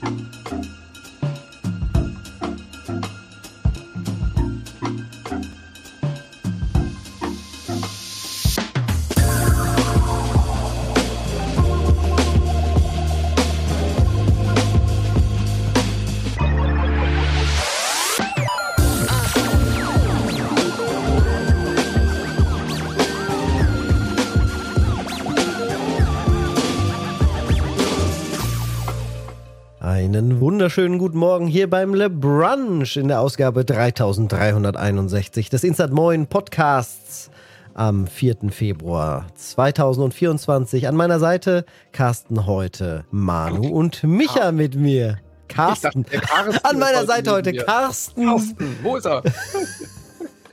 Einen wunderschönen guten Morgen hier beim Le Brunch in der Ausgabe 3361 des Instant Moin Podcasts am 4. Februar 2024. An meiner Seite Carsten heute, Manu und Micha mit mir. Carsten. Dachte, An meiner Seite heute Carsten. Carsten, wo ist er?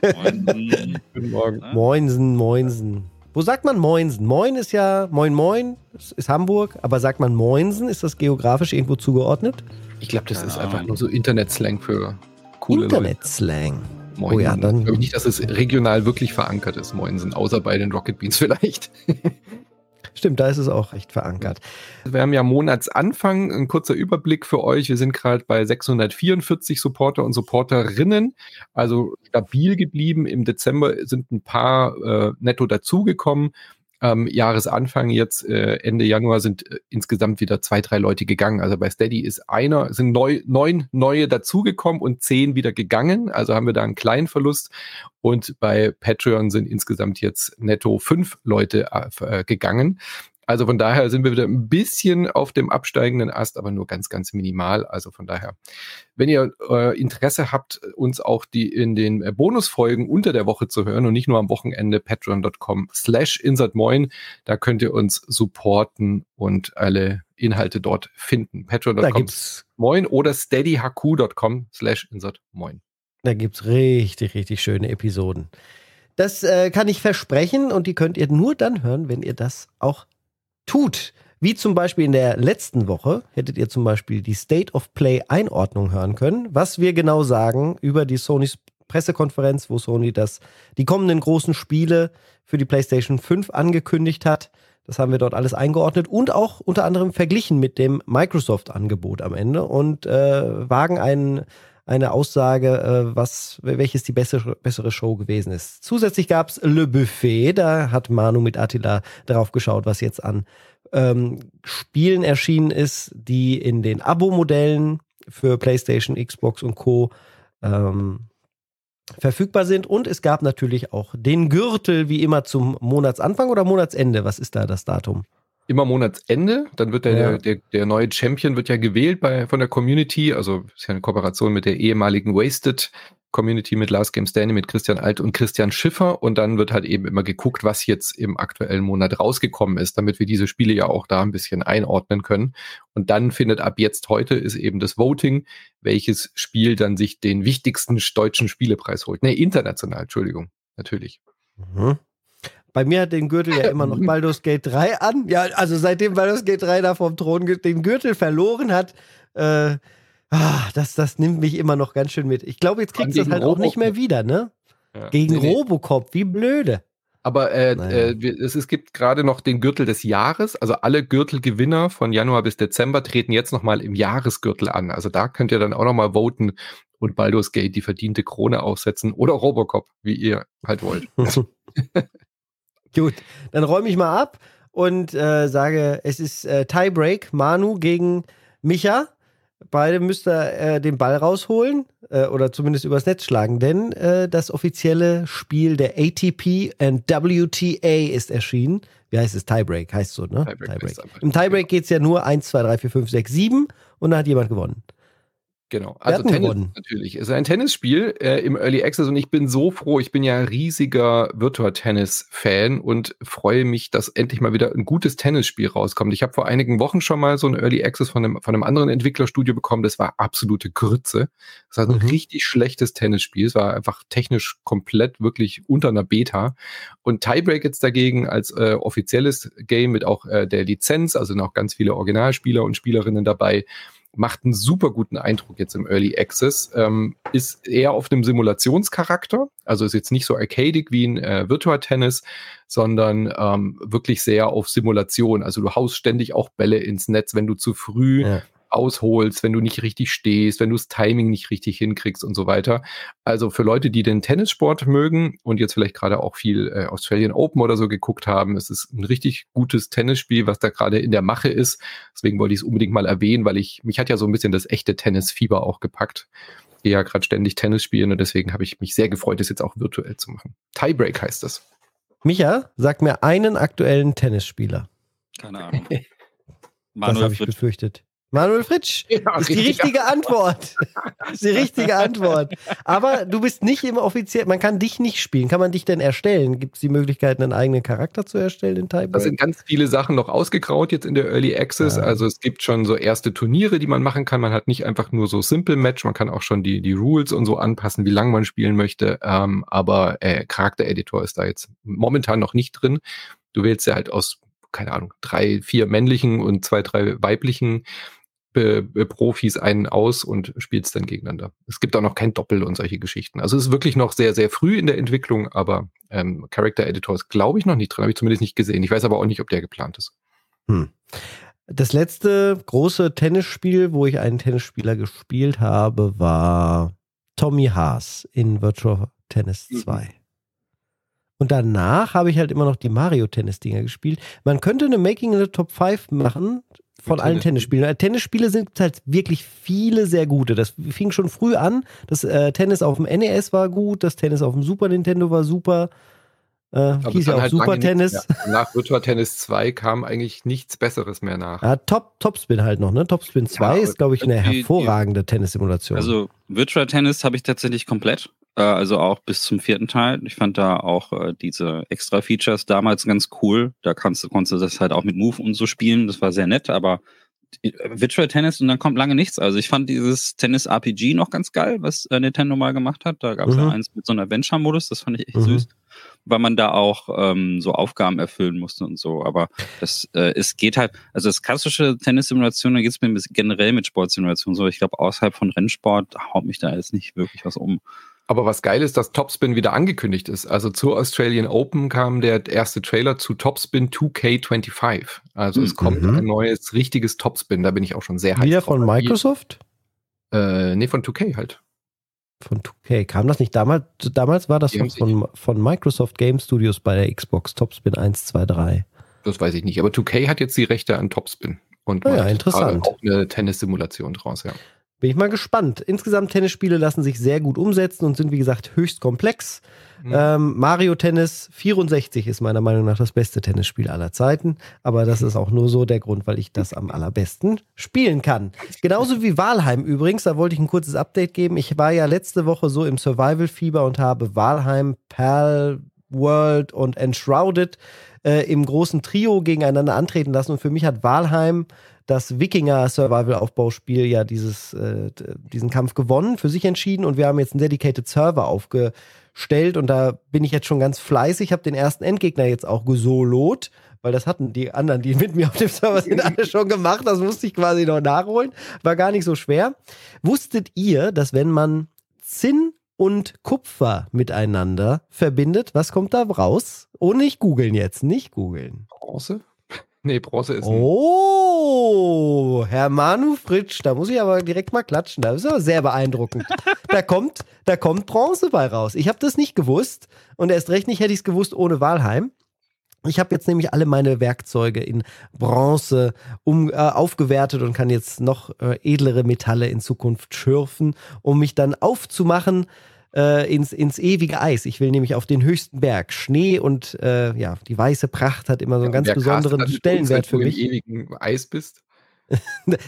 Guten Morgen. Moinsen, Moinsen. Wo sagt man Moinsen? Moin ist ja Moin Moin, ist Hamburg, aber sagt man Moinsen? Ist das geografisch irgendwo zugeordnet? Ich glaube, das Keine ist einfach Ahnung. nur so Internet-Slang für coole Internet-Slang. Leute. Moin. Oh ja, dann- Ich glaube nicht, dass es regional wirklich verankert ist, Moinsen, außer bei den Rocket Beans vielleicht. Stimmt, da ist es auch recht verankert. Wir haben ja Monatsanfang, ein kurzer Überblick für euch. Wir sind gerade bei 644 Supporter und Supporterinnen, also stabil geblieben. Im Dezember sind ein paar äh, netto dazugekommen. Am Jahresanfang jetzt äh, Ende Januar sind äh, insgesamt wieder zwei, drei Leute gegangen. Also bei Steady ist einer, sind neu, neun neue dazugekommen und zehn wieder gegangen. Also haben wir da einen kleinen Verlust. Und bei Patreon sind insgesamt jetzt netto fünf Leute äh, gegangen. Also von daher sind wir wieder ein bisschen auf dem absteigenden Ast, aber nur ganz, ganz minimal. Also von daher, wenn ihr äh, Interesse habt, uns auch die in den äh, Bonusfolgen unter der Woche zu hören und nicht nur am Wochenende, patreon.com slash insertmoin, da könnt ihr uns supporten und alle Inhalte dort finden. Patreon.com moin oder steadyhq.com slash insertmoin. da gibt's richtig, richtig schöne Episoden. Das äh, kann ich versprechen und die könnt ihr nur dann hören, wenn ihr das auch tut. Wie zum Beispiel in der letzten Woche hättet ihr zum Beispiel die State of Play Einordnung hören können, was wir genau sagen über die Sonys Pressekonferenz, wo Sony das, die kommenden großen Spiele für die PlayStation 5 angekündigt hat. Das haben wir dort alles eingeordnet und auch unter anderem verglichen mit dem Microsoft-Angebot am Ende und äh, wagen einen, eine Aussage, äh, was, welches die bessere, bessere Show gewesen ist. Zusätzlich gab es Le Buffet, da hat Manu mit Attila drauf geschaut, was jetzt an ähm, Spielen erschienen ist, die in den Abo-Modellen für PlayStation, Xbox und Co. Ähm, verfügbar sind. Und es gab natürlich auch den Gürtel, wie immer zum Monatsanfang oder Monatsende. Was ist da das Datum? Immer Monatsende. Dann wird der, Ja. der, der, der neue Champion wird ja gewählt bei, von der Community. Also ist ja eine Kooperation mit der ehemaligen Wasted Community mit Last Game Standing, mit Christian Alt und Christian Schiffer. Und dann wird halt eben immer geguckt, was jetzt im aktuellen Monat rausgekommen ist, damit wir diese Spiele ja auch da ein bisschen einordnen können. Und dann findet ab jetzt heute ist eben das Voting, welches Spiel dann sich den wichtigsten deutschen Spielepreis holt. Ne, international, Entschuldigung, natürlich. Mhm. Bei mir hat den Gürtel ja immer noch Baldur's Gate 3 an. Ja, also seitdem Baldur's Gate 3 da vom Thron den Gürtel verloren hat, äh, ah, das, das nimmt mich immer noch ganz schön mit. Ich glaube, jetzt kriegst du das halt auch nicht mehr Robocop. wieder, ne? Ja. Gegen Nee, nee. Robocop, wie blöde. Aber äh, Naja. äh, es, es gibt gerade noch den Gürtel des Jahres. Also alle Gürtelgewinner von Januar bis Dezember treten jetzt nochmal im Jahresgürtel an. Also da könnt ihr dann auch nochmal voten und Baldur's Gate die verdiente Krone aufsetzen oder Robocop, wie ihr halt wollt. Gut, dann räume ich mal ab und äh, sage, es ist äh, Tiebreak, Manu gegen Micha. Beide müsst ihr äh, den Ball rausholen äh, oder zumindest übers Netz schlagen, denn äh, das offizielle Spiel der ATP und WTA ist erschienen. Wie heißt es? Tiebreak heißt so, ne? Tiebreak einfach. Im Tiebreak geht es ja nur 1, 2, 3, 4, 5, 6, 7 und dann hat jemand gewonnen. Genau. Also Tennis gewonnen? natürlich. Es ist ein Tennisspiel äh, im Early Access und ich bin so froh. Ich bin ja riesiger Virtua Tennis Fan und freue mich, dass endlich mal wieder ein gutes Tennisspiel rauskommt. Ich habe vor einigen Wochen schon mal so ein Early Access von einem, von einem anderen Entwicklerstudio bekommen. Das war absolute Grütze. Das war ein Mhm. richtig schlechtes Tennisspiel. Es war einfach technisch komplett wirklich unter einer Beta. Und Tiebreak jetzt dagegen als äh, offizielles Game mit auch äh, der Lizenz, also auch ganz viele Originalspieler und Spielerinnen dabei, macht einen super guten Eindruck jetzt im Early Access. Ähm, ist eher auf einem Simulationscharakter, also ist jetzt nicht so arcadig wie ein äh, Virtua Tennis, sondern ähm, wirklich sehr auf Simulation. Also du haust ständig auch Bälle ins Netz, wenn du zu früh Ja. Ausholst, wenn du nicht richtig stehst, wenn du das Timing nicht richtig hinkriegst und so weiter. Also für Leute, die den Tennissport mögen und jetzt vielleicht gerade auch viel äh, Australian Open oder so geguckt haben, es ist ein richtig gutes Tennisspiel, was da gerade in der Mache ist. Deswegen wollte ich es unbedingt mal erwähnen, weil ich, mich hat ja so ein bisschen das echte Tennisfieber auch gepackt. Ich gehe ja gerade ständig Tennis spielen und deswegen habe ich mich sehr gefreut, das jetzt auch virtuell zu machen. Tiebreak heißt das. Micha, sag mir einen aktuellen Tennisspieler. Keine Ahnung. das habe ich befürchtet. Manuel Fritsch ja, ist die richtige Antwort. ist die richtige Antwort. Aber du bist nicht im offiziellen, man kann dich nicht spielen. Kann man dich denn erstellen? Gibt es die Möglichkeit, einen eigenen Charakter zu erstellen in Tiebreak? Da sind ganz viele Sachen noch ausgegraut jetzt in der Early Access. Ja. Also es gibt schon so erste Turniere, die man machen kann. Man hat nicht einfach nur so Simple Match, man kann auch schon die, die Rules und so anpassen, wie lange man spielen möchte. Ähm, aber äh, Charaktereditor ist da jetzt momentan noch nicht drin. Du wählst ja halt aus keine Ahnung, drei, vier männlichen und zwei, drei weiblichen äh, Profis einen aus und spielst dann gegeneinander. Es gibt auch noch kein Doppel und solche Geschichten. Also es ist wirklich noch sehr, sehr früh in der Entwicklung, aber ähm, Character Editor ist, glaube ich, noch nicht drin. Habe ich zumindest nicht gesehen. Ich weiß aber auch nicht, ob der geplant ist. Hm. Das letzte große Tennisspiel, wo ich einen Tennisspieler gespielt habe, war Tommy Haas in Virtual Tennis 2. Mhm. Und danach habe ich halt immer noch die Mario-Tennis-Dinger gespielt. Man könnte eine Making in the Top 5 machen von allen Tennisspielen. Äh, Tennisspiele sind halt wirklich viele sehr gute. Das fing schon früh an. Das äh, Tennis auf dem NES war gut, das Tennis auf dem Super Nintendo war super. Äh, hieß ja auch halt Super Tennis. Nicht, ja. Nach Virtua Tennis 2 kam eigentlich nichts Besseres mehr nach. Ja, Top, Topspin halt noch, ne? Topspin 2 ja, ist, glaube ich, eine hervorragende Tennissimulation. Also Virtua Tennis habe ich tatsächlich komplett. Äh, also auch bis zum vierten Teil. Ich fand da auch äh, diese extra Features damals ganz cool. Da kannst du, konntest du das halt auch mit Move und so spielen. Das war sehr nett, aber äh, Virtual Tennis und dann kommt lange nichts. Also ich fand dieses Tennis RPG noch ganz geil, was äh, Nintendo mal gemacht hat. Da gab es mhm. ja eins mit so einem Adventure-Modus, das fand ich echt mhm. süß, weil man da auch ähm, so Aufgaben erfüllen musste und so. Aber das, äh, es geht halt, also das klassische Tennis-Simulation, da geht es mir generell mit Sportsimulation so. Ich glaube, außerhalb von Rennsport haut mich da jetzt nicht wirklich was um. Aber was geil ist, dass Topspin wieder angekündigt ist. Also zur Australian Open kam der erste Trailer zu Topspin 2K25. Also es mhm. kommt ein neues, richtiges Topspin. Da bin ich auch schon sehr heiß. Wieder von Microsoft? Äh, nee, von 2K halt. Von 2K. Kam das nicht damals? Damals war das von, von, von, Microsoft Game Studios bei der Xbox Topspin 1, 2, 3. Das weiß ich nicht. Aber 2K hat jetzt die Rechte an Topspin. Und oh ja, interessant. auch eine Tennis-Simulation draus, ja. Bin ich mal gespannt. Insgesamt Tennisspiele lassen sich sehr gut umsetzen und sind, wie gesagt, höchst komplex. Mhm. Ähm, Mario Tennis 64 ist meiner Meinung nach das beste Tennisspiel aller Zeiten. Aber das ist auch nur so der Grund, weil ich das am allerbesten spielen kann. Genauso wie Walheim übrigens. Da wollte ich ein kurzes Update geben. Ich war ja letzte Woche so im Survival-Fieber und habe Walheim, Pal World und Enshrouded äh, im großen Trio gegeneinander antreten lassen. Und für mich hat Walheim das Wikinger-Survival-Aufbauspiel ja dieses, äh, diesen Kampf gewonnen, für sich entschieden und wir haben jetzt einen Dedicated Server aufgestellt und da bin ich jetzt schon ganz fleißig, habe den ersten Endgegner jetzt auch gesolot, weil das hatten die anderen, die mit mir auf dem Server sind, alle schon gemacht, das musste ich quasi noch nachholen, war gar nicht so schwer. Wusstet ihr, dass wenn man Zinn und Kupfer miteinander verbindet, was kommt da raus? Oh, nicht googeln jetzt, nicht googeln. Bronze? Nee, Bronze ist. Oh, Herr Manu Fritsch, da muss ich aber direkt mal klatschen. Das ist aber sehr beeindruckend. da kommt, da kommt Bronze bei raus. Ich habe das nicht gewusst und erst recht nicht hätte ich es gewusst ohne Wahlheim. Ich habe jetzt nämlich alle meine Werkzeuge in Bronze um, äh, aufgewertet und kann jetzt noch äh, edlere Metalle in Zukunft schürfen, um mich dann aufzumachen äh, ins, ins ewige Eis. Ich will nämlich auf den höchsten Berg. Schnee und äh, ja, die weiße Pracht hat immer so einen ja, ganz besonderen Stellenwert für mich. Wenn du im ewigen Eis bist.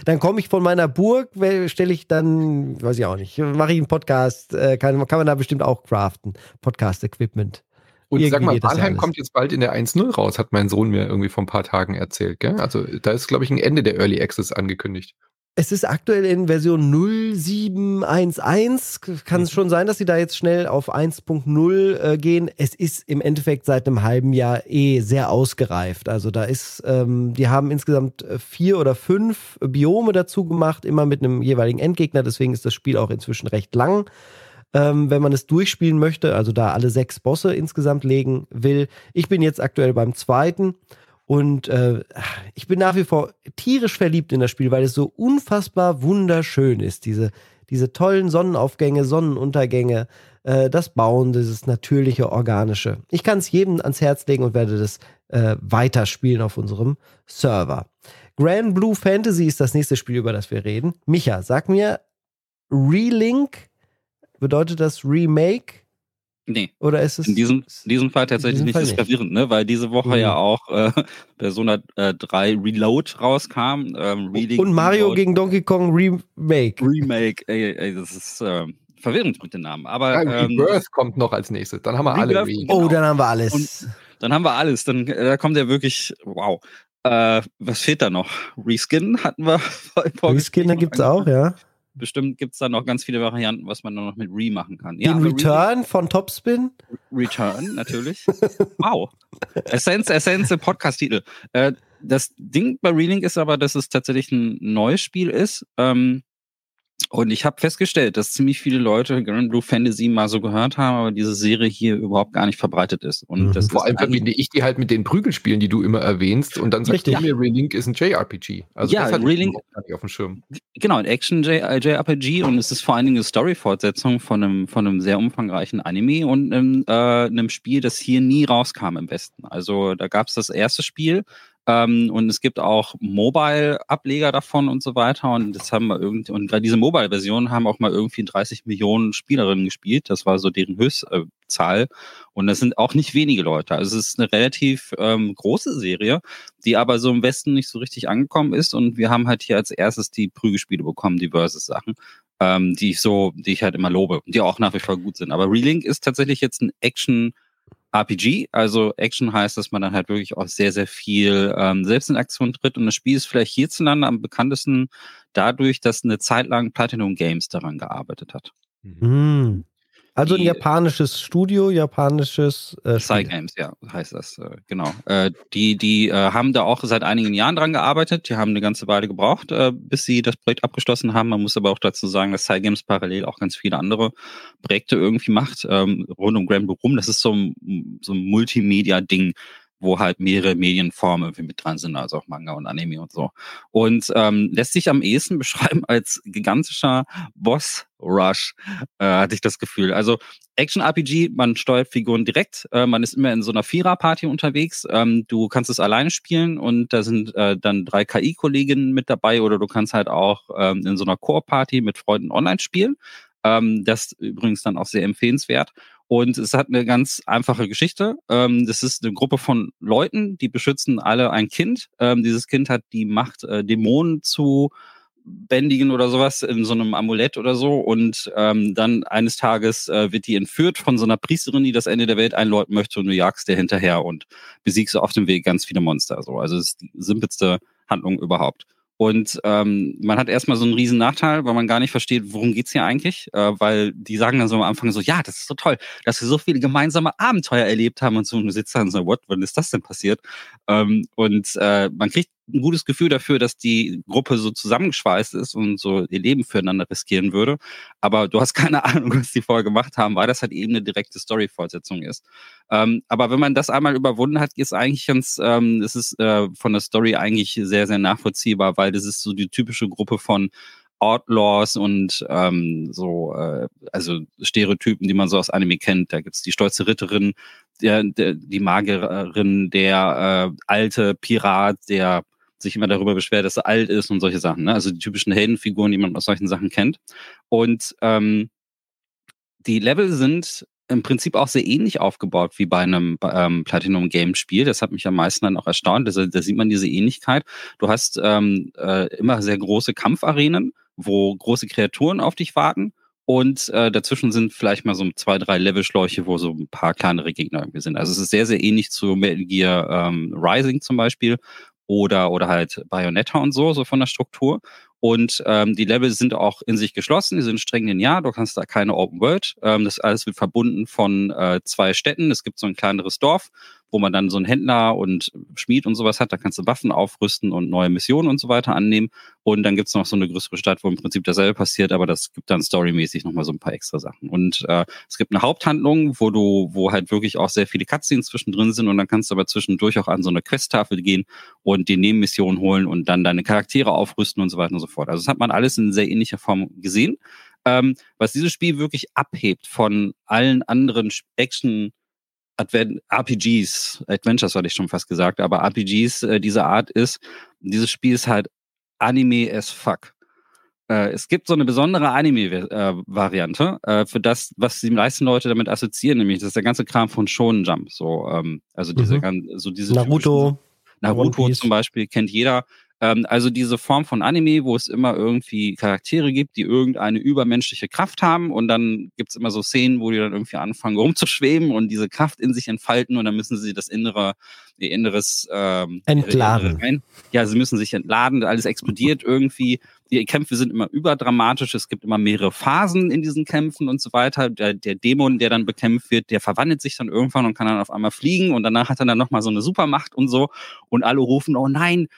dann komme ich von meiner Burg, stelle ich dann, weiß ich auch nicht, mache ich einen Podcast, äh, kann, kann man da bestimmt auch craften. Podcast-Equipment. Und Irgendwie sag mal, Walheim kommt jetzt bald in der 1.0 raus, hat mein Sohn mir irgendwie vor ein paar Tagen erzählt. Gell? Also da ist, glaube ich, ein Ende der Early Access angekündigt. Es ist aktuell in Version 0711. Kann es mhm. schon sein, dass sie da jetzt schnell auf 1.0 äh, gehen. Es ist im Endeffekt seit einem halben Jahr eh sehr ausgereift. Also da ist, ähm, die haben insgesamt äh, vier oder fünf Biome dazu gemacht, immer mit einem jeweiligen Endgegner. Deswegen ist das Spiel auch inzwischen recht lang. Ähm, wenn man es durchspielen möchte, also da alle sechs Bosse insgesamt legen will. Ich bin jetzt aktuell beim zweiten Und äh, ich bin nach wie vor tierisch verliebt in das Spiel, weil es so unfassbar wunderschön ist. Diese, diese tollen Sonnenaufgänge, Sonnenuntergänge, äh, das Bauen, dieses natürliche, organische. Ich kann es jedem ans Herz legen und werde das äh, weiterspielen auf unserem Server. Grand Blue Fantasy ist das nächste Spiel, über das wir reden. Micha, sag mir, Relink, bedeutet das Remake? Nee. Oder ist es. In diesem, in diesem Fall tatsächlich diesem nicht. Fall das ist nicht. verwirrend, ne? Weil diese Woche Mhm. ja auch äh, Persona äh, 3 Reload rauskam. Ähm, und Mario Reload, gegen Donkey Kong Remake. Remake. Ey, ey, das ist ähm, verwirrend mit den Namen. Aber Ja, ähm, Rebirth kommt noch als nächstes. Dann haben wir alle Rebirth, Re. genau. Oh, dann haben wir alles. Und- dann haben wir alles. Dann äh, da kommt ja wirklich, wow. Äh, was fehlt da noch? Reskin hatten wir vor Reskinner gibt's auch, ja. Bestimmt gibt's da noch ganz viele Varianten, was man dann noch mit Re machen kann. Ja, Den aber Return von Topspin. Re Return, natürlich. wow. Essenz, Essenz, im Podcast-Titel. Äh, das Ding bei Relink ist aber, dass es tatsächlich ein neues Spiel ist. Ähm, und ich habe festgestellt, dass ziemlich viele Leute Grand Blue Fantasy mal so gehört haben, aber diese Serie hier überhaupt gar nicht verbreitet ist. Und Mhm. das Vor allem verbinde ich die halt mit den Prügelspielen, die du immer erwähnst. Und dann sagst Richtig. du mir, Relink ist ein JRPG. Also Ja, das hatte Relink- ich gar nicht auf dem Schirm. Genau, ein Action JRPG und es ist vor allen Dingen eine Story-Fortsetzung von einem, von einem sehr umfangreichen Anime und einem, äh, einem Spiel, das hier nie rauskam im Westen. Also da gab es das erste Spiel ähm, und es gibt auch Mobile-Ableger davon und so weiter und das haben wir irgendwie, und bei diese Mobile-Versionen haben auch mal irgendwie 30 Millionen Spielerinnen gespielt. Das war so deren Höchstzahl. Und das sind auch nicht wenige Leute. Also es ist eine relativ ähm, große Serie, die aber so im Westen nicht so richtig angekommen ist. Und wir haben halt hier als erstes die Prügelspiele bekommen, die Versus-Sachen, ähm, die ich so, die ich halt immer lobe, die auch nach wie vor gut sind. Aber Relink ist tatsächlich jetzt ein Action- RPG, also Action heißt, dass man dann halt wirklich auch sehr, sehr viel ähm, selbst in Aktion tritt. Und das Spiel ist vielleicht hierzulande am bekanntesten dadurch, dass eine Zeit lang Platinum Games daran gearbeitet hat. Hm. Also ein japanisches Studio, japanisches äh, Psy Spiel. Games, ja, heißt das, äh, genau. Äh, die die äh, haben da auch seit einigen Jahren dran gearbeitet. Die haben eine ganze Weile gebraucht, äh, bis sie das Projekt abgeschlossen haben. Man muss aber auch dazu sagen, dass Psy Games parallel auch ganz viele andere Projekte irgendwie macht, ähm, rund um Grand Blue rum. Das ist so ein, so ein Multimedia-Ding, wo halt mehrere Medienformen irgendwie mit dran sind, also auch Manga und Anime und so. Und ähm, lässt sich am ehesten beschreiben als gigantischer Boss-Rush, äh, hatte ich das Gefühl. Also Action-RPG, man steuert Figuren direkt, äh, man ist immer in so einer Vierer-Party unterwegs, ähm, du kannst es alleine spielen und da sind äh, dann drei KI-Kolleginnen mit dabei oder du kannst halt auch ähm, in so einer Core-Party mit Freunden online spielen. Ähm, das ist übrigens dann auch sehr empfehlenswert. Und es hat eine ganz einfache Geschichte. Ähm, das ist eine Gruppe von Leuten, die beschützen alle ein Kind. Ähm, dieses Kind hat die Macht, äh, Dämonen zu bändigen oder sowas in so einem Amulett oder so. Und ähm, dann eines Tages äh, wird die entführt von so einer Priesterin, die das Ende der Welt einläuten möchte und du jagst der hinterher und besiegst auf dem Weg ganz viele Monster. So. Also es ist die simpelste Handlung überhaupt. Und ähm, man hat erstmal so einen riesen Nachteil, weil man gar nicht versteht, worum geht's hier eigentlich, äh, weil die sagen dann so am Anfang so, ja, das ist so toll, dass wir so viele gemeinsame Abenteuer erlebt haben und so. Und du sitzt dann so, what, wann ist das denn passiert? Ähm, und äh, man kriegt ein gutes Gefühl dafür, dass die Gruppe so zusammengeschweißt ist und so ihr Leben füreinander riskieren würde. Aber du hast keine Ahnung, was die vorher gemacht haben, weil das halt eben eine direkte Story-Fortsetzung ist. Ähm, aber wenn man das einmal überwunden hat, ist eigentlich ganz, ähm, es ist äh, von der Story eigentlich sehr, sehr nachvollziehbar, weil das ist so die typische Gruppe von Outlaws und ähm, so, äh, also Stereotypen, die man so aus Anime kennt. Da gibt's die stolze Ritterin, der, der, die Magierin, der äh, alte Pirat, der sich immer darüber beschwert, dass er alt ist und solche Sachen. Ne? Also die typischen Heldenfiguren, die man aus solchen Sachen kennt. Und ähm, die Level sind im Prinzip auch sehr ähnlich aufgebaut wie bei einem ähm, Platinum Game Spiel. Das hat mich am meisten dann auch erstaunt. Da, da sieht man diese Ähnlichkeit. Du hast ähm, äh, immer sehr große Kampfarenen, wo große Kreaturen auf dich warten. Und äh, dazwischen sind vielleicht mal so zwei, drei Levelschläuche, wo so ein paar kleinere Gegner irgendwie sind. Also es ist sehr, sehr ähnlich zu Metal Gear ähm, Rising zum Beispiel oder, oder halt Bayonetta und so, so von der Struktur. Und ähm, die Level sind auch in sich geschlossen, die sind streng linear, du kannst da keine Open World. Ähm, das alles wird verbunden von äh, zwei Städten. Es gibt so ein kleineres Dorf, wo man dann so einen Händler und Schmied und sowas hat. Da kannst du Waffen aufrüsten und neue Missionen und so weiter annehmen. Und dann gibt's noch so eine größere Stadt, wo im Prinzip dasselbe passiert, aber das gibt dann storymäßig nochmal so ein paar extra Sachen. Und äh, es gibt eine Haupthandlung, wo du, wo halt wirklich auch sehr viele Cutscenes zwischendrin sind und dann kannst du aber zwischendurch auch an so eine Questtafel gehen und die Nebenmissionen holen und dann deine Charaktere aufrüsten und so weiter und so fort. Also das hat man alles in sehr ähnlicher Form gesehen. Ähm, was dieses Spiel wirklich abhebt von allen anderen Action Advent RPGs, Adventures hatte ich schon fast gesagt, aber RPGs äh, dieser Art ist, dieses Spiel ist halt Anime as fuck. Äh, es gibt so eine besondere Anime-Variante äh, für das, was die meisten Leute damit assoziieren, nämlich das ist der ganze Kram von Shonen Jump. So, ähm, also diese, Mhm. so diese Naruto. Naruto zum Beispiel kennt jeder. Ähm, also diese Form von Anime, wo es immer irgendwie Charaktere gibt, die irgendeine übermenschliche Kraft haben und dann gibt's immer so Szenen, wo die dann irgendwie anfangen rumzuschweben und diese Kraft in sich entfalten und dann müssen sie das innere, ihr inneres ähm, Entladen. Rein- Ja, sie müssen sich entladen, alles explodiert irgendwie. Die Kämpfe sind immer überdramatisch, es gibt immer mehrere Phasen in diesen Kämpfen und so weiter. Der, der Dämon, der dann bekämpft wird, der verwandelt sich dann irgendwann und kann dann auf einmal fliegen und danach hat er dann nochmal so eine Supermacht und so und alle rufen, oh nein,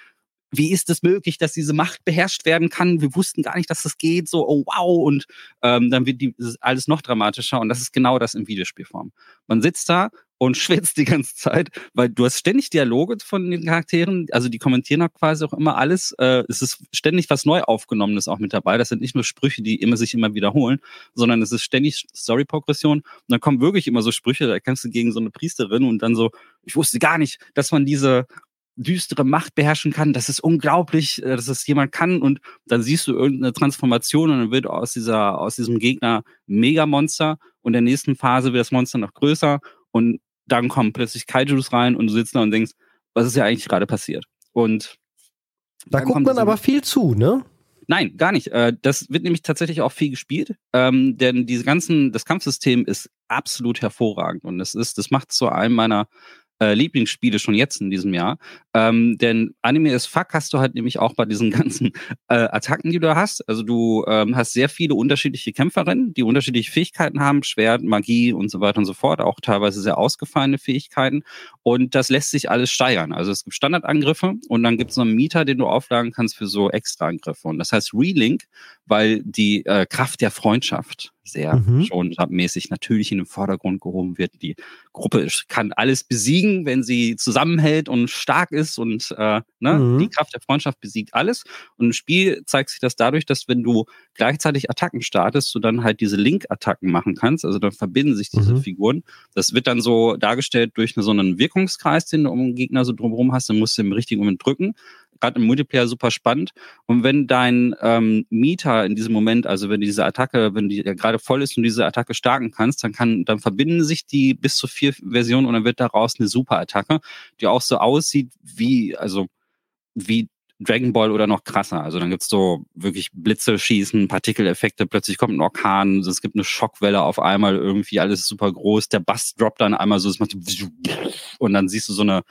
wie ist es möglich, dass diese Macht beherrscht werden kann? Wir wussten gar nicht, dass das geht. So, oh wow. Und ähm, dann wird die, alles noch dramatischer. Und das ist genau das in Videospielform. Man sitzt da und schwitzt die ganze Zeit, weil du hast ständig Dialoge von den Charakteren. Also die kommentieren auch quasi auch immer alles. Äh, es ist ständig was neu aufgenommenes auch mit dabei. Das sind nicht nur Sprüche, die immer sich immer wiederholen, sondern es ist ständig Story-Progression. Und dann kommen wirklich immer so Sprüche, da kannst du gegen so eine Priesterin und dann so, ich wusste gar nicht, dass man diese düstere Macht beherrschen kann. Das ist unglaublich, äh, dass es jemand kann. Und dann siehst du irgendeine Transformation und dann wird aus dieser, aus diesem Gegner Megamonster und in der nächsten Phase wird das Monster noch größer und dann kommen plötzlich Kaijus rein und du sitzt da und denkst, was ist ja eigentlich gerade passiert? Und Da guckt kommt man aber viel zu, ne? Nein, gar nicht. Äh, Das wird nämlich tatsächlich auch viel gespielt, ähm, denn diese ganzen, das Kampfsystem ist absolut hervorragend und es ist, das macht zu einem meiner äh, Lieblingsspiele schon jetzt in diesem Jahr. Ähm, denn Anime as fuck hast du halt nämlich auch bei diesen ganzen äh, Attacken, die du hast. Also du ähm, hast sehr viele unterschiedliche Kämpferinnen, die unterschiedliche Fähigkeiten haben, Schwert, Magie und so weiter und so fort, auch teilweise sehr ausgefallene Fähigkeiten. Und das lässt sich alles steigern. Also es gibt Standardangriffe und dann gibt es noch einen Mieter, den du aufladen kannst für so Extraangriffe. Und das heißt Relink, weil die äh, Kraft der Freundschaft sehr Mhm. schon mäßig natürlich in den Vordergrund gehoben wird. Die Gruppe kann alles besiegen, wenn sie zusammenhält und stark ist und äh, ne, Mhm. die Kraft der Freundschaft besiegt alles. Und im Spiel zeigt sich das dadurch, dass wenn du gleichzeitig Attacken startest, du dann halt diese Link-Attacken machen kannst. Also dann verbinden sich diese Mhm. Figuren. Das wird dann so dargestellt durch so einen Wirkungskreis, den du um den Gegner so drumherum hast. Dann musst du im richtigen Moment drücken. Gerade im Multiplayer super spannend. Und wenn dein ähm, Mieter in diesem Moment, also wenn diese Attacke, wenn die gerade voll ist und diese Attacke starten kannst, dann kann, dann verbinden sich die bis zu vier Versionen und dann wird daraus eine Super-Attacke, die auch so aussieht wie, also wie Dragon Ball oder noch krasser. Also dann gibt's so wirklich Blitze schießen, Partikeleffekte, plötzlich kommt ein Orkan, es gibt eine Schockwelle auf einmal, irgendwie alles super groß, der Bass droppt dann einmal so, es macht und dann siehst du so eine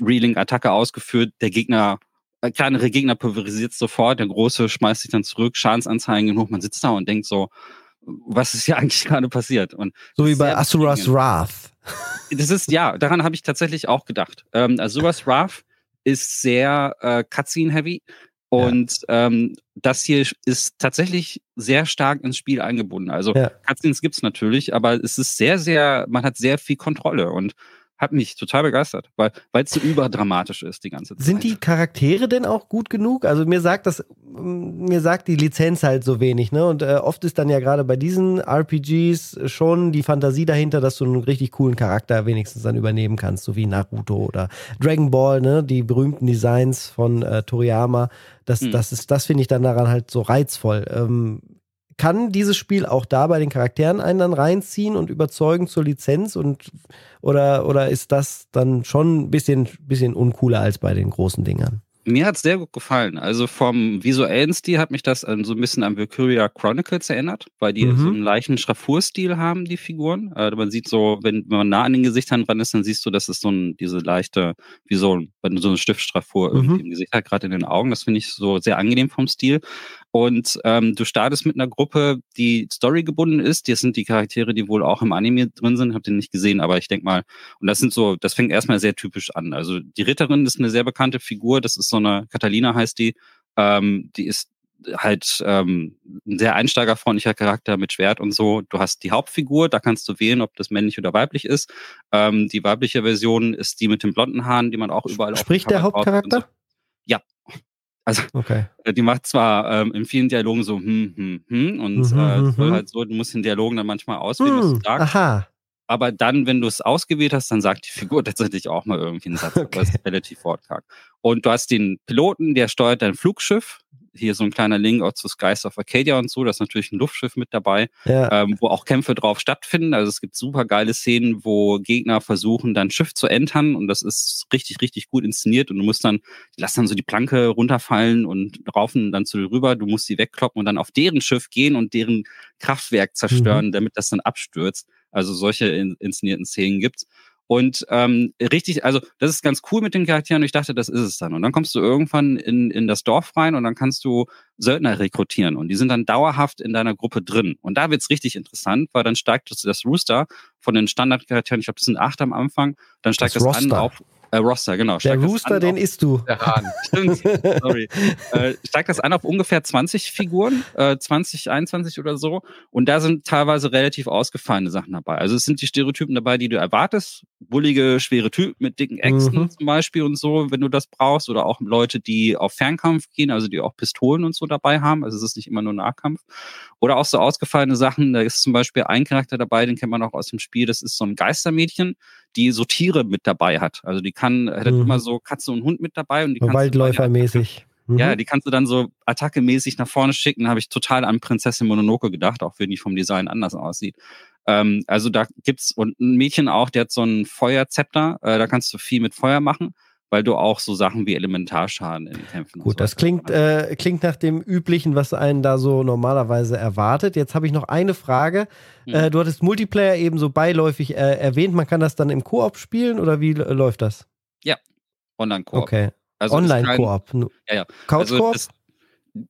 Reeling-Attacke ausgeführt, der Gegner, äh, kleinere Gegner pulverisiert sofort, der große schmeißt sich dann zurück, Schadensanzeigen genug, man sitzt da und denkt so, was ist hier eigentlich gerade passiert? Und So wie bei Asuras. Wrath. das ist, ja, daran habe ich tatsächlich auch gedacht. Ähm, sowas Wrath ist sehr äh, Cutscene-heavy. Und ähm, das hier ist tatsächlich sehr stark ins Spiel eingebunden. Also Ja. Cutscenes gibt's natürlich, aber es ist sehr, sehr, man hat sehr viel Kontrolle und hat mich total begeistert, weil es so überdramatisch ist die ganze Zeit. Sind die Charaktere denn auch gut genug? Also mir sagt das, mir sagt die Lizenz halt so wenig, ne? Und äh, oft ist dann ja gerade bei diesen RPGs schon die Fantasie dahinter, dass du einen richtig coolen Charakter wenigstens dann übernehmen kannst, so wie Naruto oder Dragon Ball, ne? Die berühmten Designs von äh, Toriyama. Das, Hm. das ist, das finde ich dann daran halt so reizvoll. Ähm, kann dieses Spiel auch da bei den Charakteren einen dann reinziehen und überzeugen zur Lizenz und oder, oder ist das dann schon ein bisschen, bisschen uncooler als bei den großen Dingern? Mir hat's sehr gut gefallen. Also vom visuellen Stil hat mich das an, so ein bisschen an Valkyria Chronicles erinnert, weil die Mhm. so einen leichten Schraffurstil haben, die Figuren. Äh, man sieht so, wenn, wenn man nah an den Gesichtern dran ist, dann siehst du, dass es so ein, diese leichte, wie so, ein- so eine Stiftstraffur Mhm. irgendwie im Gesicht hat, gerade in den Augen. Das finde ich so sehr angenehm vom Stil. Und ähm, du startest mit einer Gruppe, die storygebunden ist. Das sind die Charaktere, die wohl auch im Anime drin sind. Hab den nicht gesehen, aber ich denke mal, und das sind so, das fängt erstmal sehr typisch an. Also die Ritterin ist eine sehr bekannte Figur. Das ist so eine, Catalina heißt die. Ähm, die ist halt ähm, ein sehr einsteigerfreundlicher Charakter mit Schwert und so. Du hast die Hauptfigur, da kannst du wählen, ob das männlich oder weiblich ist. Ähm, die weibliche Version ist die mit den blonden Haaren, die man auch überall Spricht der Hauptcharakter? So. Ja. Also okay. Äh, die macht zwar ähm, in vielen Dialogen so hm, hm, hm und mhm, äh, mhm, soll mhm. halt so, du musst den Dialogen dann manchmal auswählen, was du hm, sagst. Aha. Aber dann, wenn du es ausgewählt hast, dann sagt die Figur tatsächlich auch mal irgendwie einen Satz. Okay. Aber es ist relativ wortkarg. Und du hast den Piloten, der steuert dein Flugschiff hier so ein kleiner Link auch zu Skies of Arcadia und so. Da ist natürlich ein Luftschiff mit dabei, ja. ähm, wo auch Kämpfe drauf stattfinden. Also es gibt super geile Szenen, wo Gegner versuchen, dein Schiff zu entern und das ist richtig, richtig gut inszeniert und du musst dann, die lassen dann so die Planke runterfallen und raufen dann zu dir rüber. Du musst sie wegkloppen und dann auf deren Schiff gehen und deren Kraftwerk zerstören, mhm. damit das dann abstürzt. Also solche in, inszenierten Szenen gibt's. Und ähm, richtig, also das ist ganz cool mit den Charakteren und ich dachte, das ist es dann. Und dann kommst du irgendwann in, in das Dorf rein und dann kannst du Söldner rekrutieren und die sind dann dauerhaft in deiner Gruppe drin. Und da wird's richtig interessant, weil dann steigt das Rooster von den Standardcharakteren, ich glaube, das sind acht am Anfang, dann steigt das, das an auf äh, Roster, genau. Der Rooster, den isst du. Der Hahn. Stimmt, sorry. äh, steigt das an auf ungefähr 20 Figuren, äh, 20, 21 oder so. Und da sind teilweise relativ ausgefallene Sachen dabei. Also es sind die Stereotypen dabei, die du erwartest. Bullige, schwere Typen mit dicken Äxten mhm. zum Beispiel und so, wenn du das brauchst. Oder auch Leute, die auf Fernkampf gehen, also die auch Pistolen und so dabei haben. Also es ist nicht immer nur Nahkampf. Oder auch so ausgefallene Sachen. Da ist zum Beispiel ein Charakter dabei, den kennt man auch aus dem Spiel. Das ist so ein Geistermädchen die so Tiere mit dabei hat. Also die kann, hat mhm. immer so Katze und Hund mit dabei und die Waldläufermäßig. Mhm. Ja, die kannst du dann so attackemäßig nach vorne schicken. Da habe ich total an Prinzessin Mononoke gedacht, auch wenn die vom Design anders aussieht. Ähm, also da gibt's und ein Mädchen auch, der hat so ein Feuerzepter. Äh, da kannst du viel mit Feuer machen weil du auch so Sachen wie Elementarschaden in Kämpfen Gut, das klingt, äh, klingt nach dem Üblichen, was einen da so normalerweise erwartet. Jetzt habe ich noch eine Frage. Mhm. Äh, du hattest Multiplayer eben so beiläufig äh, erwähnt. Man kann das dann im Koop spielen oder wie läuft das? Ja, Online-Koop. Okay. Also Online-Koop. Ja, ja. Couch-Koop? Also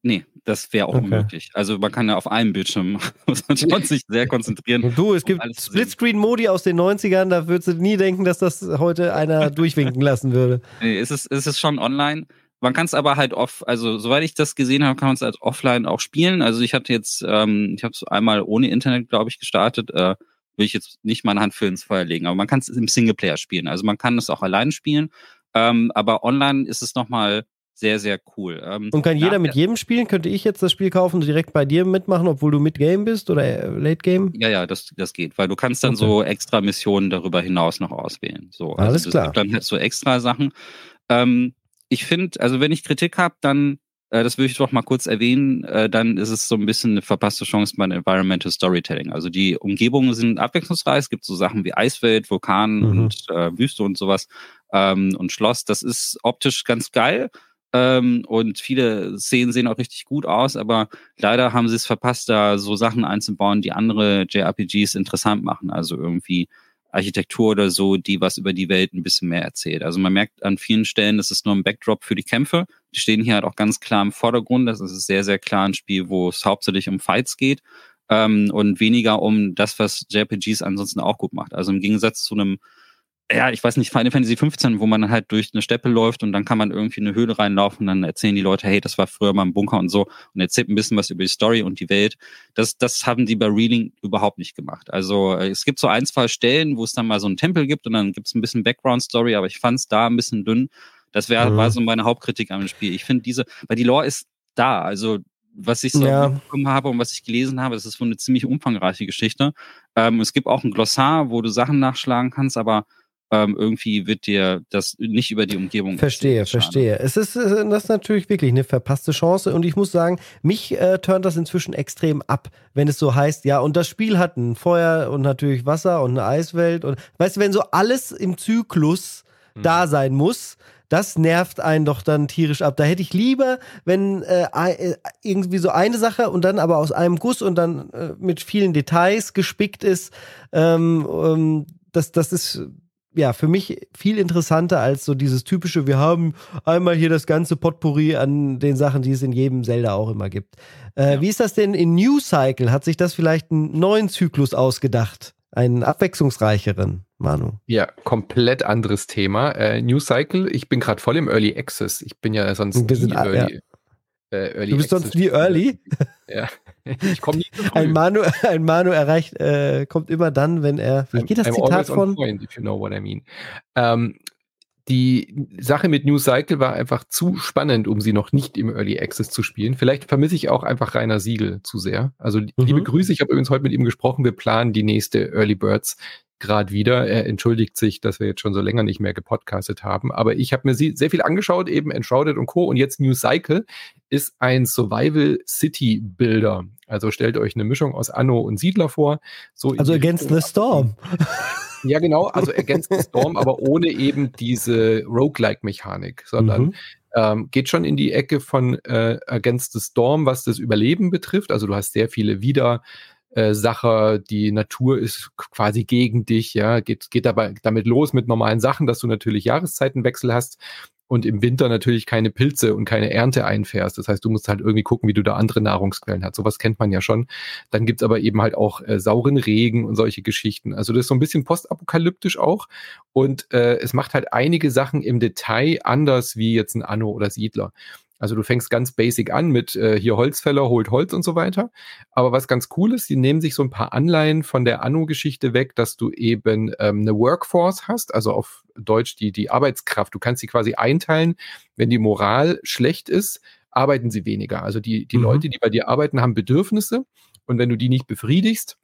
Nee, das wäre auch okay. unmöglich. Also man kann ja auf einem Bildschirm sich sehr konzentrieren. Du, es gibt Splitscreen-Modi aus den 90ern, da würdest du nie denken, dass das heute einer durchwinken lassen würde. Nee, es ist, es ist schon online. Man kann es aber halt off, also soweit ich das gesehen habe, kann man es als offline auch spielen. Also ich hatte jetzt, ähm, ich habe es einmal ohne Internet, glaube ich, gestartet. Äh, will ich jetzt nicht meine Hand für ins Feuer legen, aber man kann es im Singleplayer spielen. Also man kann es auch allein spielen. Ähm, aber online ist es nochmal sehr, sehr cool. Ähm, und kann jeder mit jedem spielen? Könnte ich jetzt das Spiel kaufen und direkt bei dir mitmachen, obwohl du mit Game bist oder äh, Late Game? Ja, ja, das, das geht, weil du kannst dann okay. so extra Missionen darüber hinaus noch auswählen. So, also Alles klar. Dann halt so extra Sachen. Ähm, ich finde, also wenn ich Kritik habe, dann, äh, das würde ich doch mal kurz erwähnen, äh, dann ist es so ein bisschen eine verpasste Chance bei Environmental Storytelling. Also die Umgebungen sind abwechslungsreich. Es gibt so Sachen wie Eiswelt, Vulkan mhm. und äh, Wüste und sowas ähm, und Schloss. Das ist optisch ganz geil. Ähm, und viele Szenen sehen auch richtig gut aus, aber leider haben sie es verpasst, da so Sachen einzubauen, die andere JRPGs interessant machen. Also irgendwie Architektur oder so, die was über die Welt ein bisschen mehr erzählt. Also man merkt an vielen Stellen, das ist nur ein Backdrop für die Kämpfe. Die stehen hier halt auch ganz klar im Vordergrund. Das ist sehr, sehr klar ein Spiel, wo es hauptsächlich um Fights geht ähm, und weniger um das, was JRPGs ansonsten auch gut macht. Also im Gegensatz zu einem ja, ich weiß nicht, Final Fantasy 15, wo man halt durch eine Steppe läuft und dann kann man irgendwie in eine Höhle reinlaufen und dann erzählen die Leute, hey, das war früher mal ein Bunker und so und erzählt ein bisschen was über die Story und die Welt. Das, das haben die bei Reeling überhaupt nicht gemacht. Also äh, es gibt so ein, zwei Stellen, wo es dann mal so einen Tempel gibt und dann gibt es ein bisschen Background-Story, aber ich fand es da ein bisschen dünn. Das wäre mhm. war so meine Hauptkritik am Spiel. Ich finde diese, weil die Lore ist da, also was ich so ja. mitbekommen habe und was ich gelesen habe, das ist wohl eine ziemlich umfangreiche Geschichte. Ähm, es gibt auch ein Glossar, wo du Sachen nachschlagen kannst, aber ähm, irgendwie wird dir das nicht über die Umgebung. Verstehe, verstehe. Es ist, äh, das ist natürlich wirklich eine verpasste Chance und ich muss sagen, mich äh, turnt das inzwischen extrem ab, wenn es so heißt, ja, und das Spiel hat ein Feuer und natürlich Wasser und eine Eiswelt und weißt du, wenn so alles im Zyklus mhm. da sein muss, das nervt einen doch dann tierisch ab. Da hätte ich lieber, wenn äh, äh, irgendwie so eine Sache und dann aber aus einem Guss und dann äh, mit vielen Details gespickt ist. Ähm, ähm, das, das ist ja, für mich viel interessanter als so dieses typische, wir haben einmal hier das ganze Potpourri an den Sachen, die es in jedem Zelda auch immer gibt. Äh, ja. Wie ist das denn in New Cycle? Hat sich das vielleicht einen neuen Zyklus ausgedacht? Einen abwechslungsreicheren, Manu? Ja, komplett anderes Thema. Äh, New Cycle, ich bin gerade voll im Early Access. Ich bin ja sonst Wir sind, Early, ja. Äh, Early Du bist Access sonst nie Early? Ja. Ich komme nie zu Ein Manu, ein Manu erreicht, äh, kommt immer dann, wenn er. Wie geht das I'm Zitat von? Point, if you know what I mean. Ähm, die Sache mit New Cycle war einfach zu spannend, um sie noch nicht im Early Access zu spielen. Vielleicht vermisse ich auch einfach Rainer Siegel zu sehr. Also mhm. liebe Grüße, ich habe übrigens heute mit ihm gesprochen. Wir planen die nächste Early Birds gerade wieder. Er entschuldigt sich, dass wir jetzt schon so länger nicht mehr gepodcastet haben. Aber ich habe mir sie sehr viel angeschaut, eben Enshrouded und Co. Und jetzt New Cycle ist ein Survival City Builder. Also stellt euch eine Mischung aus Anno und Siedler vor. So also Against the Storm. Ja, genau, also Against the Storm, aber ohne eben diese Roguelike-Mechanik, sondern mhm. ähm, geht schon in die Ecke von äh, Against the Storm, was das Überleben betrifft. Also du hast sehr viele wieder äh, Sache, die Natur ist quasi gegen dich, ja, geht, geht dabei damit los mit normalen Sachen, dass du natürlich Jahreszeitenwechsel hast und im Winter natürlich keine Pilze und keine Ernte einfährst. Das heißt, du musst halt irgendwie gucken, wie du da andere Nahrungsquellen hast. Sowas kennt man ja schon. Dann gibt's aber eben halt auch äh, sauren Regen und solche Geschichten. Also das ist so ein bisschen postapokalyptisch auch. Und äh, es macht halt einige Sachen im Detail anders wie jetzt ein Anno oder Siedler. Also du fängst ganz basic an mit äh, hier Holzfäller, holt Holz und so weiter. Aber was ganz cool ist, die nehmen sich so ein paar Anleihen von der Anno-Geschichte weg, dass du eben ähm, eine Workforce hast, also auf Deutsch die, die Arbeitskraft. Du kannst sie quasi einteilen, wenn die Moral schlecht ist, arbeiten sie weniger. Also die, die mhm. Leute, die bei dir arbeiten, haben Bedürfnisse. Und wenn du die nicht befriedigst,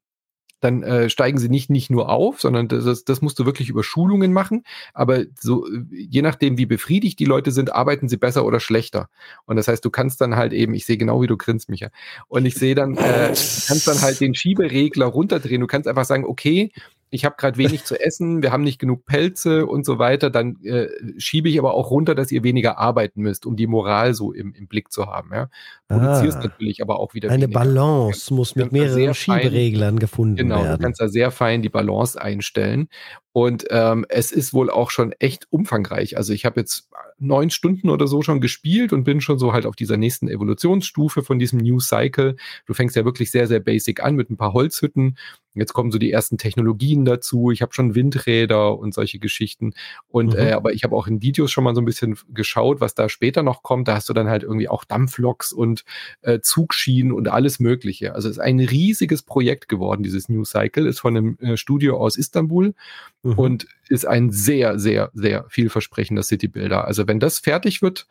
dann äh, steigen sie nicht, nicht nur auf, sondern das, das musst du wirklich über Schulungen machen. Aber so, je nachdem, wie befriedigt die Leute sind, arbeiten sie besser oder schlechter. Und das heißt, du kannst dann halt eben, ich sehe genau, wie du grinst, Micha. Und ich sehe dann, äh, kannst dann halt den Schieberegler runterdrehen. Du kannst einfach sagen, okay, ich habe gerade wenig zu essen, wir haben nicht genug Pelze und so weiter, dann äh, schiebe ich aber auch runter, dass ihr weniger arbeiten müsst, um die Moral so im, im Blick zu haben. Ja? Produzierst ah, natürlich aber auch wieder Eine weniger. Balance muss mit mehreren Schiebereglern fein, gefunden genau, werden. Genau, du kannst da sehr fein die Balance einstellen. Und ähm, es ist wohl auch schon echt umfangreich. Also ich habe jetzt neun Stunden oder so schon gespielt und bin schon so halt auf dieser nächsten Evolutionsstufe von diesem New Cycle. Du fängst ja wirklich sehr, sehr basic an mit ein paar Holzhütten. Jetzt kommen so die ersten Technologien dazu. Ich habe schon Windräder und solche Geschichten. Und mhm. äh, aber ich habe auch in Videos schon mal so ein bisschen geschaut, was da später noch kommt. Da hast du dann halt irgendwie auch Dampfloks und äh, Zugschienen und alles Mögliche. Also es ist ein riesiges Projekt geworden, dieses New Cycle. Ist von einem äh, Studio aus Istanbul mhm. und ist ein sehr, sehr, sehr vielversprechender City-Builder. Also wenn das fertig wird,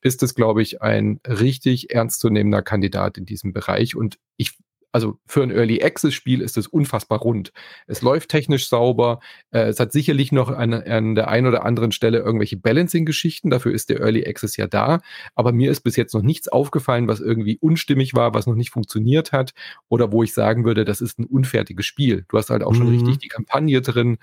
ist es, glaube ich, ein richtig ernstzunehmender Kandidat in diesem Bereich. Und ich also für ein Early Access Spiel ist es unfassbar rund. Es läuft technisch sauber. Äh, es hat sicherlich noch an, an der einen oder anderen Stelle irgendwelche Balancing-Geschichten. Dafür ist der Early Access ja da. Aber mir ist bis jetzt noch nichts aufgefallen, was irgendwie unstimmig war, was noch nicht funktioniert hat oder wo ich sagen würde, das ist ein unfertiges Spiel. Du hast halt auch mhm. schon richtig die Kampagne drin.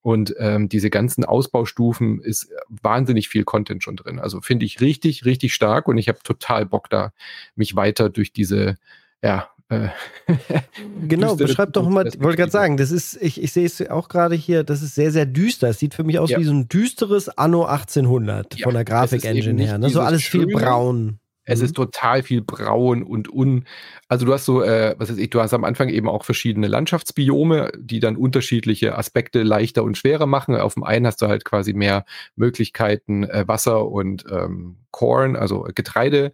Und ähm, diese ganzen Ausbaustufen ist wahnsinnig viel Content schon drin. Also finde ich richtig, richtig stark und ich habe total Bock da, mich weiter durch diese ja, genau, beschreib doch mal, ich wollte gerade sagen, das ist, ich, ich sehe es auch gerade hier, das ist sehr, sehr düster. Es sieht für mich aus ja. wie so ein düsteres Anno 1800 ja, von der Grafik-Engine her. Ne? So alles viel braun. Es mhm. ist total viel braun und un. Also du hast so, äh, was weiß ich, du hast am Anfang eben auch verschiedene Landschaftsbiome, die dann unterschiedliche Aspekte leichter und schwerer machen. Auf dem einen hast du halt quasi mehr Möglichkeiten, äh, Wasser und ähm, Corn, also Getreide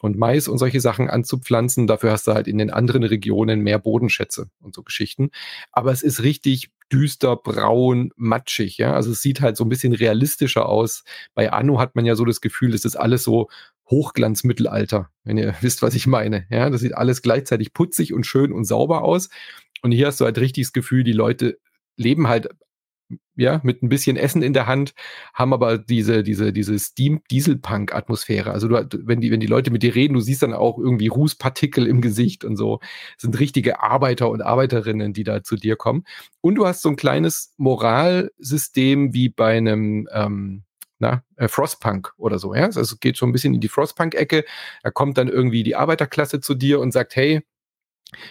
und Mais und solche Sachen anzupflanzen. Dafür hast du halt in den anderen Regionen mehr Bodenschätze und so Geschichten. Aber es ist richtig düster, braun, matschig, ja. Also es sieht halt so ein bisschen realistischer aus. Bei Anno hat man ja so das Gefühl, es ist alles so Hochglanzmittelalter, wenn ihr wisst, was ich meine. Ja, das sieht alles gleichzeitig putzig und schön und sauber aus. Und hier hast du halt richtig das Gefühl, die Leute leben halt ja, mit ein bisschen Essen in der Hand, haben aber diese, diese, diese Steam-Dieselpunk-Atmosphäre. Also du, wenn die, wenn die Leute mit dir reden, du siehst dann auch irgendwie Rußpartikel im Gesicht und so. Das sind richtige Arbeiter und Arbeiterinnen, die da zu dir kommen. Und du hast so ein kleines Moralsystem wie bei einem, ähm, na, äh, Frostpunk oder so, ja. Also es geht schon ein bisschen in die Frostpunk-Ecke. Da kommt dann irgendwie die Arbeiterklasse zu dir und sagt, hey,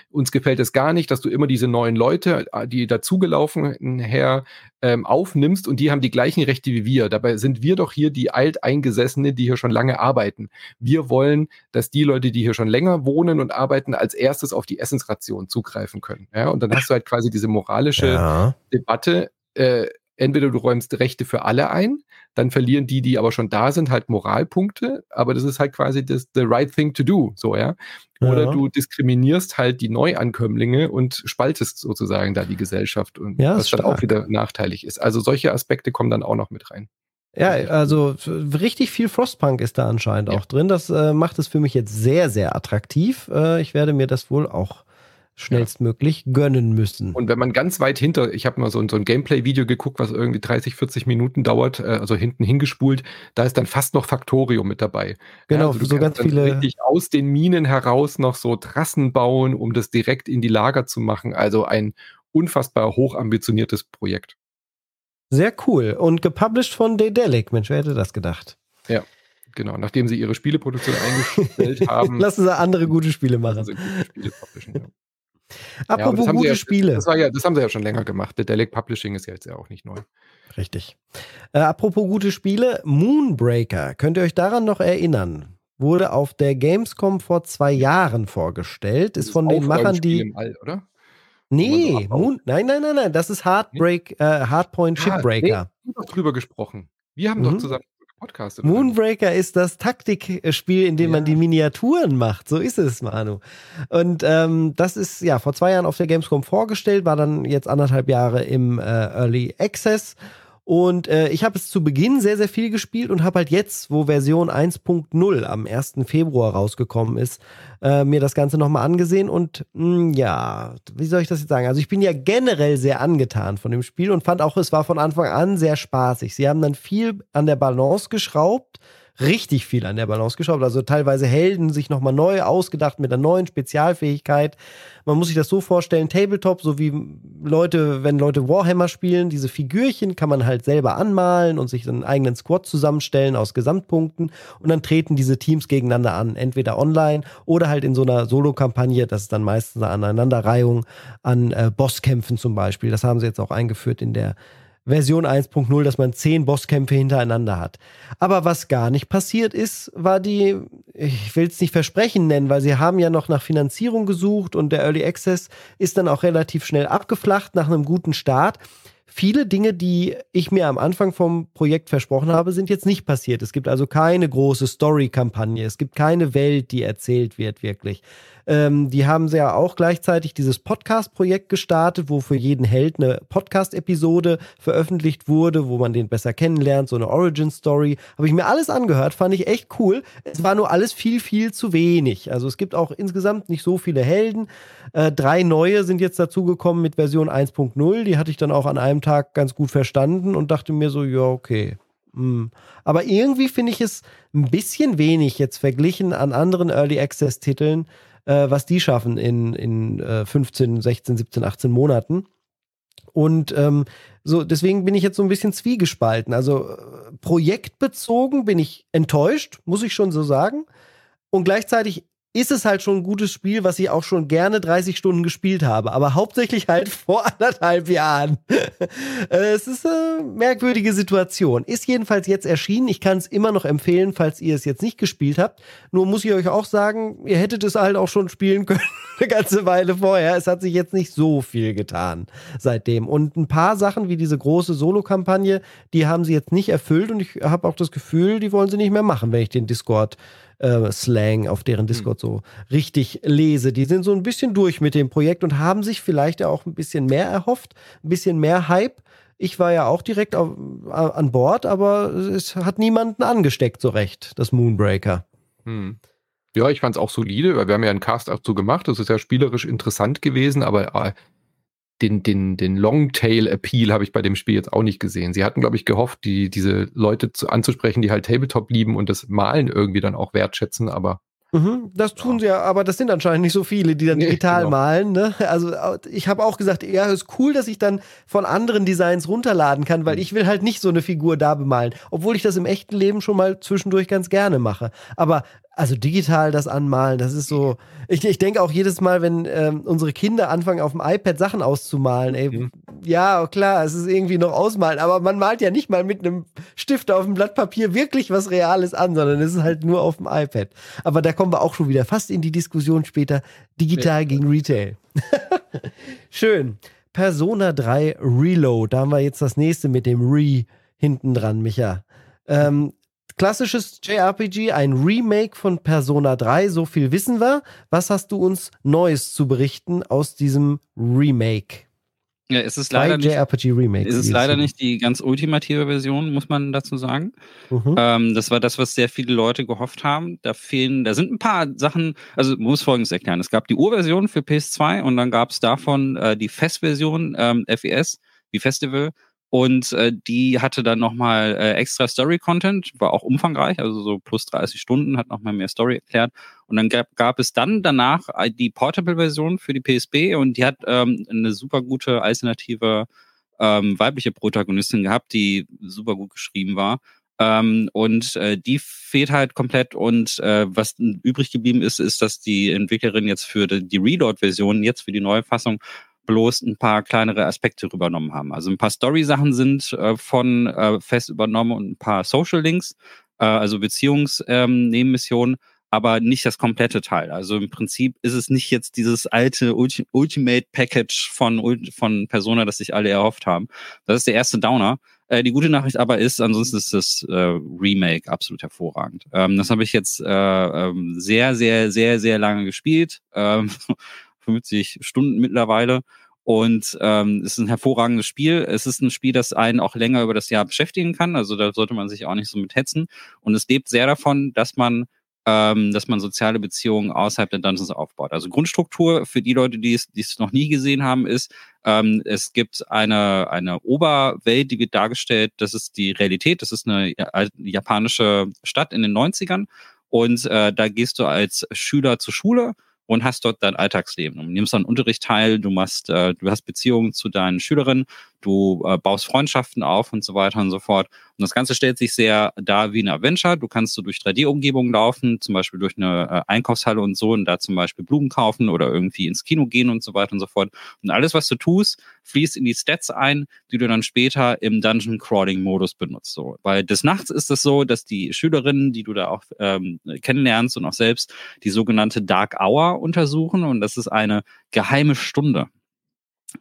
uns gefällt es gar nicht, dass du immer diese neuen Leute, äh, die dazugelaufen her, ähm, aufnimmst und die haben die gleichen Rechte wie wir. Dabei sind wir doch hier die Alteingesessene, die hier schon lange arbeiten. Wir wollen, dass die Leute, die hier schon länger wohnen und arbeiten, als erstes auf die Essensration zugreifen können. Ja, und dann hast du halt quasi diese moralische ja. Debatte. Äh, entweder du räumst Rechte für alle ein, dann verlieren die, die aber schon da sind, halt Moralpunkte, aber das ist halt quasi das the right thing to do, so, ja. Oder ja. du diskriminierst halt die Neuankömmlinge und spaltest sozusagen da die Gesellschaft und ja, was dann auch wieder nachteilig ist. Also solche Aspekte kommen dann auch noch mit rein. Ja, also richtig viel Frostpunk ist da anscheinend ja. auch drin. Das äh, macht es für mich jetzt sehr, sehr attraktiv. Äh, ich werde mir das wohl auch schnellstmöglich ja. gönnen müssen. Und wenn man ganz weit hinter, ich habe mal so, so ein Gameplay-Video geguckt, was irgendwie 30, 40 Minuten dauert, äh, also hinten hingespult, da ist dann fast noch Factorium mit dabei. Genau, ja, also so ganz viele. Richtig aus den Minen heraus noch so Trassen bauen, um das direkt in die Lager zu machen. Also ein unfassbar hochambitioniertes Projekt. Sehr cool. Und gepublished von Daedalic. Mensch, wer hätte das gedacht? Ja. Genau, nachdem sie ihre Spieleproduktion eingestellt haben. Lassen sie andere gute Spiele machen. Gute Spiele ja. Apropos ja, gute ja, Spiele. Das, ja, das, haben sie ja schon länger gemacht. Der Delic Publishing ist ja jetzt ja auch nicht neu. Richtig. Äh, apropos gute Spiele, Moonbreaker. Könnt ihr euch daran noch erinnern? Wurde auf der Gamescom vor zwei Jahren vorgestellt. Ist, ist von den Machern, die. Im All, oder? Nee, so Moon, nein, nein, nein, nein, das ist Heartbreak, nee. äh, Hardpoint Shipbreaker. Ah, nee, wir haben doch drüber gesprochen. Wir haben mhm. doch zusammen Podcast. Moonbreaker ist das Taktikspiel, in dem ja. man die Miniaturen macht. So ist es, Manu. Und ähm, das ist ja vor zwei Jahren auf der Gamescom vorgestellt, war dann jetzt anderthalb Jahre im äh, Early Access und äh, ich habe es zu Beginn sehr, sehr viel gespielt und habe halt jetzt, wo Version 1.0 am 1. Februar rausgekommen ist, äh, mir das Ganze nochmal angesehen. Und mh, hm, ja, wie soll ich das jetzt sagen? Also ich bin ja generell sehr angetan von dem Spiel und fand auch, es war von Anfang an sehr spaßig. Sie haben dann viel an der Balance geschraubt richtig viel an der Balance geschraubt. Also teilweise Helden sich nochmal neu ausgedacht mit einer neuen Spezialfähigkeit. Man muss sich das so vorstellen, Tabletop, so wie Leute, wenn Leute Warhammer spielen, diese Figürchen kann man halt selber anmalen und sich einen eigenen Squad zusammenstellen aus Gesamtpunkten und dann treten diese Teams gegeneinander an, entweder online oder halt in so einer Solo-Kampagne, das ist dann meistens eine Aneinanderreihung an äh, Bosskämpfen zum Beispiel. Das haben sie jetzt auch eingeführt in der Version 1.0, dass man zehn Bosskämpfe hintereinander hat. Aber was gar nicht passiert ist, war die, ich will es nicht Versprechen nennen, weil sie haben ja noch nach Finanzierung gesucht und der Early Access ist dann auch relativ schnell abgeflacht nach einem guten Start. Viele Dinge, die ich mir am Anfang vom Projekt versprochen habe, sind jetzt nicht passiert. Es gibt also keine große Story-Kampagne. Es gibt keine Welt, die erzählt wird, wirklich. Ähm, die haben ja auch gleichzeitig dieses Podcast-Projekt gestartet, wo für jeden Held eine Podcast-Episode veröffentlicht wurde, wo man den besser kennenlernt, so eine Origin-Story. Habe ich mir alles angehört, fand ich echt cool. Es war nur alles viel, viel zu wenig. Also es gibt auch insgesamt nicht so viele Helden. Äh, drei neue sind jetzt dazugekommen mit Version 1.0. Die hatte ich dann auch an einem Tag ganz gut verstanden und dachte mir so, ja, okay. Hm. Aber irgendwie finde ich es ein bisschen wenig jetzt verglichen an anderen Early Access Titeln, äh, was die schaffen in, in äh, 15, 16, 17, 18 Monaten. Und ähm, so, deswegen bin ich jetzt so ein bisschen zwiegespalten. Also äh, projektbezogen bin ich enttäuscht, muss ich schon so sagen. Und gleichzeitig ist es halt schon ein gutes Spiel, was ich auch schon gerne 30 Stunden gespielt habe, aber hauptsächlich halt vor anderthalb Jahren. Äh, es ist eine merkwürdige Situation. Ist jedenfalls jetzt erschienen. Ich kann es immer noch empfehlen, falls ihr es jetzt nicht gespielt habt. Nur muss ich euch auch sagen, ihr hättet es halt auch schon spielen können, eine ganze Weile vorher. Es hat sich jetzt nicht so viel getan seitdem. Und ein paar Sachen wie diese große Solo-Kampagne, die haben sie jetzt nicht erfüllt und ich habe auch das Gefühl, die wollen sie nicht mehr machen, wenn ich den Discord äh, Slang auf deren hm. Discord so richtig lese. Die sind so ein bisschen durch mit dem Projekt und haben sich vielleicht ja auch ein bisschen mehr erhofft, ein bisschen mehr Hype. Ich war ja auch direkt auf, an Bord, aber es hat niemanden angesteckt so recht, das Moonbreaker. Hm. Ja, ich fand es auch solide, weil wir haben ja einen Cast dazu gemacht. Das ist ja spielerisch interessant gewesen, aber äh, den, den, den Longtail-Appeal habe ich bei dem Spiel jetzt auch nicht gesehen. Sie hatten, glaube ich, gehofft, die, diese Leute zu, anzusprechen, die halt Tabletop lieben und das Malen irgendwie dann auch wertschätzen, aber Mhm, das tun ja. sie ja, aber das sind anscheinend nicht so viele, die dann digital genau. malen. Ne? Also ich habe auch gesagt, ja, ist cool, dass ich dann von anderen Designs runterladen kann, weil mhm. ich will halt nicht so eine Figur da bemalen, obwohl ich das im echten Leben schon mal zwischendurch ganz gerne mache. Aber also digital das anmalen, das ist so. Ich, ich denke auch jedes Mal, wenn ähm, unsere Kinder anfangen, auf dem iPad Sachen auszumalen, ey, mhm. ja, klar, es ist irgendwie noch ausmalen, aber man malt ja nicht mal mit einem Stift auf dem Blatt Papier wirklich was Reales an, sondern es ist halt nur auf dem iPad. Aber da kommen wir auch schon wieder fast in die Diskussion später. Digital ja. gegen Retail. Schön. Persona 3 Reload. Da haben wir jetzt das nächste mit dem Re hinten dran, Micha. Ähm, klassisches JRPG, ein Remake von Persona 3, so viel wissen wir. Was hast du uns Neues zu berichten aus diesem Remake? Ja, es ist leider JRPG Remake. Es ist leider nicht die ganz ultimative Version, muss man dazu sagen. Mhm. Ähm, das war das, was sehr viele Leute gehofft haben. Da fehlen, da sind ein paar Sachen, also man muss Folgendes erklären. Es gab die Urversion für PS2 und dann gab es davon äh, die Festversion ähm, FES, wie Festival und äh, die hatte dann nochmal äh, extra Story-Content, war auch umfangreich, also so plus 30 Stunden, hat nochmal mehr Story erklärt. Und dann gab, gab es dann danach äh, die Portable-Version für die PSP und die hat ähm, eine super gute alternative ähm, weibliche Protagonistin gehabt, die super gut geschrieben war. Ähm, und äh, die fehlt halt komplett. Und äh, was übrig geblieben ist, ist, dass die Entwicklerin jetzt für die, die Reload-Version, jetzt für die neue Fassung, bloß ein paar kleinere Aspekte übernommen haben. Also ein paar Story-Sachen sind äh, von äh, fest übernommen und ein paar Social-Links, äh, also Beziehungsnebenmissionen, ähm, aber nicht das komplette Teil. Also im Prinzip ist es nicht jetzt dieses alte Ulti Ultimate Package von, von Persona, das sich alle erhofft haben. Das ist der erste Downer. Äh, die gute Nachricht aber ist, ansonsten ist das äh, Remake absolut hervorragend. Ähm, das habe ich jetzt äh, ähm, sehr, sehr, sehr, sehr lange gespielt. Ähm, 50 Stunden mittlerweile. Und ähm, es ist ein hervorragendes Spiel. Es ist ein Spiel, das einen auch länger über das Jahr beschäftigen kann. Also da sollte man sich auch nicht so mit hetzen. Und es lebt sehr davon, dass man ähm, dass man soziale Beziehungen außerhalb der Dungeons aufbaut. Also Grundstruktur für die Leute, die es, die es noch nie gesehen haben, ist, ähm, es gibt eine, eine Oberwelt, die wird dargestellt, das ist die Realität, das ist eine japanische Stadt in den 90ern und äh, da gehst du als Schüler zur Schule und hast dort dein Alltagsleben. Du nimmst an Unterricht teil, du machst, äh, du hast Beziehungen zu deinen Schülerinnen, du äh, baust Freundschaften auf und so weiter und so fort. Und das Ganze stellt sich sehr da wie ein Adventure. Du kannst so durch 3D-Umgebungen laufen, zum Beispiel durch eine äh, Einkaufshalle und so und da zum Beispiel Blumen kaufen oder irgendwie ins Kino gehen und so weiter und so fort. Und alles, was du tust, fließt in die Stats ein, die du dann später im Dungeon-Crawling-Modus benutzt. So. Weil des Nachts ist es so, dass die Schülerinnen, die du da auch ähm, kennenlernst und auch selbst, die sogenannte Dark Hour untersuchen und das ist eine geheime Stunde.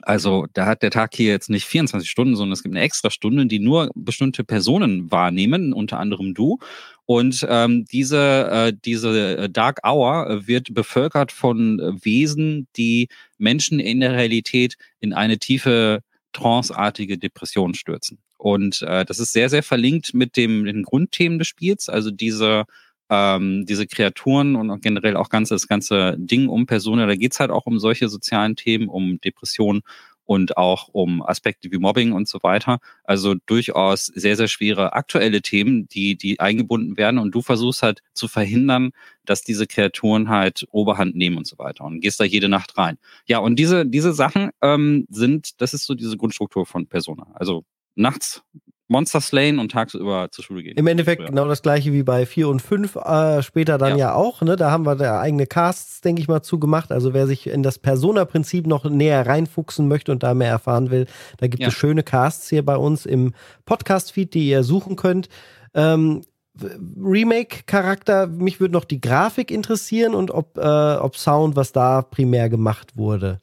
Also da hat der Tag hier jetzt nicht 24 Stunden, sondern es gibt eine extra Stunde, die nur bestimmte Personen wahrnehmen, unter anderem du. Und ähm, diese, äh, diese Dark Hour wird bevölkert von Wesen, die Menschen in der Realität in eine tiefe tranceartige Depression stürzen. Und äh, das ist sehr, sehr verlinkt mit dem, den Grundthemen des Spiels, also diese ähm, diese Kreaturen und generell auch ganz das ganze Ding um Persona, da geht's halt auch um solche sozialen Themen, um Depressionen und auch um Aspekte wie Mobbing und so weiter. Also durchaus sehr, sehr schwere aktuelle Themen, die, die eingebunden werden und du versuchst halt zu verhindern, dass diese Kreaturen halt Oberhand nehmen und so weiter und gehst da jede Nacht rein. Ja, und diese, diese Sachen ähm, sind, das ist so diese Grundstruktur von Persona. Also nachts Monster slayen und tagsüber zur Schule gehen. Im Endeffekt genau das gleiche wie bei 4 und 5, äh, später dann ja. ja. auch. Ne? Da haben wir da eigene Casts, denke ich mal, zugemacht. Also wer sich in das Persona-Prinzip noch näher reinfuchsen möchte und da mehr erfahren will, da gibt ja. es schöne Casts hier bei uns im Podcast-Feed, die ihr suchen könnt. Ähm, Remake-Charakter, mich würde noch die Grafik interessieren und ob, äh, ob Sound, was da primär gemacht wurde.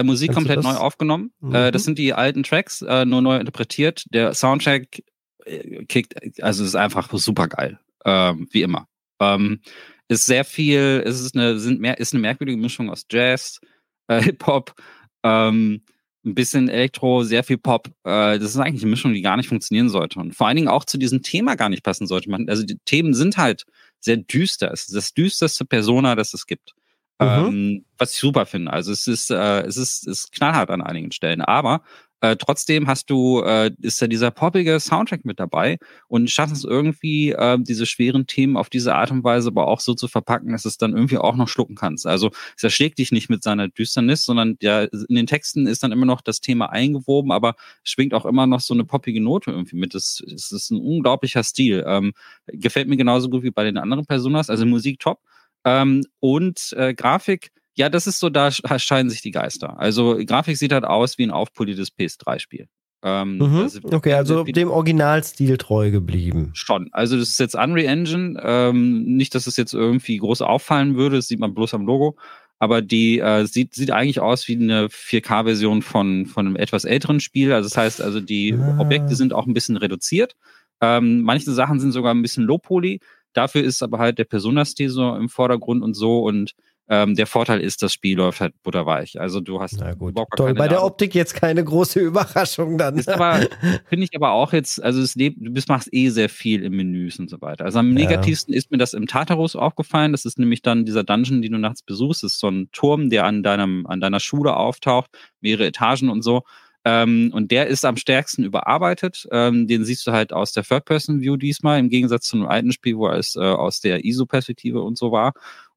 Äh, Musik Kannst komplett neu aufgenommen. Mhm. Äh, das sind die alten Tracks, äh, nur neu interpretiert. Der Soundtrack äh, kickt, also ist einfach super geil. Ähm, wie immer. Ähm, ist sehr viel, ist es eine, sind mehr, ist eine merkwürdige Mischung aus Jazz, äh, Hip-Hop, ähm, ein bisschen Elektro, sehr viel Pop. Äh, das ist eigentlich eine Mischung, die gar nicht funktionieren sollte. Und vor allen Dingen auch zu diesem Thema gar nicht passen sollte. Man, also die Themen sind halt sehr düster. Es ist das düsterste Persona, das es gibt. Mhm. Ähm, was ich super finde. Also es ist, äh, es ist, es ist knallhart an einigen Stellen. Aber Äh, trotzdem hast du, äh, ist da dieser poppige Soundtrack mit dabei und schaffst es irgendwie, äh, diese schweren Themen auf diese Art und Weise aber auch so zu verpacken, dass es dann irgendwie auch noch schlucken kannst. Also es erschlägt dich nicht mit seiner Düsternis, sondern der, in den Texten ist dann immer noch das Thema eingewoben, aber schwingt auch immer noch so eine poppige Note irgendwie mit. Das, das ist ein unglaublicher Stil. Ähm, gefällt mir genauso gut wie bei den anderen Personas. Also Musik top. Ähm, und äh, Grafik ja, das ist so, da scheiden sich die Geister. Also Grafik sieht halt aus wie ein aufpoliertes PS3-Spiel. Ähm, mhm. also, okay, also dem Originalstil treu geblieben. Schon. Also das ist jetzt Unreal Engine. Ähm, nicht, dass es jetzt irgendwie groß auffallen würde, das sieht man bloß am Logo. Aber die äh, sieht, sieht eigentlich aus wie eine 4K-Version von, von einem etwas älteren Spiel. Also das heißt, also die ah. Objekte sind auch ein bisschen reduziert. Ähm, manche Sachen sind sogar ein bisschen low-poly. Dafür ist aber halt der Personastil so im Vordergrund und so und ähm, der Vorteil ist, das Spiel läuft halt butterweich. Also du hast Na gut. Toll, bei der Optik jetzt keine große Überraschung dann. Ist aber, finde ich aber auch jetzt, also es lebt, du bist, machst eh sehr viel im Menüs und so weiter. Also am ja. negativsten ist mir das im Tartarus aufgefallen. Das ist nämlich dann dieser Dungeon, den du nachts besuchst. Das ist so ein Turm, der an deinem, an deiner Schule auftaucht, mehrere Etagen und so. Ähm, und der ist am stärksten überarbeitet. Ähm, den siehst du halt aus der Third-Person-View diesmal, im Gegensatz zu einem alten Spiel, wo es äh, aus der ISO-Perspektive und so war.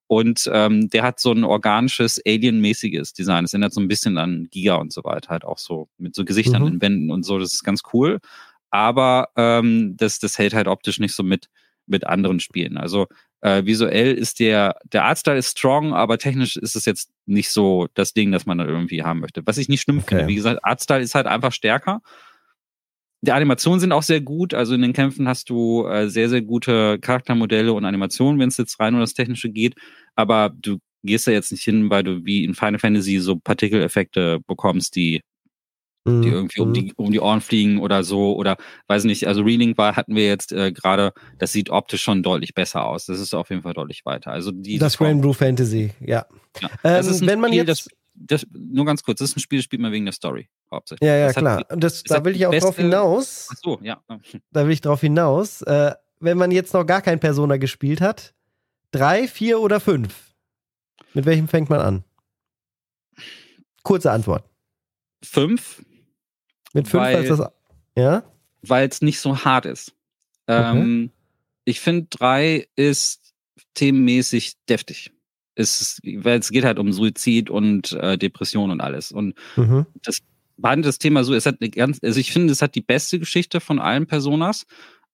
Und ähm, der hat so ein organisches, alienmäßiges Design. Es erinnert so ein bisschen an Giga und so weiter, halt auch so mit so Gesichtern mhm. in Wänden und so. Das ist ganz cool. Aber ähm, das, das hält halt optisch nicht so mit, mit anderen Spielen. Also äh, visuell ist der, der Artstyle ist strong, aber technisch ist es jetzt nicht so das Ding, das man da irgendwie haben möchte. Was ich nicht schlimm okay. finde. Wie gesagt, Artstyle ist halt einfach stärker die Animationen sind auch sehr gut. Also in den Kämpfen hast du äh, sehr, sehr gute Charaktermodelle und Animationen, wenn es jetzt rein um das Technische geht. Aber du gehst da jetzt nicht hin, weil du wie in Final Fantasy so Partikeleffekte bekommst, die, die mhm. irgendwie um die, mhm. um die Ohren fliegen oder so. Oder weiß nicht, also Reeling war, hatten wir jetzt äh, gerade, das sieht optisch schon deutlich besser aus. Das ist auf jeden Fall deutlich weiter. Also die, das Rainbow Fantasy, ja. ja. Ähm, wenn man Spiel, jetzt. Das, das, nur ganz kurz, das ist ein Spiel, das spielt man wegen der Story hauptsächlich. Ja, ja, das klar. Hat, das, da will ich auch drauf hinaus. Ach so, ja. Da will ich drauf hinaus. Äh, wenn man jetzt noch gar kein Persona gespielt hat, drei, vier oder fünf? Mit welchem fängt man an? Kurze Antwort. Fünf. Mit fünf weil, das. Ja? Weil es nicht so hart ist. Ähm, okay. Ich finde, drei ist themenmäßig deftig es, weil es geht halt um Suizid und äh, Depression und alles. Und mhm. das behandelt das Thema so, es hat eine ganz, also ich finde, es hat die beste Geschichte von allen Personas,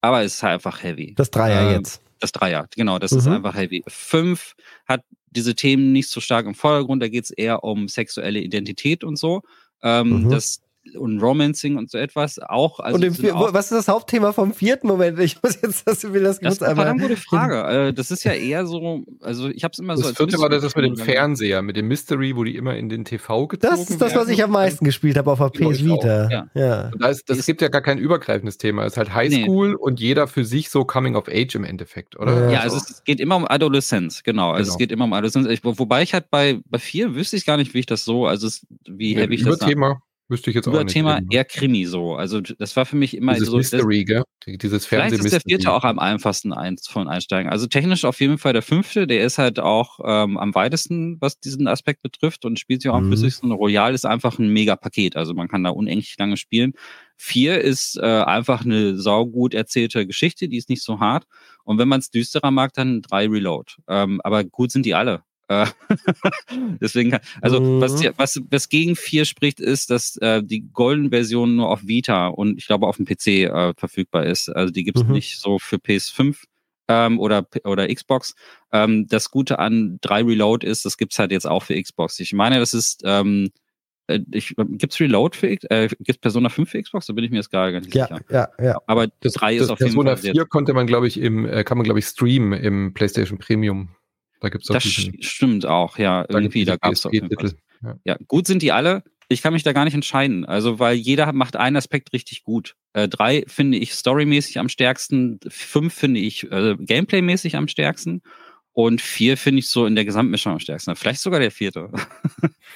aber es ist halt einfach heavy. Das Dreier äh, jetzt. Das Dreier, genau, das mhm. ist einfach heavy. Fünf hat diese Themen nicht so stark im Vordergrund, da geht es eher um sexuelle Identität und so. Ähm, mhm. Das und Romancing und so etwas auch. Also und im, auch, was ist das Hauptthema vom vierten Moment? Ich muss jetzt, das will das, das ist eine verdammt gute Frage. Äh, das ist ja eher so, also ich habe es immer das so. Das vierte war das mit dem Fernseher, mit dem Mystery, wo die immer in den TV gezogen Das ist das, was ich am meisten gespielt habe auf der PS Vita. Ja. ja. Da ist, das gibt ja gar kein übergreifendes Thema. Es ist halt Highschool nee. und jeder für sich so Coming of Age im Endeffekt, oder? Ja, ja also es geht immer um Adoleszenz, genau. Also genau. es geht immer um Adoleszenz. Ich, wobei ich halt bei, bei vier wüsste ich gar nicht, wie ich das so, also wie heavy ich das. Thema. Wüsste ich jetzt Über auch nicht. Thema eher Krimi so. Also das war für mich immer Dieses so. Mystery, gell? Dieses Fernseh Vielleicht ist der vierte auch am einfachsten eins von einsteigen. Also technisch auf jeden Fall der fünfte. Der ist halt auch ähm, am weitesten, was diesen Aspekt betrifft und spielt sich auch am mhm. flüssigsten. Royal ist einfach ein mega Paket. Also man kann da unendlich lange spielen. Vier ist äh, einfach eine saugut erzählte Geschichte, die ist nicht so hart. Und wenn man es düsterer mag, dann drei Reload. Ähm, aber gut sind die alle. Äh, deswegen, also mhm. was, was, was gegen 4 spricht, ist, dass äh, die Golden-Version nur auf Vita und ich glaube auf dem PC äh, verfügbar ist. Also die gibt es mhm. nicht so für PS5 ähm, oder, oder Xbox. Ähm, das Gute an 3 Reload ist, das gibt es halt jetzt auch für Xbox. Ich meine, das ist ähm, äh, Gibt es Reload für äh, gibt's Persona 5 für Xbox? Da bin ich mir jetzt gar nicht ja, sicher. Ja, ja. Aber das 3 ist auf Persona jeden Fall. Persona 4 konnte man, glaube ich, im, äh, kann man, glaube ich, streamen im PlayStation Premium. Da gibt's auch das diesen, stimmt auch, ja. Da irgendwie, da gab es auch. Ja. ja, gut sind die alle. Ich kann mich da gar nicht entscheiden. Also, weil jeder macht einen Aspekt richtig gut. Äh, drei finde ich storymäßig am stärksten, fünf finde ich äh, gameplaymäßig am stärksten und vier finde ich so in der Gesamtmischung am stärksten. Vielleicht sogar der vierte.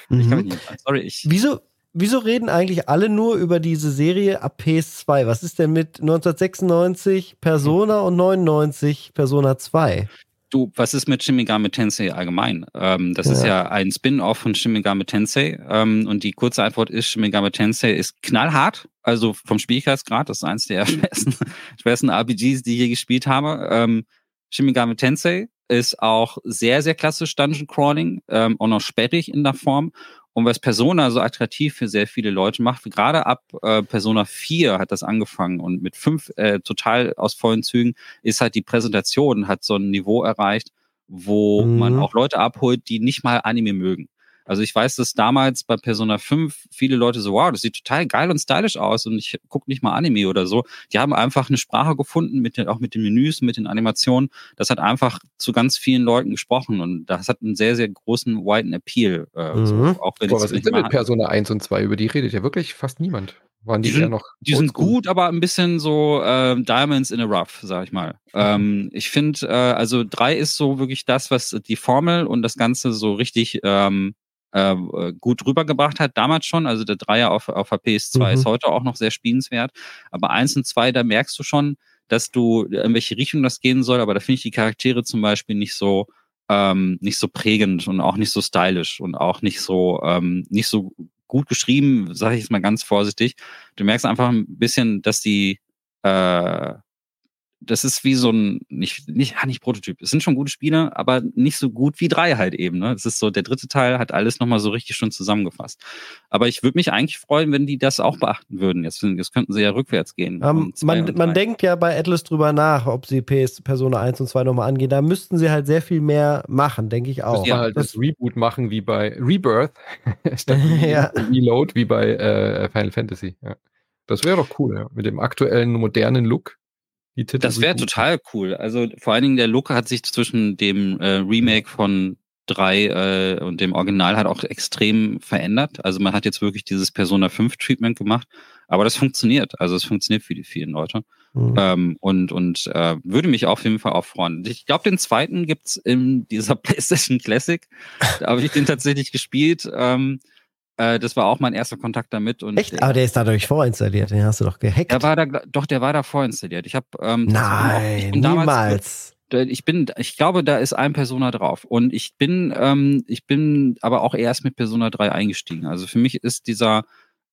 Mhm. ich kann mich nicht Sorry, ich. Wieso, wieso reden eigentlich alle nur über diese Serie ab PS2? Was ist denn mit 1996 Persona und 99 Persona 2? Du, was ist mit Shin Megami Tensei allgemein? Ähm, das ja. ist ja ein Spin-off von Shin Megami Tensei. Ähm, und die kurze Antwort ist, Shin Megami Tensei ist knallhart. Also vom Schwierigkeitsgrad, das ist eins der schwersten, schwersten RPGs, die ich je gespielt habe. Ähm, Shin Megami Tensei ist auch sehr, sehr klassisch Dungeon Crawling, ähm, auch noch sperrig in der Form. Und was Persona so attraktiv für sehr viele Leute macht, gerade ab äh, Persona 4 hat das angefangen und mit fünf äh, total aus vollen Zügen ist halt die Präsentation, hat so ein Niveau erreicht, wo mhm. man auch Leute abholt, die nicht mal Anime mögen. Also ich weiß, dass damals bei Persona 5 viele Leute so, wow, das sieht total geil und stylisch aus und ich gucke nicht mal Anime oder so. Die haben einfach eine Sprache gefunden, mit den, auch mit den Menüs, mit den Animationen. Das hat einfach zu ganz vielen Leuten gesprochen und das hat einen sehr, sehr großen widen Appeal. Äh, mhm. so, auch wenn Boah, was ist denn mit Persona 1 und 2? Über die redet ja wirklich fast niemand. Waren die, die sind, noch die sind gut, aber ein bisschen so äh, Diamonds in a Rough, sag ich mal. Mhm. Ähm, ich finde, äh, also drei ist so wirklich das, was die Formel und das Ganze so richtig ähm, ähm, äh, gut rübergebracht hat, damals schon. Also der Dreier auf, auf der PS2 mhm. ist heute auch noch sehr spielenswert. Aber eins und zwei, da merkst du schon, dass du, in welche Richtung das gehen soll, aber da finde ich die Charaktere zum Beispiel nicht so, ähm, nicht so prägend und auch nicht so stylisch und auch nicht so, ähm, nicht so gut geschrieben, sage ich jetzt mal ganz vorsichtig. Du merkst einfach ein bisschen, dass die, äh, das ist wie so ein, nicht, nicht, ja, nicht Prototyp. Es sind schon gute Spiele, aber nicht so gut wie drei halt eben. Ne? Es ist so, der dritte Teil hat alles nochmal so richtig schon zusammengefasst. Aber ich würde mich eigentlich freuen, wenn die das auch beachten würden. Jetzt, jetzt könnten sie ja rückwärts gehen. Um, man man denkt ja bei Atlas drüber nach, ob sie PS Persona 1 und 2 nochmal angehen. Da müssten sie halt sehr viel mehr machen, denke ich auch. Ja, halt das, das Reboot machen wie bei Rebirth, statt ja. Reload wie bei äh, Final Fantasy. Ja. Das wäre doch cool, ja. Mit dem aktuellen, modernen Look die Titel das wäre total cool. Also vor allen Dingen der Look hat sich zwischen dem äh, Remake von drei äh, und dem Original hat auch extrem verändert. Also man hat jetzt wirklich dieses Persona 5 Treatment gemacht, aber das funktioniert. Also es funktioniert für die vielen Leute. Mhm. Ähm, und und äh, würde mich auf jeden Fall auch freuen. Ich glaube, den zweiten gibt's in dieser PlayStation Classic. Da habe ich den tatsächlich gespielt. Ähm, äh, das war auch mein erster Kontakt damit. Und Echt? Aber der ist dadurch vorinstalliert, den hast du doch gehackt. Der war da, doch, der war da vorinstalliert. Ich habe ähm, Nein, niemals. Ich bin, ich glaube, da ist ein Persona drauf. Und ich bin, ähm, ich bin aber auch erst mit Persona 3 eingestiegen. Also für mich ist dieser,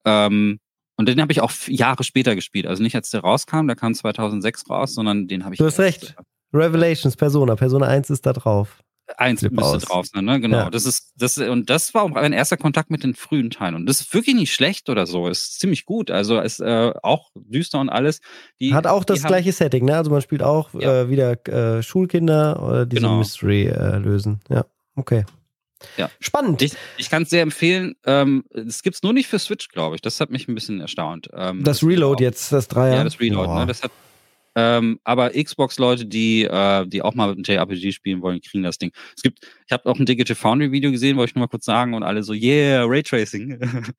ähm, und den habe ich auch Jahre später gespielt. Also nicht als der rauskam, der kam 2006 raus, sondern den habe ich. Du hast recht. Revelations Persona. Persona 1 ist da drauf. Eins Flip müsste aus. drauf sein, ne? Genau. Ja. Das ist, das, und das war auch mein erster Kontakt mit den frühen Teilen. Und das ist wirklich nicht schlecht oder so. Ist ziemlich gut. Also ist äh, auch düster und alles. Die, Hat auch das gleiche haben, Setting, ne? Also man spielt auch ja. äh, wieder äh, Schulkinder oder diese genau. Mystery äh, lösen. Ja, okay. Ja. Spannend. Ich, ich kann es sehr empfehlen. Ähm, es gibt es nur nicht für Switch, glaube ich. Das hat mich ein bisschen erstaunt. Ähm, das, das Reload jetzt, das Dreier. Ja, das Reload. Ne? Das hat ähm, aber Xbox-Leute, die, äh, die auch mal ein JRPG spielen wollen, kriegen das Ding. Es gibt, ich habe auch ein Digital Foundry-Video gesehen, wollte ich nur mal kurz sagen, und alle so, yeah, Raytracing.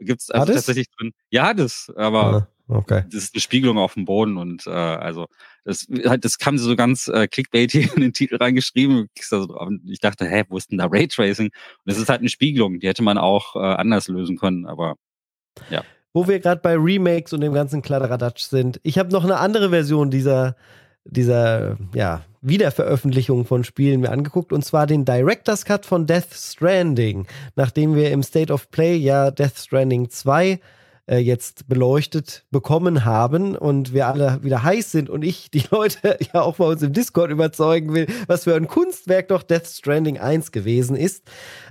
Gibt's also tatsächlich drin. Ja, das, aber ah, okay. das ist eine Spiegelung auf dem Boden und äh, also das, halt, das kam so ganz äh, clickbaity in den Titel reingeschrieben. Ich dachte, hä, wo ist denn da Raytracing? Und das ist halt eine Spiegelung, die hätte man auch äh, anders lösen können, aber ja wo wir gerade bei Remakes und dem ganzen Kladderadatsch sind. Ich habe noch eine andere Version dieser, dieser ja, Wiederveröffentlichung von Spielen mir angeguckt und zwar den Director's Cut von Death Stranding. Nachdem wir im State of Play ja Death Stranding 2 äh, jetzt beleuchtet bekommen haben und wir alle wieder heiß sind und ich die Leute ja auch bei uns im Discord überzeugen will, was für ein Kunstwerk doch Death Stranding 1 gewesen ist,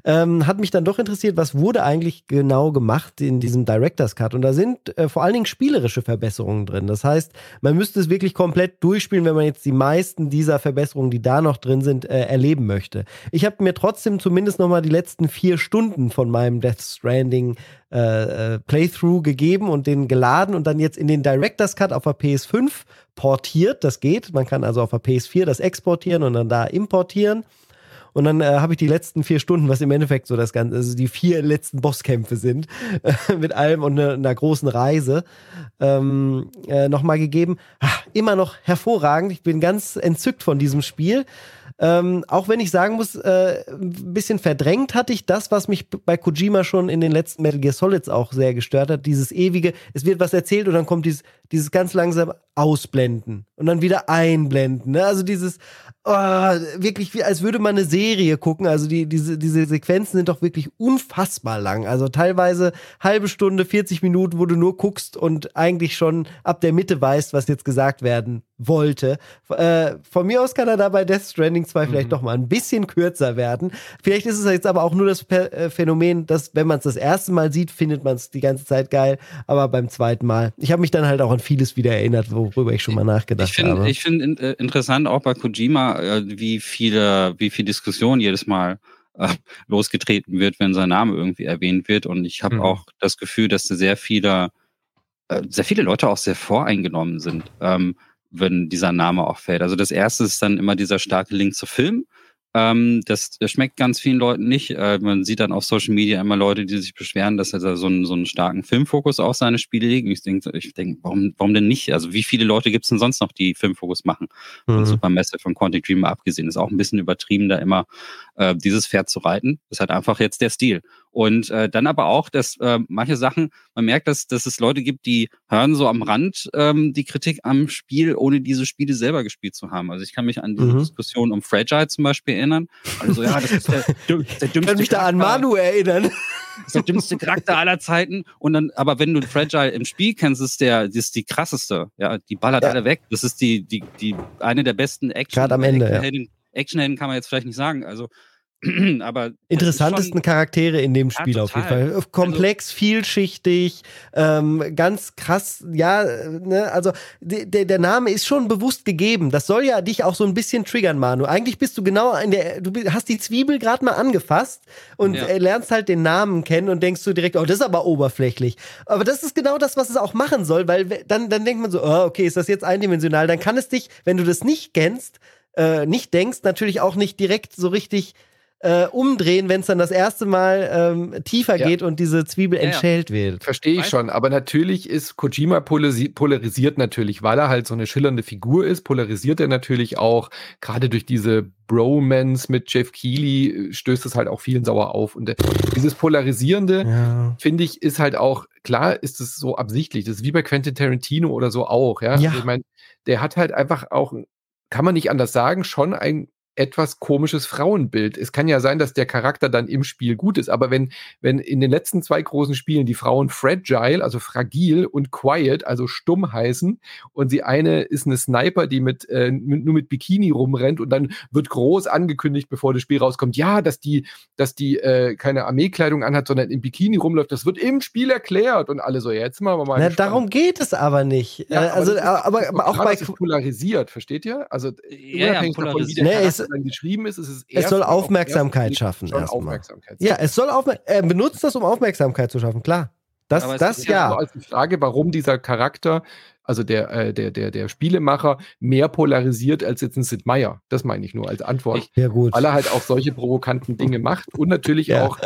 ähm, hat mich dann doch interessiert, was wurde eigentlich genau gemacht in diesem Director's Cut. Und da sind äh, vor allen Dingen spielerische Verbesserungen drin. Das heißt, man müsste es wirklich komplett durchspielen, wenn man jetzt die meisten dieser Verbesserungen, die da noch drin sind, äh, erleben möchte. Ich habe mir trotzdem zumindest noch mal die letzten vier Stunden von meinem Death Stranding äh, äh, Playthrough gegeben und den geladen und dann jetzt in den Director's Cut auf der PS5 portiert. Das geht. Man kann also auf der PS4 das exportieren und dann da importieren. Und dann äh, habe ich die letzten vier Stunden, was im Endeffekt so das Ganze, also die vier letzten Bosskämpfe sind, mit allem und einer, einer großen Reise, ähm, äh, nochmal gegeben. Ach, immer noch hervorragend. Ich bin ganz entzückt von diesem Spiel. Ähm, auch wenn ich sagen muss, äh, ein bisschen verdrängt hatte ich das, was mich bei Kojima schon in den letzten Metal Gear Solids auch sehr gestört hat. Dieses ewige, es wird was erzählt und dann kommt dieses, dieses ganz langsam ausblenden und dann wieder einblenden. Ne? Also dieses, oh, wirklich, wie, als würde man eine Serie gucken. Also die, diese, diese Sequenzen sind doch wirklich unfassbar lang. Also teilweise halbe Stunde, 40 Minuten, wo du nur guckst und eigentlich schon ab der Mitte weißt, was jetzt gesagt werden wollte. Äh, von mir aus kann er da bei Death Stranding 2 vielleicht mhm. doch mal ein bisschen kürzer werden. Vielleicht ist es jetzt aber auch nur das äh, Phänomen, dass wenn man es das erste Mal sieht, findet man es die ganze Zeit geil, aber beim zweiten Mal. Ich habe mich dann halt auch an vieles wieder erinnert, worüber ich schon mal nachgedacht ich find, habe. Ich finde äh, interessant auch bei Kojima, äh, wie viele, wie viel Diskussion jedes Mal äh, losgetreten wird, wenn sein Name irgendwie erwähnt wird. Und ich habe mhm. auch das Gefühl, dass sehr viele, äh, sehr viele Leute auch sehr voreingenommen sind. Ähm, wenn dieser Name auch fällt. Also das erste ist dann immer dieser starke Link zu Film. Ähm, das, das schmeckt ganz vielen Leuten nicht. Äh, man sieht dann auf Social Media immer Leute, die sich beschweren, dass er da so einen, so einen starken Filmfokus auf seine Spiele legt. Ich denke, ich denk, warum, warum denn nicht? Also wie viele Leute gibt es denn sonst noch, die Filmfokus machen? Mhm. Von Supermesse, von Quantic Dream abgesehen. Ist auch ein bisschen übertrieben, da immer äh, dieses Pferd zu reiten. Das ist halt einfach jetzt der Stil. Und äh, dann aber auch, dass äh, manche Sachen, man merkt, dass, dass es Leute gibt, die hören so am Rand ähm, die Kritik am Spiel, ohne diese Spiele selber gespielt zu haben. Also ich kann mich an die mhm. Diskussion um Fragile zum Beispiel erinnern. Also ja, das ist der, der dümmste Ich kann mich da an Manu erinnern. Das ist der dümmste Charakter aller Zeiten. Und dann, aber wenn du Fragile im Spiel kennst, ist der, das ist die krasseste. Ja, die ballert ja. alle weg. Das ist die, die, die, eine der besten Action. Gerade am Ende, ja. Actionhelden kann man jetzt vielleicht nicht sagen. Also aber interessantesten Charaktere in dem Spiel ja, auf jeden Fall. Komplex, also, vielschichtig, ähm, ganz krass. Ja, ne, also der, der Name ist schon bewusst gegeben. Das soll ja dich auch so ein bisschen triggern, Manu. Eigentlich bist du genau in der, du hast die Zwiebel gerade mal angefasst und ja. lernst halt den Namen kennen und denkst du direkt, oh, das ist aber oberflächlich. Aber das ist genau das, was es auch machen soll, weil dann, dann denkt man so, oh, okay, ist das jetzt eindimensional? Dann kann es dich, wenn du das nicht kennst, äh, nicht denkst, natürlich auch nicht direkt so richtig äh, umdrehen, wenn es dann das erste Mal ähm, tiefer ja. geht und diese Zwiebel ja, entschält wird. Verstehe ich schon, aber natürlich ist Kojima polarisiert natürlich, weil er halt so eine schillernde Figur ist, polarisiert er natürlich auch, gerade durch diese Bromance mit Jeff Keighley äh, stößt es halt auch vielen sauer auf. Und äh, dieses Polarisierende, ja. finde ich, ist halt auch, klar ist es so absichtlich. Das ist wie bei Quentin Tarantino oder so auch, ja. ja. Also ich meine, der hat halt einfach auch, kann man nicht anders sagen, schon ein etwas komisches Frauenbild. Es kann ja sein, dass der Charakter dann im Spiel gut ist, aber wenn, wenn in den letzten zwei großen Spielen die Frauen fragile, also fragil und quiet, also stumm heißen und die eine ist eine Sniper, die mit, äh, mit, nur mit Bikini rumrennt und dann wird groß angekündigt, bevor das Spiel rauskommt, ja, dass die, dass die äh, keine Armeekleidung anhat, sondern im Bikini rumläuft, das wird im Spiel erklärt und alle so, ja, jetzt machen wir mal. Na, darum geht es aber nicht. Ja, also, aber, aber, aber auch bei polarisiert, versteht ihr? Also ja, unabhängig ja, davon, wie der nee, dann geschrieben ist, ist es Es soll Aufmerksamkeit schaffen. Aufmerksamkeit ja, es soll Aufmer er benutzt das, um Aufmerksamkeit zu schaffen, klar. Das, das ja. ja. als die Frage, warum dieser Charakter also der, äh, der, der, der Spielemacher, mehr polarisiert als jetzt ein Sid Meier. Das meine ich nur als Antwort. Ja, gut. Weil er halt auch solche provokanten Dinge macht und natürlich ja. auch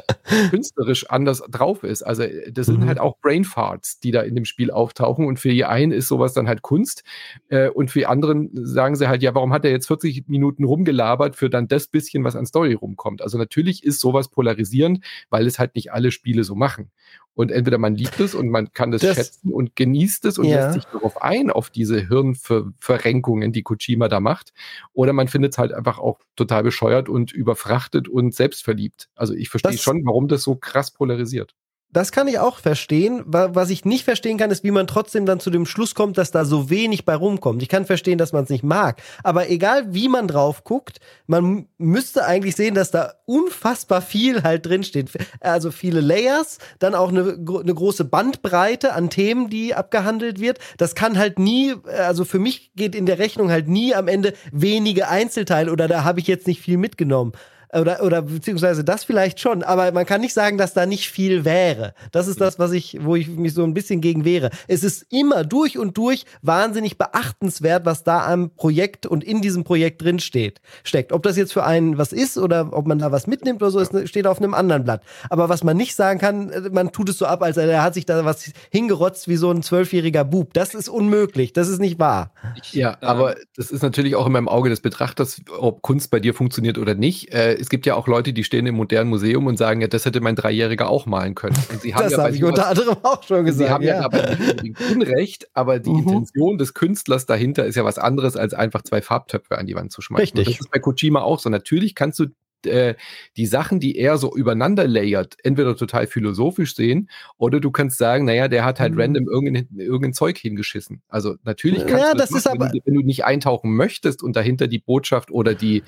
künstlerisch anders drauf ist. Also das sind mhm. halt auch Brainfarts, die da in dem Spiel auftauchen und für die einen ist sowas dann halt Kunst äh, und für die anderen sagen sie halt, ja, warum hat er jetzt 40 Minuten rumgelabert für dann das bisschen, was an Story rumkommt? Also natürlich ist sowas polarisierend, weil es halt nicht alle Spiele so machen. Und entweder man liebt es und man kann das, das schätzen und genießt es und ja. lässt sich darauf ein, auf diese Hirnverrenkungen, die Kojima da macht. Oder man findet es halt einfach auch total bescheuert und überfrachtet und selbstverliebt. Also ich verstehe schon, warum das so krass polarisiert. Das kann ich auch verstehen. Was ich nicht verstehen kann, ist, wie man trotzdem dann zu dem Schluss kommt, dass da so wenig bei rumkommt. Ich kann verstehen, dass man es nicht mag. Aber egal, wie man drauf guckt, man müsste eigentlich sehen, dass da unfassbar viel halt drinsteht. Also viele Layers, dann auch eine, eine große Bandbreite an Themen, die abgehandelt wird. Das kann halt nie, also für mich geht in der Rechnung halt nie am Ende wenige Einzelteile oder da habe ich jetzt nicht viel mitgenommen. Oder, oder beziehungsweise das vielleicht schon, aber man kann nicht sagen, dass da nicht viel wäre. Das ist das, was ich, wo ich mich so ein bisschen gegen wehre. Es ist immer durch und durch wahnsinnig beachtenswert, was da am Projekt und in diesem Projekt drin steht, steckt. Ob das jetzt für einen was ist oder ob man da was mitnimmt oder so, ist, steht auf einem anderen Blatt. Aber was man nicht sagen kann, man tut es so ab, als er hat sich da was hingerotzt wie so ein zwölfjähriger Bub. Das ist unmöglich. Das ist nicht wahr. Ja, aber das ist natürlich auch in meinem Auge des Betrachters, ob Kunst bei dir funktioniert oder nicht. Äh, es gibt ja auch Leute, die stehen im modernen Museum und sagen, ja, das hätte mein Dreijähriger auch malen können. das ja habe ich unter anderem auch schon gesagt. Sie haben ja, ja aber nicht Unrecht, aber die mhm. Intention des Künstlers dahinter ist ja was anderes, als einfach zwei Farbtöpfe an die Wand zu schmeißen. Richtig. Und das ist bei Kojima auch so. Natürlich kannst du äh, die Sachen, die er so übereinander layert, entweder total philosophisch sehen oder du kannst sagen, naja, der hat halt mhm. random irgendein, irgendein Zeug hingeschissen. Also natürlich kannst ja, du das, das machen, aber, wenn, du, wenn, du, nicht eintauchen möchtest und dahinter die Botschaft oder die,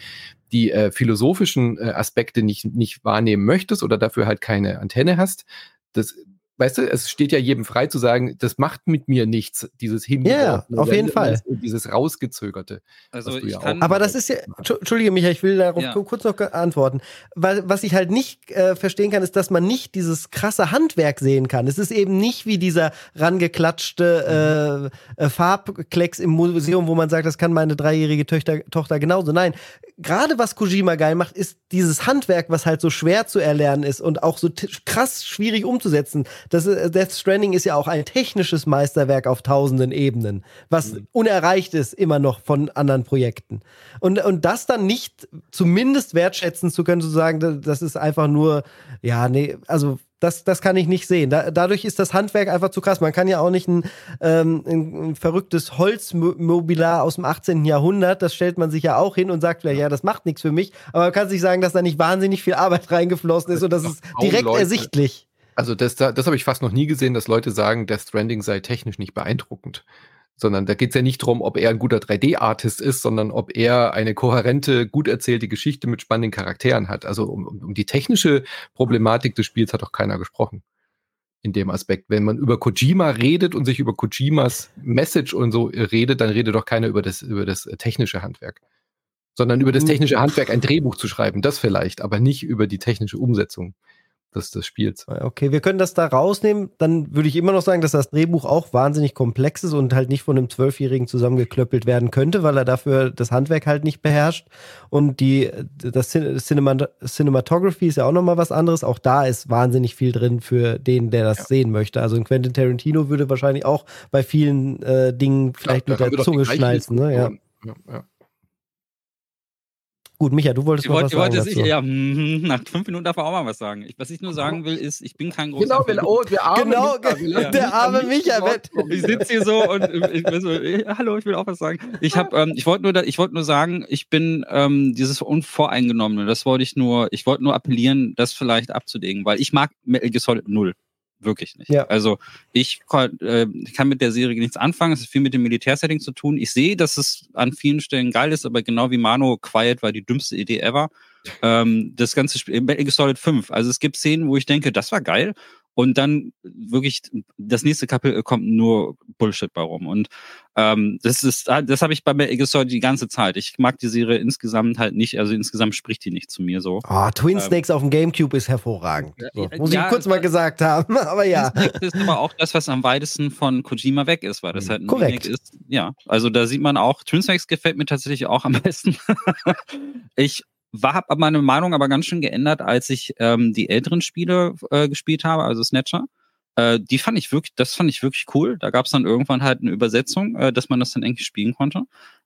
die äh, philosophischen äh, Aspekte nicht, nicht wahrnehmen möchtest oder dafür halt keine Antenne hast, das weißt du, es steht ja jedem frei zu sagen, das macht mit mir nichts, dieses Hingeworfen. Ja, auf jeden Fall. Dieses rausgezögerte. Also ich ja kann, aber das ist ja, entschuldige mich, ich will darauf ja. kurz noch antworten. Weil, was ich halt nicht äh, verstehen kann, ist, dass man nicht dieses krasse Handwerk sehen kann. Es ist eben nicht wie dieser rangeklatschte äh, äh, Farbklecks im Museum, wo man sagt, das kann meine dreijährige Töchter, Tochter genauso. Nein, gerade was Kojima geil macht, ist dieses Handwerk, was halt so schwer zu erlernen ist und auch so krass schwierig umzusetzen das ist, Death Stranding ist ja auch ein technisches Meisterwerk auf tausenden Ebenen, was mhm. unerreicht ist immer noch von anderen Projekten. Und, und das dann nicht zumindest wertschätzen zu können, zu sagen, das ist einfach nur, ja, nee, also das, das kann ich nicht sehen. Da, dadurch ist das Handwerk einfach zu krass. Man kann ja auch nicht ein, ähm, ein, verrücktes Holzmobilar aus dem 18. Jahrhundert, das stellt man sich ja auch hin und sagt ja, das macht nichts für mich. Aber man kann sich sagen, dass da nicht wahnsinnig viel Arbeit reingeflossen ist und das ist direkt Leute, ersichtlich. Also das, das habe ich fast noch nie gesehen, dass Leute sagen, Death Stranding sei technisch nicht beeindruckend. Sondern da geht es ja nicht darum, ob er ein guter 3D-Artist ist, sondern ob er eine kohärente, gut erzählte Geschichte mit spannenden Charakteren hat. Also um, um die technische Problematik des Spiels hat auch keiner gesprochen in dem Aspekt. Wenn man über Kojima redet und sich über Kojimas Message und so redet, dann redet doch keiner über das, über das technische Handwerk. Sondern über das hm. technische Handwerk, ein Drehbuch zu schreiben, das vielleicht, aber nicht über die technische Umsetzung des, des Spiels. Okay, wir können das da rausnehmen. Dann würde ich immer noch sagen, dass das Drehbuch auch wahnsinnig komplex ist und halt nicht von einem Zwölfjährigen zusammengeklöppelt werden könnte, weil er dafür das Handwerk halt nicht beherrscht. Und die, das Cinemat Cinematography ist ja auch nochmal was anderes. Auch da ist wahnsinnig viel drin für den, der das ja. sehen möchte. Also ein Quentin Tarantino würde wahrscheinlich auch bei vielen äh, Dingen vielleicht ja, mit der Zunge schnalzen. Ne? Ja. Ja, ja. Gut, Micha, du wolltest ich wollt, was sagen. Dazu. Ich, ja, hm, nach fünf Minuten darf er auch mal was sagen. Ich, was ich nur sagen will, ist, ich bin kein großer. Genau, oh, wir arme genau Micha, der arme Micha. Ich sitze hier so und ich bin so, hallo, ich will auch was sagen. Ich habe, ähm, ich wollte nur, ich wollte nur sagen, ich bin ähm, dieses Unvoreingenommene. Das wollte ich nur, ich wollte nur appellieren, das vielleicht abzudingen, weil ich mag Metal Gear Solid null wirklich nicht. Ja. Also ich äh, kann mit der Serie nichts anfangen. Es hat viel mit dem Militärsetting zu tun. Ich sehe, dass es an vielen Stellen geil ist, aber genau wie Mano, Quiet war die dümmste Idee ever. Ähm, das ganze Spiel, Metal Gear Solid 5. Also es gibt Szenen, wo ich denke, das war geil. Und dann wirklich das nächste Kapitel kommt nur Bullshit bei rum. Und ähm, das ist, das habe ich bei Metal Gear die ganze Zeit. Ich mag die Serie insgesamt halt nicht, also insgesamt spricht die nicht zu mir so. Oh, Twin ähm, Snakes auf dem Gamecube ist hervorragend. So, muss ja, ich kurz mal gesagt haben, aber ja. Das ist aber auch das, was am weitesten von Kojima weg ist, weil das mhm. halt ein Korrekt. Remake ist. Ja, also da sieht man auch, Twin Snakes gefällt mir tatsächlich auch am besten. ich war habe meine Meinung aber ganz schön geändert, als ich ähm, die älteren Spiele äh, gespielt habe, also Snatcher. Äh, die fand ich wirklich, das fand ich wirklich cool. Da gab es dann irgendwann halt eine Übersetzung, äh, dass man das dann endlich spielen konnte.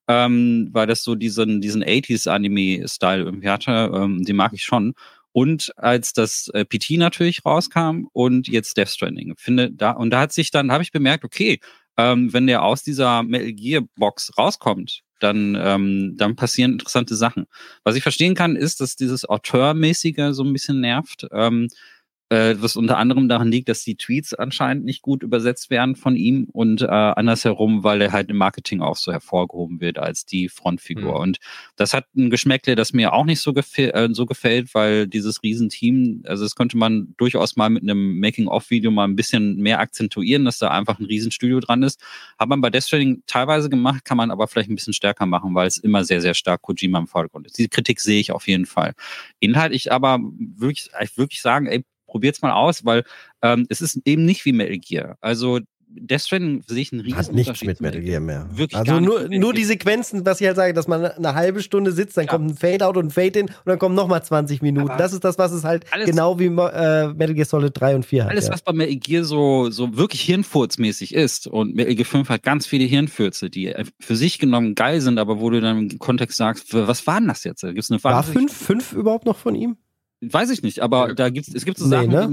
Ähm, weil das so diesen, diesen 80s-Anime-Style irgendwie hatte. Ähm, die mag ich schon. Und als das äh, PT natürlich rauskam und jetzt Death Stranding, finde da und da hat sich dann habe ich bemerkt, okay, ähm, wenn der aus dieser Metal Gear Box rauskommt, dann, ähm, dann passieren interessante Sachen. Was ich verstehen kann, ist, dass dieses Auteurmäßige so ein bisschen nervt. Ähm, äh, was unter anderem daran liegt, dass die Tweets anscheinend nicht gut übersetzt werden von ihm und äh, andersherum, weil er halt im Marketing auch so hervorgehoben wird als die Frontfigur. Mhm. Und das hat ein Geschmäckle, das mir auch nicht so, gefäl äh, so gefällt, weil dieses Riesenteam, also das könnte man durchaus mal mit einem Making-of-Video mal ein bisschen mehr akzentuieren, dass da einfach ein Riesenstudio dran ist. Hat man bei Death Stranding teilweise gemacht, kann man aber vielleicht ein bisschen stärker machen, weil es immer sehr, sehr stark Kojima im Vordergrund ist. Diese Kritik sehe ich auf jeden Fall. Inhaltlich aber wirklich, ich wirklich sagen, ey, probiert's mal aus, weil ähm, es ist eben nicht wie Metal Gear. Also Death Stranding sehe ich einen riesen Hat nichts mit Metal Gear mehr. Wirklich also nur, nur die Sequenzen, was ich halt sage, dass man eine halbe Stunde sitzt, dann Ja. kommt ein Fade-Out und ein Fade-In und dann kommen nochmal 20 Minuten. Aber das ist das, was es halt genau wie äh, Metal Gear Solid 3 und 4 hat. Alles, ja. was bei Metal Gear so, so wirklich hirnfurzmäßig ist und Metal Gear 5 hat ganz viele Hirnfürze, die für sich genommen geil sind, aber wo du dann im Kontext sagst, was war denn das jetzt? Gibt's eine War wahnsinnig- 5 fünf überhaupt noch von ihm? Weiß ich nicht, aber da gibt's, es gibt so Nee, Sachen, ne? wie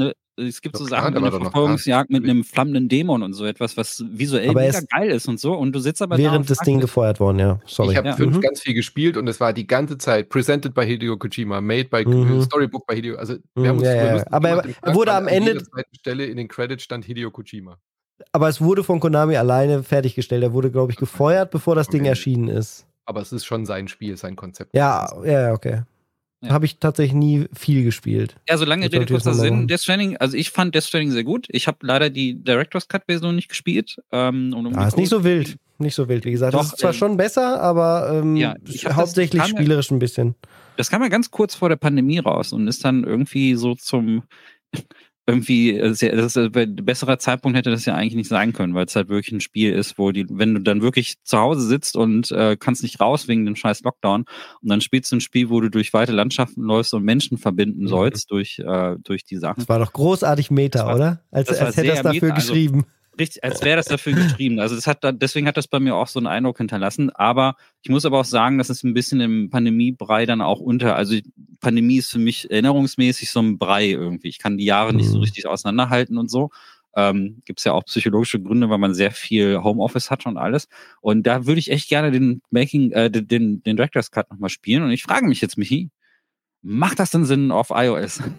eine, es gibt so klar, Sachen da eine Verfolgungsjagd mit einem flammenden Dämon und so etwas, was visuell Aber er mega ist geil ist und so und du sitzt aber da Während und das Ding gefeuert worden, ja. Sorry. Ich habe Ja. fünf Mhm. ganz viel gespielt und es war die ganze Zeit presented by Hideo Kojima, made by Mhm. Storybook by Hideo. Also Mhm, wir haben uns ja, ja. Aber er- wurde am an Ende- jeder zweiten Stelle in den Credits stand Hideo Kojima. Aber es wurde von Konami alleine fertiggestellt. Er wurde, glaube ich, gefeuert, bevor das Ding Okay. erschienen ist. Aber es ist schon sein Spiel, sein Konzept. Ja, ja, ja, okay. Ja. Habe ich tatsächlich nie viel gespielt. Ja, so lange Das Rede, kurzer Sinn. Death Stranding, also ich fand Death Stranding sehr gut. Ich habe leider die Director's Cut Version nicht gespielt. Ähm, um Ja, die ist nicht so wild. Nicht so wild, wie gesagt. Doch, das ist zwar ähm, schon besser, aber ähm, ja, das- hauptsächlich ja- spielerisch ein bisschen. Das kam ja ganz kurz vor der Pandemie raus und ist dann irgendwie so zum irgendwie äh, das ist, äh, ein besserer Zeitpunkt hätte das ja eigentlich nicht sein können, weil es halt wirklich ein Spiel ist, wo die, wenn du dann wirklich zu Hause sitzt und äh, kannst nicht raus wegen dem scheiß Lockdown und dann spielst du ein Spiel, wo du durch weite Landschaften läufst und Menschen verbinden Mhm. sollst durch durch, äh, durch die Sachen. Das war doch großartig Meta, war- oder? Als, als hätte er es dafür Meta, also- geschrieben. Richtig, als wäre das dafür geschrieben. Also das hat da, deswegen hat das bei mir auch so einen Eindruck hinterlassen. Aber ich muss aber auch sagen, dass es ein bisschen im Pandemiebrei dann auch unter. Also Pandemie ist für mich erinnerungsmäßig so ein Brei irgendwie. Ich kann die Jahre nicht so Mhm. richtig auseinanderhalten und so. Ähm, Gibt es ja auch psychologische Gründe, weil man sehr viel Homeoffice hat und alles. Und da würde ich echt gerne den Making, äh, den, den, den Director's Cut nochmal spielen. Und ich frage mich jetzt, Michi, macht das denn Sinn auf iOS?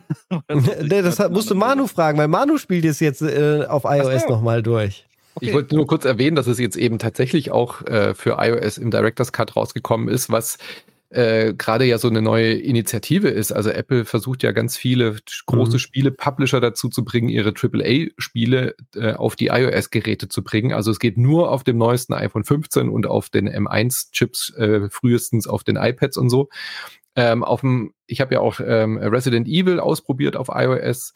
Nee, das hat, musst du Manu fragen, weil Manu spielt es jetzt äh, auf iOS nochmal durch. Ich wollte nur kurz erwähnen, dass es jetzt eben tatsächlich auch äh, für iOS im Director's Cut rausgekommen ist, was äh, gerade ja so eine neue Initiative ist. Also Apple versucht ja ganz viele große Mhm. Spiele-Publisher dazu zu bringen, ihre AAA-Spiele äh, auf die iOS-Geräte zu bringen. Also es geht nur auf dem neuesten iPhone 15 und auf den M1-Chips, äh, frühestens auf den iPads und so. Ähm, auf dem, ich habe ja auch ähm, Resident Evil ausprobiert auf iOS.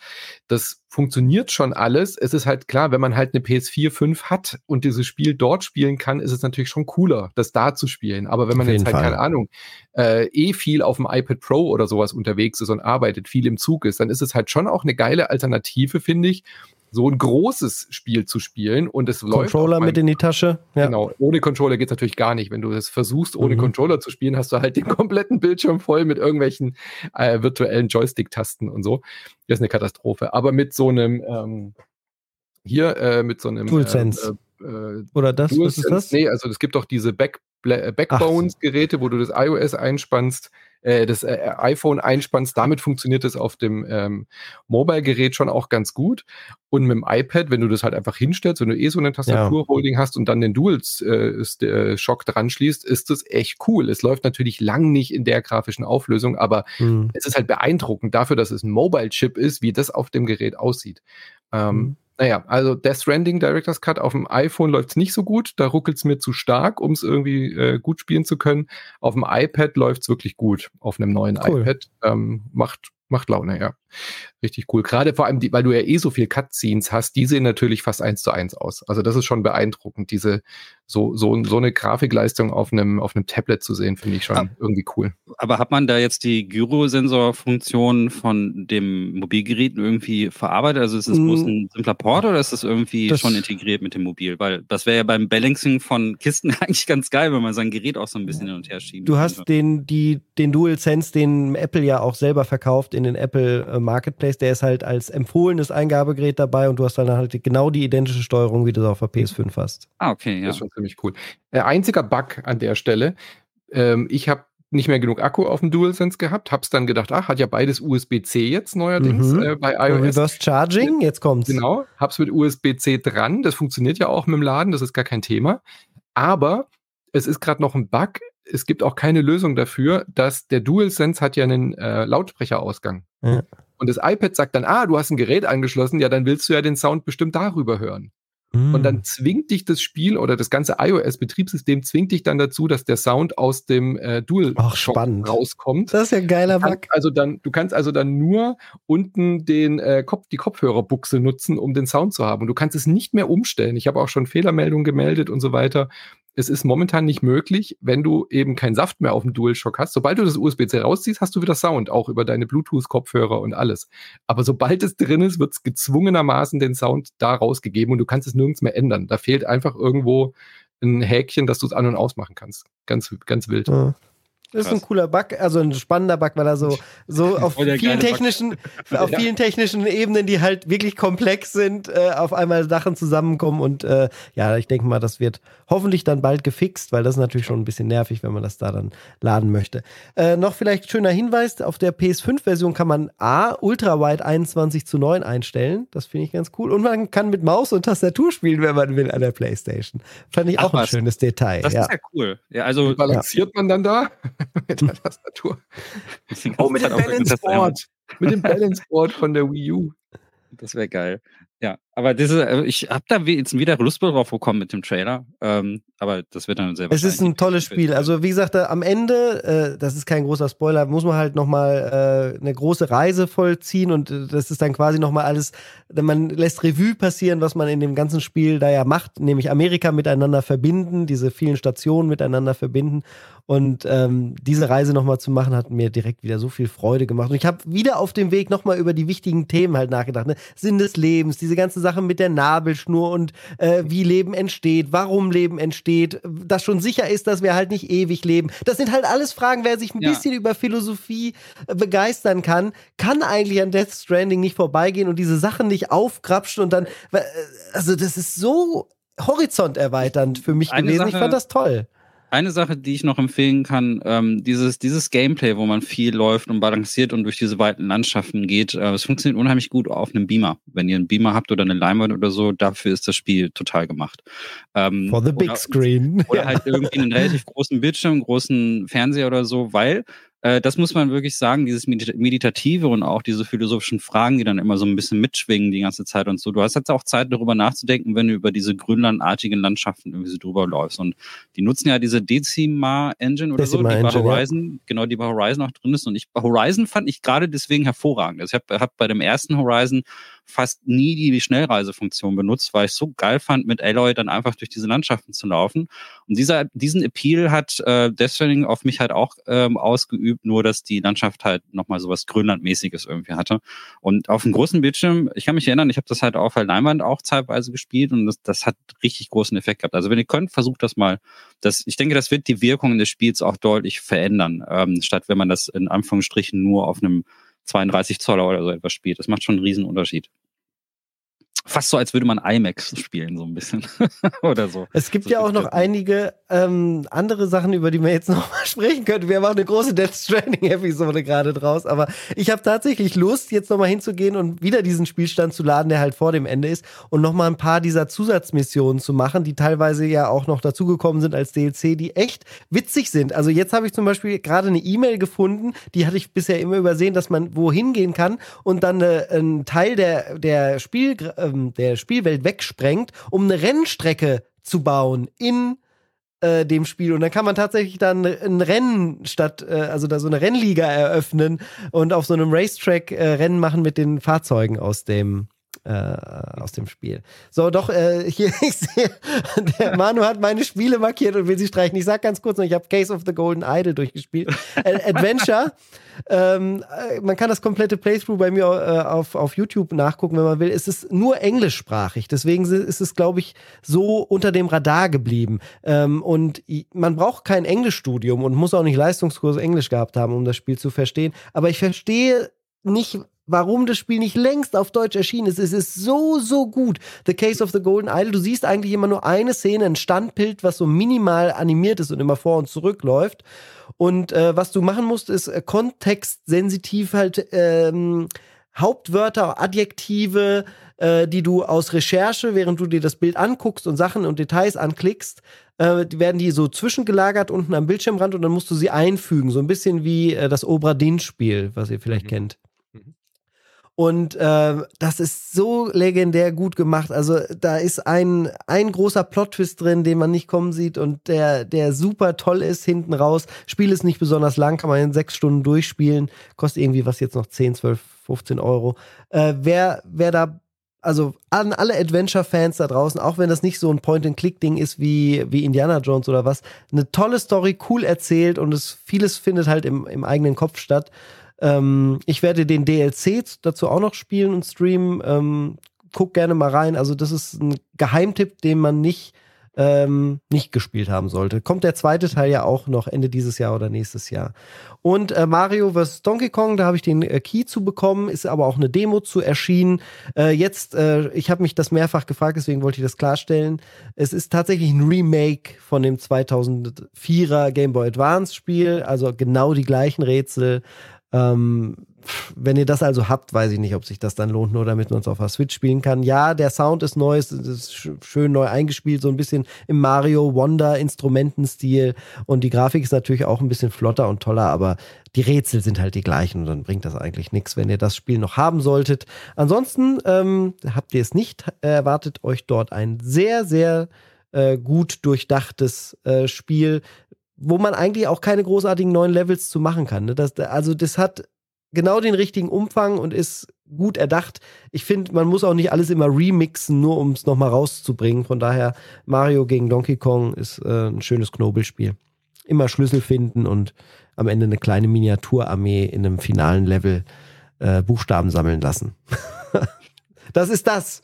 Das funktioniert schon alles. Es ist halt klar, wenn man halt eine PS4, 5 hat und dieses Spiel dort spielen kann, ist es natürlich schon cooler, das da zu spielen. Aber wenn man jetzt halt, Fall. keine Ahnung, äh, eh viel auf dem iPad Pro oder sowas unterwegs ist und arbeitet, viel im Zug ist, dann ist es halt schon auch eine geile Alternative, finde ich, so ein großes Spiel zu spielen und es läuft. Controller mit in die Tasche. Ja. Genau, ohne Controller geht's natürlich gar nicht. Wenn du das versuchst, ohne Mhm. Controller zu spielen, hast du halt den kompletten Bildschirm voll mit irgendwelchen äh, virtuellen Joystick-Tasten und so. Das ist eine Katastrophe. Aber mit so einem, ähm, hier, äh, mit so einem DualSense. Äh, äh, Oder das, was ist DualSense, das? nee, also es gibt doch diese Back, äh, Backbones-Geräte, wo du das iOS einspannst, äh, das äh, iPhone einspannst. Damit funktioniert es auf dem ähm, Mobile-Gerät schon auch ganz gut. Und mit dem iPad, wenn du das halt einfach hinstellst, wenn du eh so eine Tastatur-Holding hast und dann den Dual-Shock dran schließt, ist das echt cool. Es läuft natürlich lang nicht in der grafischen Auflösung, aber Hm. es ist halt beeindruckend dafür, dass es ein Mobile-Chip ist, wie das auf dem Gerät aussieht. Ähm, Mhm. Naja, also Death Stranding Director's Cut auf dem iPhone läuft's nicht so gut. Da ruckelt's mir zu stark, um es irgendwie äh, gut spielen zu können. Auf dem iPad läuft's wirklich gut. Auf einem neuen Cool. iPad. Ähm, macht, macht Laune, ja. Richtig cool. Gerade vor allem, die, weil du ja eh so viel Cutscenes hast, die sehen natürlich fast eins zu eins aus. Also das ist schon beeindruckend, diese so, so, so eine Grafikleistung auf einem, auf einem Tablet zu sehen, finde ich schon Ah. irgendwie cool. Aber hat man da jetzt die Gyrosensor-Funktion von dem Mobilgerät irgendwie verarbeitet? Also ist es bloß Mm. ein simpler Port oder ist das irgendwie Das- schon integriert mit dem Mobil? Weil das wäre ja beim Balancing von Kisten eigentlich ganz geil, wenn man sein Gerät auch so ein bisschen hin und her schieben Du hast den, die, den DualSense, den Apple ja auch selber verkauft in den Apple äh, Marketplace. Der ist halt als empfohlenes Eingabegerät dabei und du hast dann halt genau die identische Steuerung, wie du es auf der PS5 hast. Ah, okay, ja. Ziemlich cool. Äh, einziger Bug an der Stelle, ähm, ich habe nicht mehr genug Akku auf dem DualSense gehabt, hab's dann gedacht, ach, hat ja beides USB-C jetzt neuerdings Mhm. äh, bei iOS. Reverse Charging, jetzt kommt's. Genau, hab's mit USB-C dran, das funktioniert ja auch mit dem Laden, das ist gar kein Thema. Aber es ist gerade noch ein Bug, es gibt auch keine Lösung dafür, dass der DualSense hat ja einen äh, Lautsprecherausgang. Ja. Und das iPad sagt dann, ah, du hast ein Gerät angeschlossen, ja, dann willst du ja den Sound bestimmt darüber hören. Und dann zwingt dich das Spiel oder das ganze iOS-Betriebssystem zwingt dich dann dazu, dass der Sound aus dem äh, Dual Ach, spannend. rauskommt. Das ist ja ein geiler Bug. also dann, du kannst also dann nur unten den äh, Kopf, die Kopfhörerbuchse nutzen, um den Sound zu haben. Und du kannst es nicht mehr umstellen. Ich habe auch schon Fehlermeldungen gemeldet und so weiter. Es ist momentan nicht möglich, wenn du eben keinen Saft mehr auf dem DualShock hast. Sobald du das USB-C rausziehst, hast du wieder Sound, auch über deine Bluetooth-Kopfhörer und alles. Aber sobald es drin ist, wird es gezwungenermaßen den Sound da rausgegeben und du kannst es nirgends mehr ändern. Da fehlt einfach irgendwo ein Häkchen, dass du es an- und ausmachen kannst. Ganz, ganz wild. Ja. Das ist ein cooler Bug, also ein spannender Bug, weil er so, so auf vielen geile Bug. technischen, auf vielen technischen Ebenen, die halt wirklich komplex sind, äh, auf einmal Sachen zusammenkommen und äh, ja, ich denke mal, das wird hoffentlich dann bald gefixt, weil das ist natürlich schon ein bisschen nervig, wenn man das da dann laden möchte. Äh, noch vielleicht schöner Hinweis, auf der PS5-Version kann man A, Ultrawide 21 zu 9 einstellen, das finde ich ganz cool und man kann mit Maus und Tastatur spielen, wenn man will, an der Playstation. Fand ich Ach auch ein was. schönes Detail. Das ja. ist ja cool. Ja, also Wie balanciert man dann da? mit der Tastatur. Oh, mit dem Balance Board. Mit dem Balance Board von der Wii U. Das wäre geil. Ja, aber diese, äh, ich habe da jetzt wieder Lust drauf bekommen mit dem Trailer. Ähm, aber das wird dann sehr Es ist ein tolles Spiel. Also wie gesagt, am Ende, äh, das ist kein großer Spoiler, muss man halt nochmal äh, eine große Reise vollziehen und äh, das ist dann quasi nochmal alles, man lässt Revue passieren, was man in dem ganzen Spiel da ja macht, nämlich Amerika miteinander verbinden, diese vielen Stationen miteinander verbinden und ähm, diese Reise nochmal zu machen, hat mir direkt wieder so viel Freude gemacht. Und ich habe wieder auf dem Weg nochmal über die wichtigen Themen halt nachgedacht. Ne? Sinn des Lebens, diese ganze Sache mit der Nabelschnur und äh, wie Leben entsteht, warum Leben entsteht, dass schon sicher ist, dass wir halt nicht ewig leben. Das sind halt alles Fragen, wer sich ein Ja. bisschen über Philosophie äh, begeistern kann, kann eigentlich an Death Stranding nicht vorbeigehen und diese Sachen nicht aufkrapschen und dann, äh, also das ist so horizonterweiternd für mich Eine gewesen. ich Sache- fand das toll. Eine Sache, die ich noch empfehlen kann, ähm, dieses, dieses Gameplay, wo man viel läuft und balanciert und durch diese weiten Landschaften geht, äh, es funktioniert unheimlich gut auf einem Beamer. Wenn ihr einen Beamer habt oder eine Leinwand oder so, dafür ist das Spiel total gemacht. Ähm, For the big oder, screen. Oder halt irgendwie einen relativ großen Bildschirm, großen Fernseher oder so, weil äh, das muss man wirklich sagen, dieses Medita- Meditative und auch diese philosophischen Fragen, die dann immer so ein bisschen mitschwingen die ganze Zeit und so. Du hast jetzt auch Zeit, darüber nachzudenken, wenn du über diese grünlandartigen Landschaften irgendwie so drüber läufst. Und die nutzen ja diese Decima-Engine oder Decima so, die bei Engine, ja. Horizon, genau, die bei Horizon auch drin ist. Und ich, bei Horizon fand ich gerade deswegen hervorragend. Also ich habe hab bei dem ersten Horizon fast nie die Schnellreisefunktion benutzt, weil ich so geil fand, mit Aloy dann einfach durch diese Landschaften zu laufen. Und dieser, diesen Appeal hat äh, Death Stranding auf mich halt auch ähm, ausgeübt, nur dass die Landschaft halt nochmal sowas Grönlandmäßiges irgendwie hatte. Und auf dem großen Bildschirm, ich kann mich erinnern, ich habe das halt auf der Leinwand auch zeitweise gespielt und das, das hat richtig großen Effekt gehabt. Also wenn ihr könnt, versucht das mal. Das, ich denke, das wird die Wirkung des Spiels auch deutlich verändern, ähm, statt wenn man das in Anführungsstrichen nur auf einem 32 Zoller oder so etwas spielt. Das macht schon einen riesen Unterschied. Fast so, als würde man IMAX spielen, so ein bisschen. oder so. Es gibt So ja auch noch einige ähm, andere Sachen, über die wir jetzt noch mal sprechen könnten. Wir haben auch eine große Death Stranding-Episode gerade draus, aber ich habe tatsächlich Lust, jetzt noch mal hinzugehen und wieder diesen Spielstand zu laden, der halt vor dem Ende ist und noch mal ein paar dieser Zusatzmissionen zu machen, die teilweise ja auch noch dazugekommen sind als DLC, die echt witzig sind. Also jetzt habe ich zum Beispiel gerade eine E-Mail gefunden, die hatte ich bisher immer übersehen, dass man wohin gehen kann und dann äh, einen Teil der, der, Spiel, ähm, der Spielwelt wegsprengt, um eine Rennstrecke zu bauen in äh, dem Spiel. Und dann kann man tatsächlich dann ein Rennen statt, äh, also da so eine Rennliga eröffnen und auf so einem Racetrack äh, Rennen machen mit den Fahrzeugen aus dem äh, aus dem Spiel. So, doch, äh, hier, ich sehe, der Manu hat meine Spiele markiert und will sie streichen. Ich sag ganz kurz noch, ich habe Case of the Golden Idol durchgespielt. Adventure. Ähm, äh, man kann das komplette Playthrough bei mir äh, auf, auf YouTube nachgucken, wenn man will. Es ist nur englischsprachig. Deswegen ist es, glaube ich, so unter dem Radar geblieben. Ähm, und man braucht kein Englischstudium und muss auch nicht Leistungskurs Englisch gehabt haben, um das Spiel zu verstehen. Aber ich verstehe nicht, warum das Spiel nicht längst auf Deutsch erschienen ist. Es ist so, so gut. The Case of the Golden Idol. Du siehst eigentlich immer nur eine Szene, ein Standbild, was so minimal animiert ist und immer vor und zurück läuft. Und äh, was du machen musst, ist äh, kontextsensitiv halt ähm, Hauptwörter, Adjektive, äh, die du aus Recherche, während du dir das Bild anguckst und Sachen und Details anklickst, äh, die werden die so zwischengelagert unten am Bildschirmrand und dann musst du sie einfügen. So ein bisschen wie äh, das Obra Dinn-Spiel, was ihr vielleicht Mhm. kennt. Und äh, das ist so legendär gut gemacht. Also da ist ein, ein großer Plot-Twist drin, den man nicht kommen sieht und der, der super toll ist hinten raus. Spiel ist nicht besonders lang, kann man in sechs Stunden durchspielen. Kostet irgendwie was jetzt noch 10, 12, 15 Euro. Äh, wer, wer da also an alle Adventure-Fans da draußen, auch wenn das nicht so ein Point-and-Click-Ding ist wie, wie Indiana Jones oder was, eine tolle Story, cool erzählt und es vieles findet halt im, im eigenen Kopf statt. Ähm, ich werde den DLC dazu auch noch spielen und streamen. Ähm, guck gerne mal rein. Also, das ist ein Geheimtipp, den man nicht, ähm, nicht gespielt haben sollte. Kommt der zweite Teil ja auch noch Ende dieses Jahr oder nächstes Jahr. Und äh, Mario vs. Donkey Kong, da habe ich den äh, Key zu bekommen, ist aber auch eine Demo zu erschienen. Äh, jetzt, äh, ich habe mich das mehrfach gefragt, deswegen wollte ich das klarstellen. Es ist tatsächlich ein Remake von dem 2004er Game Boy Advance Spiel, also genau die gleichen Rätsel. Ähm, wenn ihr das also habt, weiß ich nicht, ob sich das dann lohnt, nur damit man es auf der Switch spielen kann. Ja, der Sound ist neu, es ist schön neu eingespielt, so ein bisschen im Mario Wonder Instrumentenstil und die Grafik ist natürlich auch ein bisschen flotter und toller, aber die Rätsel sind halt die gleichen und dann bringt das eigentlich nichts, wenn ihr das Spiel noch haben solltet. Ansonsten ähm, habt ihr es nicht, erwartet euch dort ein sehr, sehr äh, gut durchdachtes äh, Spiel wo man eigentlich auch keine großartigen neuen Levels zu machen kann. Ne? Das, also das hat genau den richtigen Umfang und ist gut erdacht. Ich finde, man muss auch nicht alles immer remixen, nur um es nochmal rauszubringen. Von daher, Mario gegen Donkey Kong ist äh, ein schönes Knobelspiel. Immer Schlüssel finden und am Ende eine kleine Miniaturarmee in einem finalen Level äh, Buchstaben sammeln lassen. das ist das.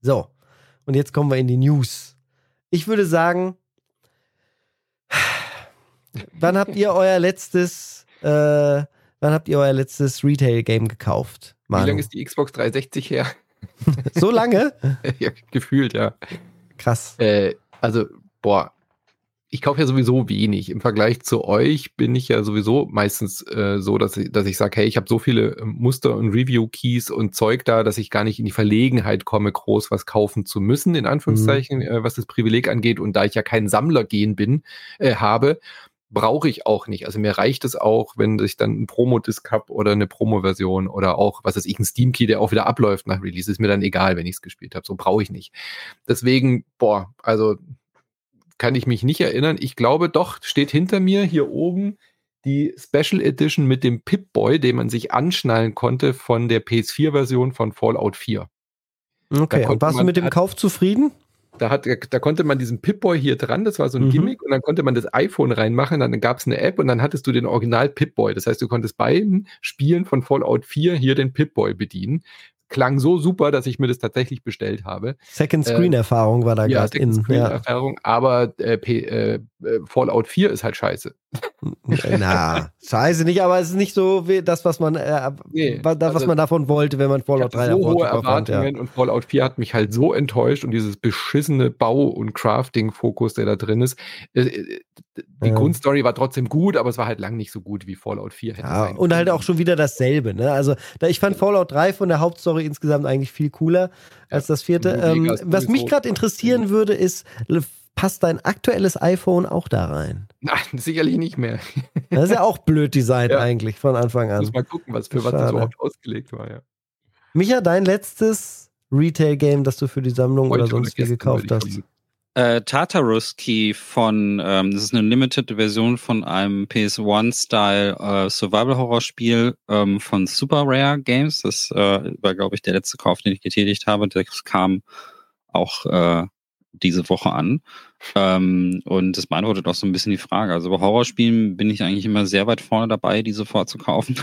So, und jetzt kommen wir in die News. Ich würde sagen, wann habt ihr euer letztes, äh, wann habt ihr euer letztes Retail-Game gekauft? Manu? Wie lange ist die Xbox 360 her? so lange? ja, gefühlt, ja. Krass. Äh, also, boah, ich kaufe ja sowieso wenig. Im Vergleich zu euch bin ich ja sowieso meistens äh, so, dass ich, dass ich sage, hey, ich habe so viele ähm, Muster und Review-Keys und Zeug da, dass ich gar nicht in die Verlegenheit komme, groß was kaufen zu müssen, in Anführungszeichen, mhm. äh, was das Privileg angeht. Und da ich ja kein Sammlergehen bin, äh, habe, brauche ich auch nicht. Also mir reicht es auch, wenn ich dann ein Promo-Disc habe oder eine Promo-Version oder auch, was weiß ich, ein Steam-Key, der auch wieder abläuft nach Release, ist mir dann egal, wenn ich es gespielt habe. So brauche ich nicht. Deswegen, boah, also kann ich mich nicht erinnern. Ich glaube doch, steht hinter mir hier oben die Special Edition mit dem Pip-Boy, den man sich anschnallen konnte von der PS4-Version von Fallout 4. Okay, und warst du mit dem Kauf zufrieden? Da, hat, da konnte man diesen Pip-Boy hier dran, das war so ein mhm. Gimmick, und dann konnte man das iPhone reinmachen, dann gab es eine App und dann hattest du den Original Pip-Boy. Das heißt, du konntest beim Spielen von Fallout 4 hier den Pip-Boy bedienen klang so super, dass ich mir das tatsächlich bestellt habe. Second Screen Erfahrung äh, war da ja, gerade in. Screen Erfahrung, ja. aber äh, äh, äh, Fallout 4 ist halt scheiße. Na, scheiße nicht, aber es ist nicht so wie das, was man, äh, nee, was also, man davon wollte, wenn man Fallout 3 so hohe Erwartungen ja. und Fallout 4 hat mich halt so enttäuscht und dieses beschissene Bau- und Crafting-Fokus, der da drin ist. Äh, äh, die ja. Grundstory war trotzdem gut, aber es war halt lang nicht so gut wie Fallout 4 hätte ja, sein Und halt auch schon wieder dasselbe. Ne? Also da, ich fand Fallout 3 von der Hauptstory insgesamt eigentlich viel cooler als das vierte. Ähm, was mich gerade interessieren würde, ist, passt dein aktuelles iPhone auch da rein? Nein, sicherlich nicht mehr. Das ist ja auch blöd designt ja. eigentlich von Anfang an. Muss mal gucken, was für Schade. was das überhaupt ausgelegt war, ja. Micha, dein letztes Retail-Game, das du für die Sammlung Heute oder sonst wie gekauft hast? Äh, Tartarus Key von, ähm, das ist eine Limited Version von einem PS1-Style äh, Survival-Horror-Spiel ähm, von Super Rare Games. Das äh, war, glaube ich, der letzte Kauf, den ich getätigt habe. Das kam auch äh, diese Woche an. Ähm, und das beantwortet auch so ein bisschen die Frage. Also bei Horrorspielen bin ich eigentlich immer sehr weit vorne dabei, die sofort zu kaufen.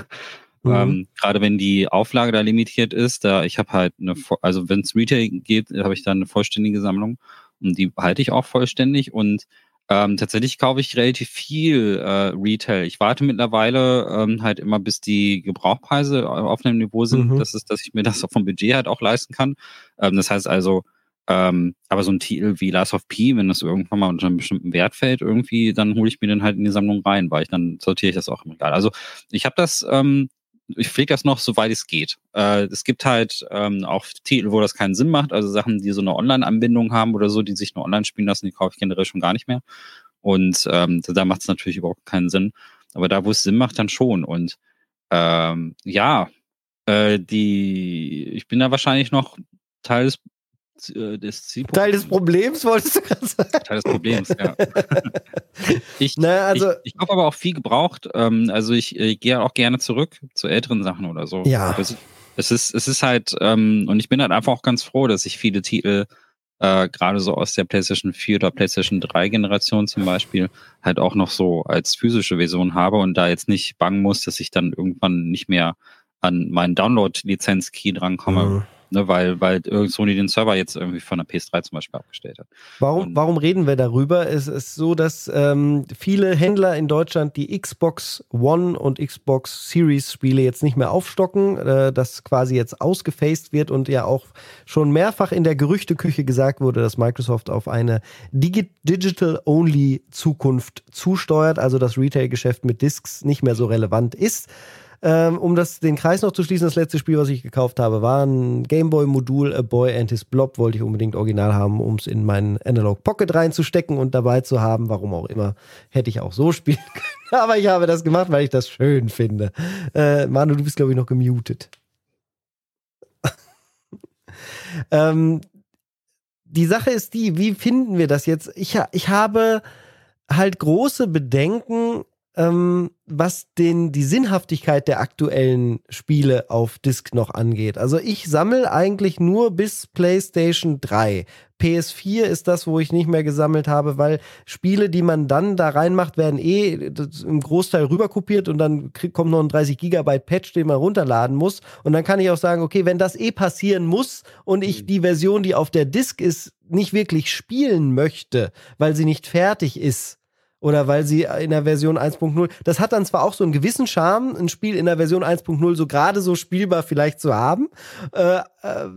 Mhm. Ähm, Gerade wenn die Auflage da limitiert ist, da ich habe halt eine, also wenn es Retail geht, habe ich dann eine vollständige Sammlung und die halte ich auch vollständig und ähm, tatsächlich kaufe ich relativ viel äh, Retail. Ich warte mittlerweile ähm, halt immer, bis die Gebrauchpreise auf einem Niveau sind, mhm. dass, es, dass ich mir das vom Budget halt auch leisten kann. Ähm, das heißt also, ähm, aber so ein Titel wie Last of P, wenn das irgendwann mal unter einem bestimmten Wert fällt, irgendwie, dann hole ich mir den halt in die Sammlung rein, weil ich dann sortiere ich das auch im Regal. Also ich habe das, ähm, ich pflege das noch, soweit es geht. Äh, es gibt halt ähm, auch Titel, wo das keinen Sinn macht, also Sachen, die so eine Online-Anbindung haben oder so, die sich nur online spielen lassen, die kaufe ich generell schon gar nicht mehr. Und ähm, da macht es natürlich überhaupt keinen Sinn. Aber da, wo es Sinn macht, dann schon. Und ähm, ja, Äh, die, ich bin da wahrscheinlich noch Teil des des Zielpunkts. Teil des Problems, wolltest du gerade sagen? Teil des Problems, ja. ich, naja, also, ich, ich habe aber auch viel gebraucht. Ähm, also ich, ich gehe auch gerne zurück zu älteren Sachen oder so. Ja. Es, es ist, es ist halt, ähm, und ich bin halt einfach auch ganz froh, dass ich viele Titel äh, gerade so aus der PlayStation 4 oder PlayStation 3 Generation zum Beispiel halt auch noch so als physische Version habe und da jetzt nicht bangen muss, dass ich dann irgendwann nicht mehr an meinen Download-Lizenz-Key drankomme. Mhm ne, weil, weil Sony den Server jetzt irgendwie von der PS3 zum Beispiel abgestellt hat. Warum, warum reden wir darüber? Es ist so, dass ähm, viele Händler in Deutschland die Xbox One und Xbox Series Spiele jetzt nicht mehr aufstocken, äh, das quasi jetzt ausgefaced wird und ja auch schon mehrfach in der Gerüchteküche gesagt wurde, dass Microsoft auf eine Digi Digital-Only Zukunft zusteuert, also das Retail-Geschäft mit Discs nicht mehr so relevant ist. Ähm, um das, den Kreis noch zu schließen, das letzte Spiel, was ich gekauft habe, war ein Gameboy-Modul, A Boy and His Blob. Wollte ich unbedingt original haben, um es in meinen Analog Pocket reinzustecken und dabei zu haben. Warum auch immer, hätte ich auch so spielen können. Aber ich habe das gemacht, weil ich das schön finde. Äh, Manu, du bist, glaube ich, noch gemutet. ähm, die Sache ist die, wie finden wir das jetzt? Ich, ich habe halt große Bedenken, ähm, was den, die Sinnhaftigkeit der aktuellen Spiele auf Disk noch angeht. Also ich sammle eigentlich nur bis PlayStation 3. PS4 ist das, wo ich nicht mehr gesammelt habe, weil Spiele, die man dann da reinmacht, werden eh im Großteil rüberkopiert und dann krieg, kommt noch ein 30 Gigabyte Patch, den man runterladen muss. Und dann kann ich auch sagen, okay, wenn das eh passieren muss und ich mhm. die Version, die auf der Disk ist, nicht wirklich spielen möchte, weil sie nicht fertig ist, oder weil sie in der Version 1.0, das hat dann zwar auch so einen gewissen Charme, ein Spiel in der Version 1.0 so gerade so spielbar vielleicht zu haben, äh, äh,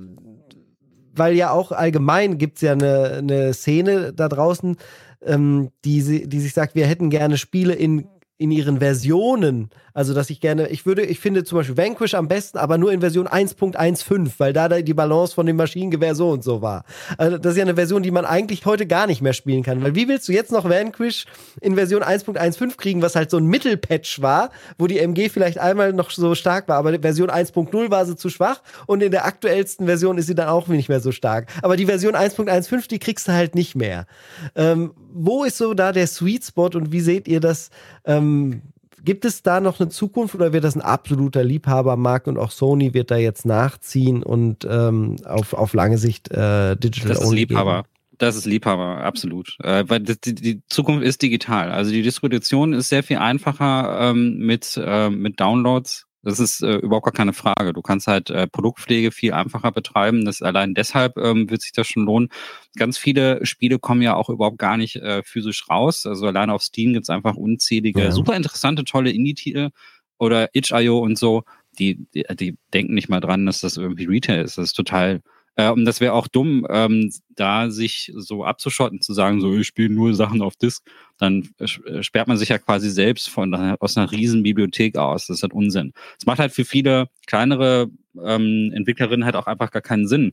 weil ja auch allgemein gibt es ja eine, eine Szene da draußen, ähm, die, die sich sagt, wir hätten gerne Spiele in in ihren Versionen. Also, dass ich gerne, ich würde, ich finde zum Beispiel Vanquish am besten, aber nur in Version 1.15, weil da die Balance von dem Maschinengewehr so und so war. Also, das ist ja eine Version, die man eigentlich heute gar nicht mehr spielen kann. Weil wie willst du jetzt noch Vanquish in Version 1.15 kriegen, was halt so ein Mittelpatch war, wo die MG vielleicht einmal noch so stark war, aber Version 1.0 war sie zu schwach und in der aktuellsten Version ist sie dann auch nicht mehr so stark. Aber die Version 1.15, die kriegst du halt nicht mehr. Ähm, wo ist so da der Sweet Spot und wie seht ihr das? Ähm, gibt es da noch eine Zukunft oder wird das ein absoluter Liebhabermarkt und auch Sony wird da jetzt nachziehen und ähm, auf, auf lange Sicht äh, Digital Das ist Liebhaber. Geben? Das ist Liebhaber, absolut. Äh, weil die, die, Zukunft ist digital. Also die Distribution ist sehr viel einfacher ähm, mit, äh, mit Downloads das ist äh, überhaupt gar keine Frage. Du kannst halt äh, Produktpflege viel einfacher betreiben. Das allein deshalb ähm, wird sich das schon lohnen. Ganz viele Spiele kommen ja auch überhaupt gar nicht äh, physisch raus. Also allein auf Steam gibt's einfach unzählige, ja. super interessante, tolle Indie-Titel oder itch.io und so. Die, die, die denken nicht mal dran, dass das irgendwie Retail ist. Das ist total äh, und das wäre auch dumm, ähm, da sich so abzuschotten, zu sagen, so ich spiele nur Sachen auf Disk, dann äh, sperrt man sich ja quasi selbst von aus einer riesen Bibliothek aus. Das ist halt Unsinn. Es macht halt für viele kleinere ähm, Entwicklerinnen halt auch einfach gar keinen Sinn,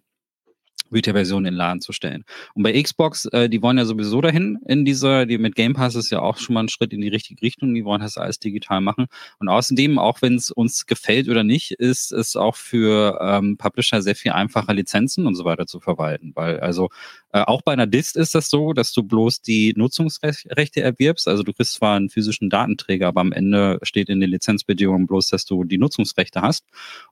Retail-Version in den Laden zu stellen. Und bei Xbox, äh, die wollen ja sowieso dahin in dieser, die mit Game Pass ist ja auch schon mal ein Schritt in die richtige Richtung, die wollen das alles digital machen. Und außerdem, auch wenn es uns gefällt oder nicht, ist es auch für ähm, Publisher sehr viel einfacher, Lizenzen und so weiter zu verwalten. Weil also äh, auch bei einer Dist ist das so, dass du bloß die Nutzungsrechte erwirbst. Also du kriegst zwar einen physischen Datenträger, aber am Ende steht in den Lizenzbedingungen bloß, dass du die Nutzungsrechte hast.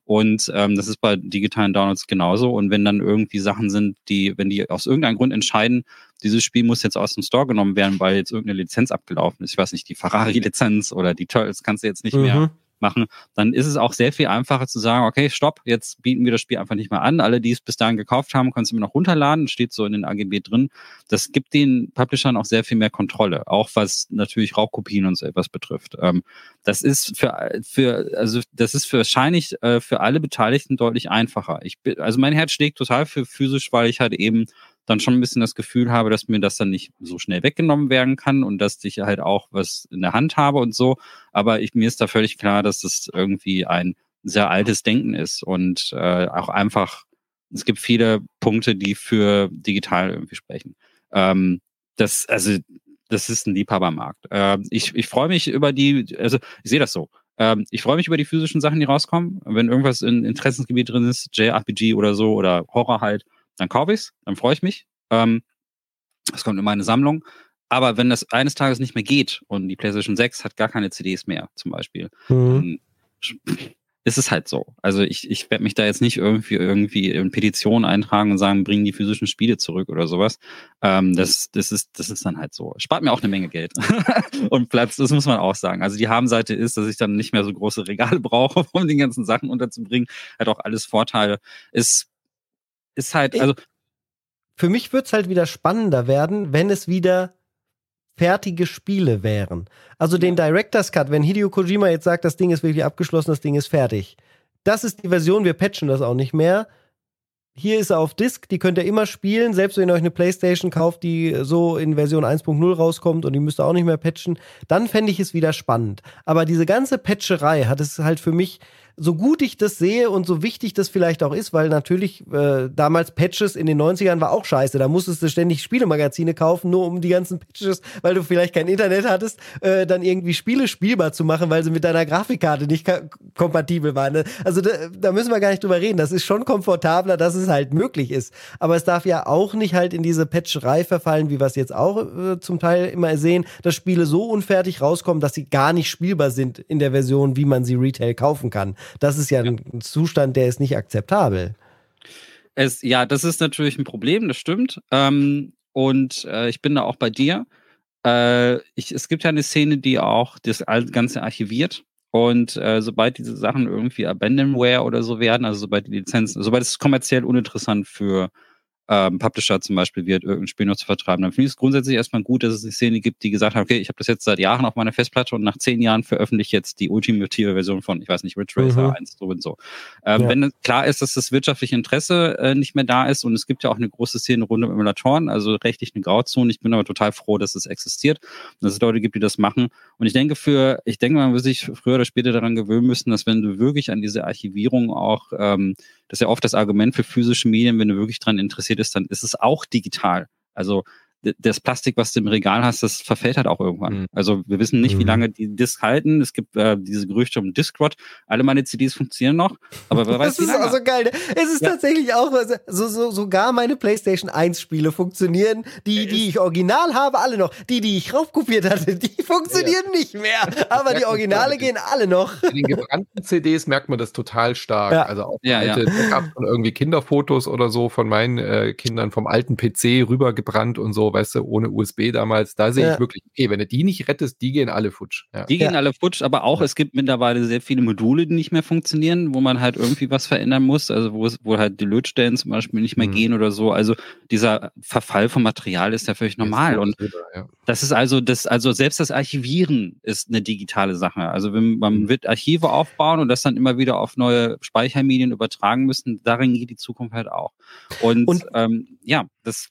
Und ähm, das ist bei digitalen Downloads genauso. Und wenn dann irgendwie Sachen sind, die, wenn die aus irgendeinem Grund entscheiden, dieses Spiel muss jetzt aus dem Store genommen werden, weil jetzt irgendeine Lizenz abgelaufen ist. Ich weiß nicht, die Ferrari-Lizenz oder die Turtles kannst du jetzt nicht mhm. mehr machen, dann ist es auch sehr viel einfacher zu sagen, okay, stopp, jetzt bieten wir das Spiel einfach nicht mehr an. Alle, die es bis dahin gekauft haben, können es immer noch runterladen, steht so in den AGB drin. Das gibt den Publishern auch sehr viel mehr Kontrolle, auch was natürlich Raubkopien und so etwas betrifft. Ähm, das ist für, für, also das ist für wahrscheinlich äh, für alle Beteiligten deutlich einfacher. Ich, also mein Herz schlägt total für physisch, weil ich halt eben dann schon ein bisschen das Gefühl habe, dass mir das dann nicht so schnell weggenommen werden kann und dass ich halt auch was in der Hand habe und so. Aber ich, mir ist da völlig klar, dass das irgendwie ein sehr altes Denken ist und äh, auch einfach, es gibt viele Punkte, die für digital irgendwie sprechen. Ähm, das, also, das ist ein Liebhabermarkt. Äh, ich ich freue mich über die, also ich sehe das so. Ähm, ich freue mich über die physischen Sachen, die rauskommen. Wenn irgendwas in Interessensgebiet drin ist, JRPG oder so oder Horror halt, dann kaufe ich's, dann freue ich mich. Ähm, das kommt in meine Sammlung. Aber wenn das eines Tages nicht mehr geht und die PlayStation 6 hat gar keine CDs mehr, zum Beispiel, Mhm. dann ist es halt so. Also ich, ich werde mich da jetzt nicht irgendwie irgendwie in Petitionen eintragen und sagen, bringen die physischen Spiele zurück oder sowas. Ähm, das, das, ist, das ist dann halt so. Spart mir auch eine Menge Geld und Platz, das muss man auch sagen. Also die Habenseite ist, dass ich dann nicht mehr so große Regale brauche, um die ganzen Sachen unterzubringen. Hat auch alles Vorteile. Ist, ist halt, also Für mich wird's halt wieder spannender werden, wenn es wieder fertige Spiele wären. Also den Director's Cut, wenn Hideo Kojima jetzt sagt, das Ding ist wirklich abgeschlossen, das Ding ist fertig. Das ist die Version, wir patchen das auch nicht mehr. Hier ist er auf Disk, die könnt ihr immer spielen, selbst wenn ihr euch eine Playstation kauft, die so in Version 1.0 rauskommt und die müsst ihr auch nicht mehr patchen, dann fände ich es wieder spannend. Aber diese ganze Patcherei hat es halt für mich, so gut ich das sehe und so wichtig das vielleicht auch ist, weil natürlich äh, damals Patches in den 90ern war auch scheiße. Da musstest du ständig Spielemagazine kaufen, nur um die ganzen Patches, weil du vielleicht kein Internet hattest, äh, dann irgendwie Spiele spielbar zu machen, weil sie mit deiner Grafikkarte nicht kompatibel waren. Also da, da müssen wir gar nicht drüber reden. Das ist schon komfortabler, dass es halt möglich ist. Aber es darf ja auch nicht halt in diese Patcherei verfallen, wie wir es jetzt auch äh, zum Teil immer sehen, dass Spiele so unfertig rauskommen, dass sie gar nicht spielbar sind in der Version, wie man sie Retail kaufen kann. Das ist ja, ein Zustand, der ist nicht akzeptabel. Es, ja, das ist natürlich ein Problem, das stimmt. Ähm, und äh, ich bin da auch bei dir. Äh, ich, es gibt ja eine Szene, die auch das Ganze archiviert. Und äh, sobald diese Sachen irgendwie Abandonware oder so werden, also sobald die Lizenzen, sobald es kommerziell uninteressant für ähm, Publisher zum Beispiel wird, irgendein Spiel noch zu vertreiben, dann finde ich es grundsätzlich erstmal gut, dass es eine Szene gibt, die gesagt hat, okay, ich habe das jetzt seit Jahren auf meiner Festplatte und nach zehn Jahren veröffentliche ich jetzt die ultimative Version von, ich weiß nicht, Ridge Racer Mhm. 1, so und so. Ähm, Ja. Wenn klar ist, dass das wirtschaftliche Interesse äh, nicht mehr da ist und es gibt ja auch eine große Szene rund um Emulatoren, also rechtlich eine Grauzone. Ich bin aber total froh, dass es existiert und dass es Leute gibt, die das machen. Und ich denke für, ich denke, man wird sich früher oder später daran gewöhnen müssen, dass wenn du wirklich an diese Archivierung auch, ähm, das ist ja oft das Argument für physische Medien, wenn du wirklich dran interessiert ist, dann ist es auch digital. Also das Plastik, was du im Regal hast, das verfällt halt auch irgendwann. Mhm. Also wir wissen nicht, wie Mhm. lange die Disk halten. Es gibt äh, diese Gerüchte um Discrot. Alle meine CDs funktionieren noch, aber wer weiß, Das wie ist auch so geil. ne? Es ist Ja. tatsächlich auch, so, so, sogar meine PlayStation 1 Spiele funktionieren. Die, die ich original habe, alle noch. Die, die ich raufkopiert hatte, die funktionieren nicht mehr. Aber die Originale gehen alle noch. Bei den gebrannten CDs merkt man das total stark. Ja. Also auch Ja, alte Backups von irgendwie Kinderfotos oder so von meinen äh, Kindern vom alten PC rübergebrannt und so, weißt du, ohne USB damals. Da sehe Ja. ich wirklich, okay, wenn du die nicht rettest, die gehen alle futsch. Ja. Die gehen Ja. alle futsch, aber auch es gibt mittlerweile sehr viele Module, die nicht mehr funktionieren, wo man halt irgendwie was verändern muss, also wo es, wo halt die Lötstellen zum Beispiel nicht mehr Mhm. gehen oder so. Also dieser Verfall von Material ist ja völlig normal. Und ja. das ist also das, also selbst das Archivieren ist eine digitale Sache. Also wenn man Mhm. wird Archive aufbauen und das dann immer wieder auf neue Speichermedien übertragen müssen, darin geht die Zukunft halt auch. Und, Und- ähm, ja, das,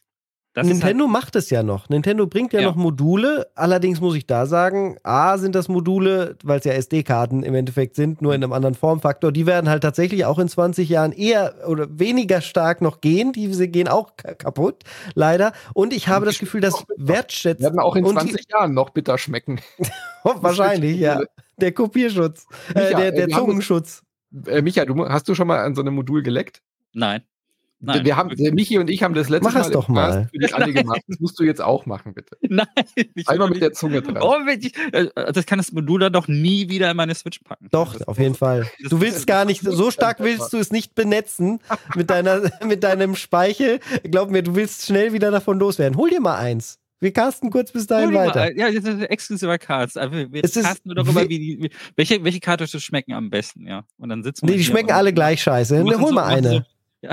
das ist halt, Nintendo macht es ja noch. Nintendo bringt ja, Ja. noch Module. Allerdings muss ich da sagen, A sind das Module, weil es ja SD-Karten im Endeffekt sind, nur in einem anderen Formfaktor. Die werden halt tatsächlich auch in 20 Jahren eher oder weniger stark noch gehen. Die sie gehen auch ka- kaputt, leider. Und ich habe das Gefühl, dass Wertschätzen. Werden auch in und 20 Jahren noch bitter schmecken. Die, wahrscheinlich, ja. Der Kopierschutz. Äh, Micha, der äh, der Zungenschutz. Äh, Micha, du, hast du schon mal an so einem Modul geleckt? nein. Nein. Wir haben, Michi und ich haben das letzte Mach es Mal doch mal. für dich alle gemacht. Das musst du jetzt auch machen, bitte. Nein. Einmal mit der Zunge dran. Oh, äh, das kann das Modul dann doch nie wieder in meine Switch packen. Doch, Das- auf jeden Fall. Du willst gar nicht, so stark willst du es nicht benetzen mit, deiner, mit deinem Speichel. Glaub mir, du willst schnell wieder davon loswerden. Hol dir mal eins. Wir casten kurz bis dahin mal weiter. Ja, das ist exklusiver Cards. Also wir Es ist casten nur darüber, wie die, wie, welche, welche Cartridges schmecken am besten, ja. Und dann sitzen wir Nee, die schmecken alle gleich scheiße. Hol so- mal eine. So, ja.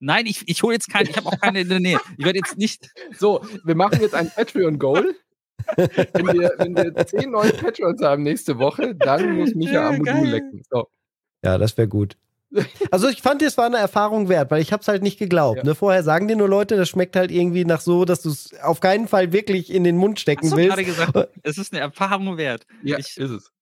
Nein, ich, ich hole jetzt keine, ich habe auch keine in der Nähe. Ich werde jetzt nicht. So, wir machen jetzt ein Patreon-Goal. wenn, wir, wenn wir zehn neue Patrons haben nächste Woche, dann muss Micha am Ja, Modul geil. lecken. So. Ja, das wäre gut. Also ich fand, es war eine Erfahrung wert, weil ich habe es halt nicht geglaubt. Ja. Ne? Vorher sagen dir nur Leute, das schmeckt halt irgendwie nach so, dass du es auf keinen Fall wirklich in den Mund stecken Hast du willst. gerade gesagt, es ist eine Erfahrung wert. Ja, Ich- ist es.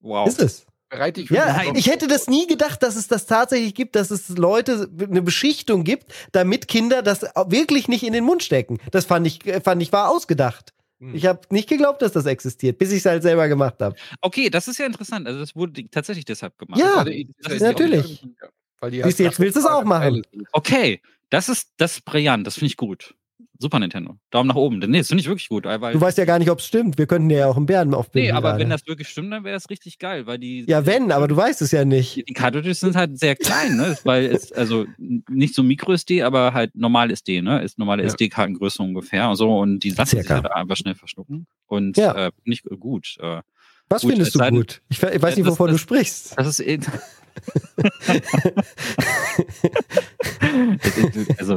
Wow. Ist es. Bereite dich für Ja, ich hätte das nie gedacht, dass es das tatsächlich gibt, dass es Leute eine Beschichtung gibt, damit Kinder das wirklich nicht in den Mund stecken. Das fand ich, fand ich war ausgedacht. Hm. Ich habe nicht geglaubt, dass das existiert, bis ich es halt selber gemacht habe. Okay, das ist ja interessant. Also das wurde tatsächlich deshalb gemacht. Ja, die- natürlich. Ja, Weil die Siehst du, jetzt willst du es auch machen. Okay, das ist, das ist brillant. Das finde ich gut. Super Nintendo. Daumen nach oben. Nee, das finde ich wirklich gut. Weil, Du weißt ja gar nicht, ob es stimmt. Wir könnten ja auch einen Bären aufbinden. nee, aber gerade. wenn das wirklich stimmt, dann wäre es richtig geil, weil die. ja, wenn, aber du weißt es ja nicht. Die, Cartridges sind halt sehr klein, ne? Weil es, also n- nicht so Micro-SD, aber halt normal SD, ne? Ist normale Ja. SD-Kartengröße ungefähr und so und die lassen sich halt einfach schnell verschlucken. Und Ja. äh, nicht gut. Äh, Was Gut, findest es du sei gut? Ich, ich weiß Ja, nicht, das- wovon du das- sprichst. das ist eh. also,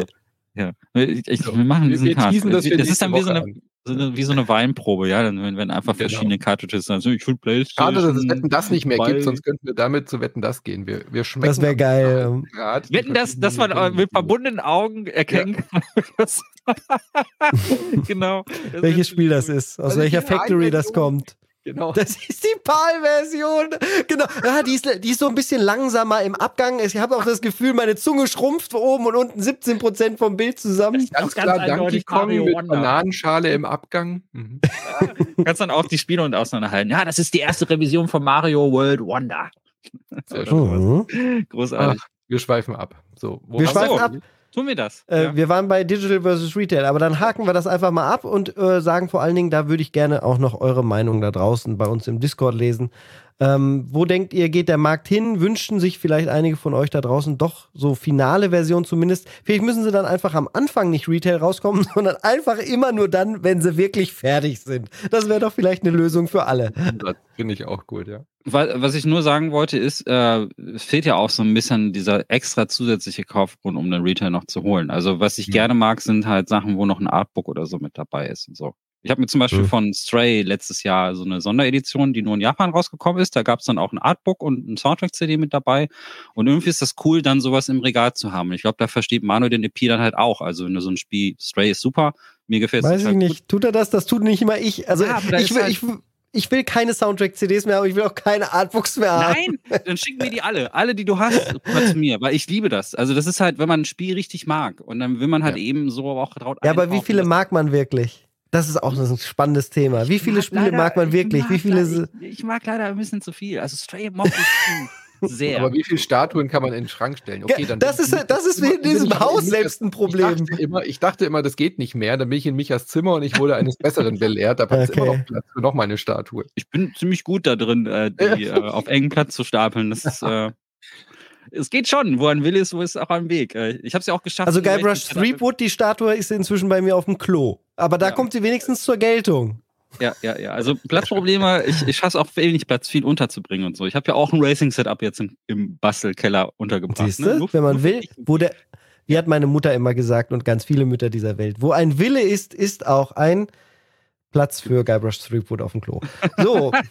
ja. Ich, ich, wir machen Wir, diesen wir Cast. teasen das, Das, ist dann wie so, eine, so eine, wie so eine Weinprobe, ja. Dann, wenn, wenn einfach Genau. verschiedene Cartridges sind. Also ich will Playstation. Schade, dass es Wetten das nicht mehr gibt, sonst könnten wir damit zu Wetten das gehen. Wir, wir schmecken. Das wäre geil. Grad die Wetten, dass, dass man äh, mit verbundenen Augen erkennen kann. genau. Das Welches Spiel das ist, aus Also welcher Factory das kommt. Genau. Das ist die PAL-Version. Genau. Ja, die ist, die ist so ein bisschen langsamer im Abgang. Ich habe auch das Gefühl, meine Zunge schrumpft oben und unten 17% vom Bild zusammen. Ganz, Ganz klar Donkey Kong Mario mit Wonder. Bananenschale im Abgang. Mhm. kannst dann auch die Spiele und auseinanderhalten. Ja, das ist die erste Revision von Mario World Wonder. Sehr schön. Mhm. Großartig. Ach, wir schweifen ab. So, wo Wir schweifen so. ab. Tun wir das. Äh, ja. Wir waren bei Digital versus Retail, aber dann haken wir das einfach mal ab und äh, sagen vor allen Dingen, da würde ich gerne auch noch eure Meinung da draußen bei uns im Discord lesen. Ähm, wo denkt ihr, geht der Markt hin? Wünschen sich vielleicht einige von euch da draußen doch so finale Version zumindest? Vielleicht müssen sie dann einfach am Anfang nicht Retail rauskommen, sondern einfach immer nur dann, wenn sie wirklich fertig sind. Das wäre doch vielleicht eine Lösung für alle. Das finde ich auch gut, ja. Wa- Was ich nur sagen wollte, ist, äh, es fehlt ja auch so ein bisschen dieser extra zusätzliche Kaufgrund, um den Retail noch zu holen. Also was ich Mhm. gerne mag, sind halt Sachen, wo noch ein Artbook oder so mit dabei ist und so. Ich habe mir zum Beispiel Mhm. von Stray letztes Jahr so eine Sonderedition, die nur in Japan rausgekommen ist. Da gab es dann auch ein Artbook und ein Soundtrack-CD mit dabei. Und irgendwie ist das cool, dann sowas im Regal zu haben. Und ich glaube, da versteht Manuel den EP dann halt auch. Also wenn du so ein Spiel, Stray ist super, mir gefällt es Weiß ich gut. nicht. Tut er das? Das tut nicht immer ich. Also Ja, ich, will, halt- ich, ich will keine Soundtrack-CDs mehr, aber ich will auch keine Artbooks mehr haben. Nein, dann schick mir die alle. Alle, die du hast, mal zu mir, weil ich liebe das. Also, das ist halt, wenn man ein Spiel richtig mag und dann will man halt Ja. eben so auch traut. Ja, aber wie viele mag man wirklich? Das ist auch ein spannendes Thema. Wie Ich viele mag Spiele leider- mag man ich wirklich? mag Wie viele. leider- Ich, ich mag leider ein bisschen zu viel. Also, Stray mochte ich sehr. Aber wie viele Statuen kann man in den Schrank stellen? Okay, dann das ist, das ist wie in diesem Haus selbst ein Ich Problem. dachte, immer, ich dachte immer, das geht nicht mehr. Dann bin ich in Michas Zimmer und ich wurde eines Besseren belehrt. Da hat Okay. immer noch Platz für noch mal eine Statue. ich bin ziemlich gut da drin, äh, die äh, auf engen Platz zu stapeln. Das ist, äh, es geht schon. Wo ein Will ist, wo ist auch ein Weg. Ich habe es ja auch geschafft. Also Guybrush Threepwood, die Statue ist inzwischen bei mir auf dem Klo. Aber da Ja. kommt sie wenigstens zur Geltung. Ja, ja, ja. Also Platzprobleme, ich, ich schaff's auch wenig Platz, viel unterzubringen und so. Ich habe ja auch ein Racing-Setup jetzt im, im Bastelkeller untergebracht. Siehst ne? du? Wenn man will, wo der, wie hat meine Mutter immer gesagt und ganz viele Mütter dieser Welt, wo ein Wille ist, ist auch ein Platz für Guybrush Threepwood auf dem Klo. So.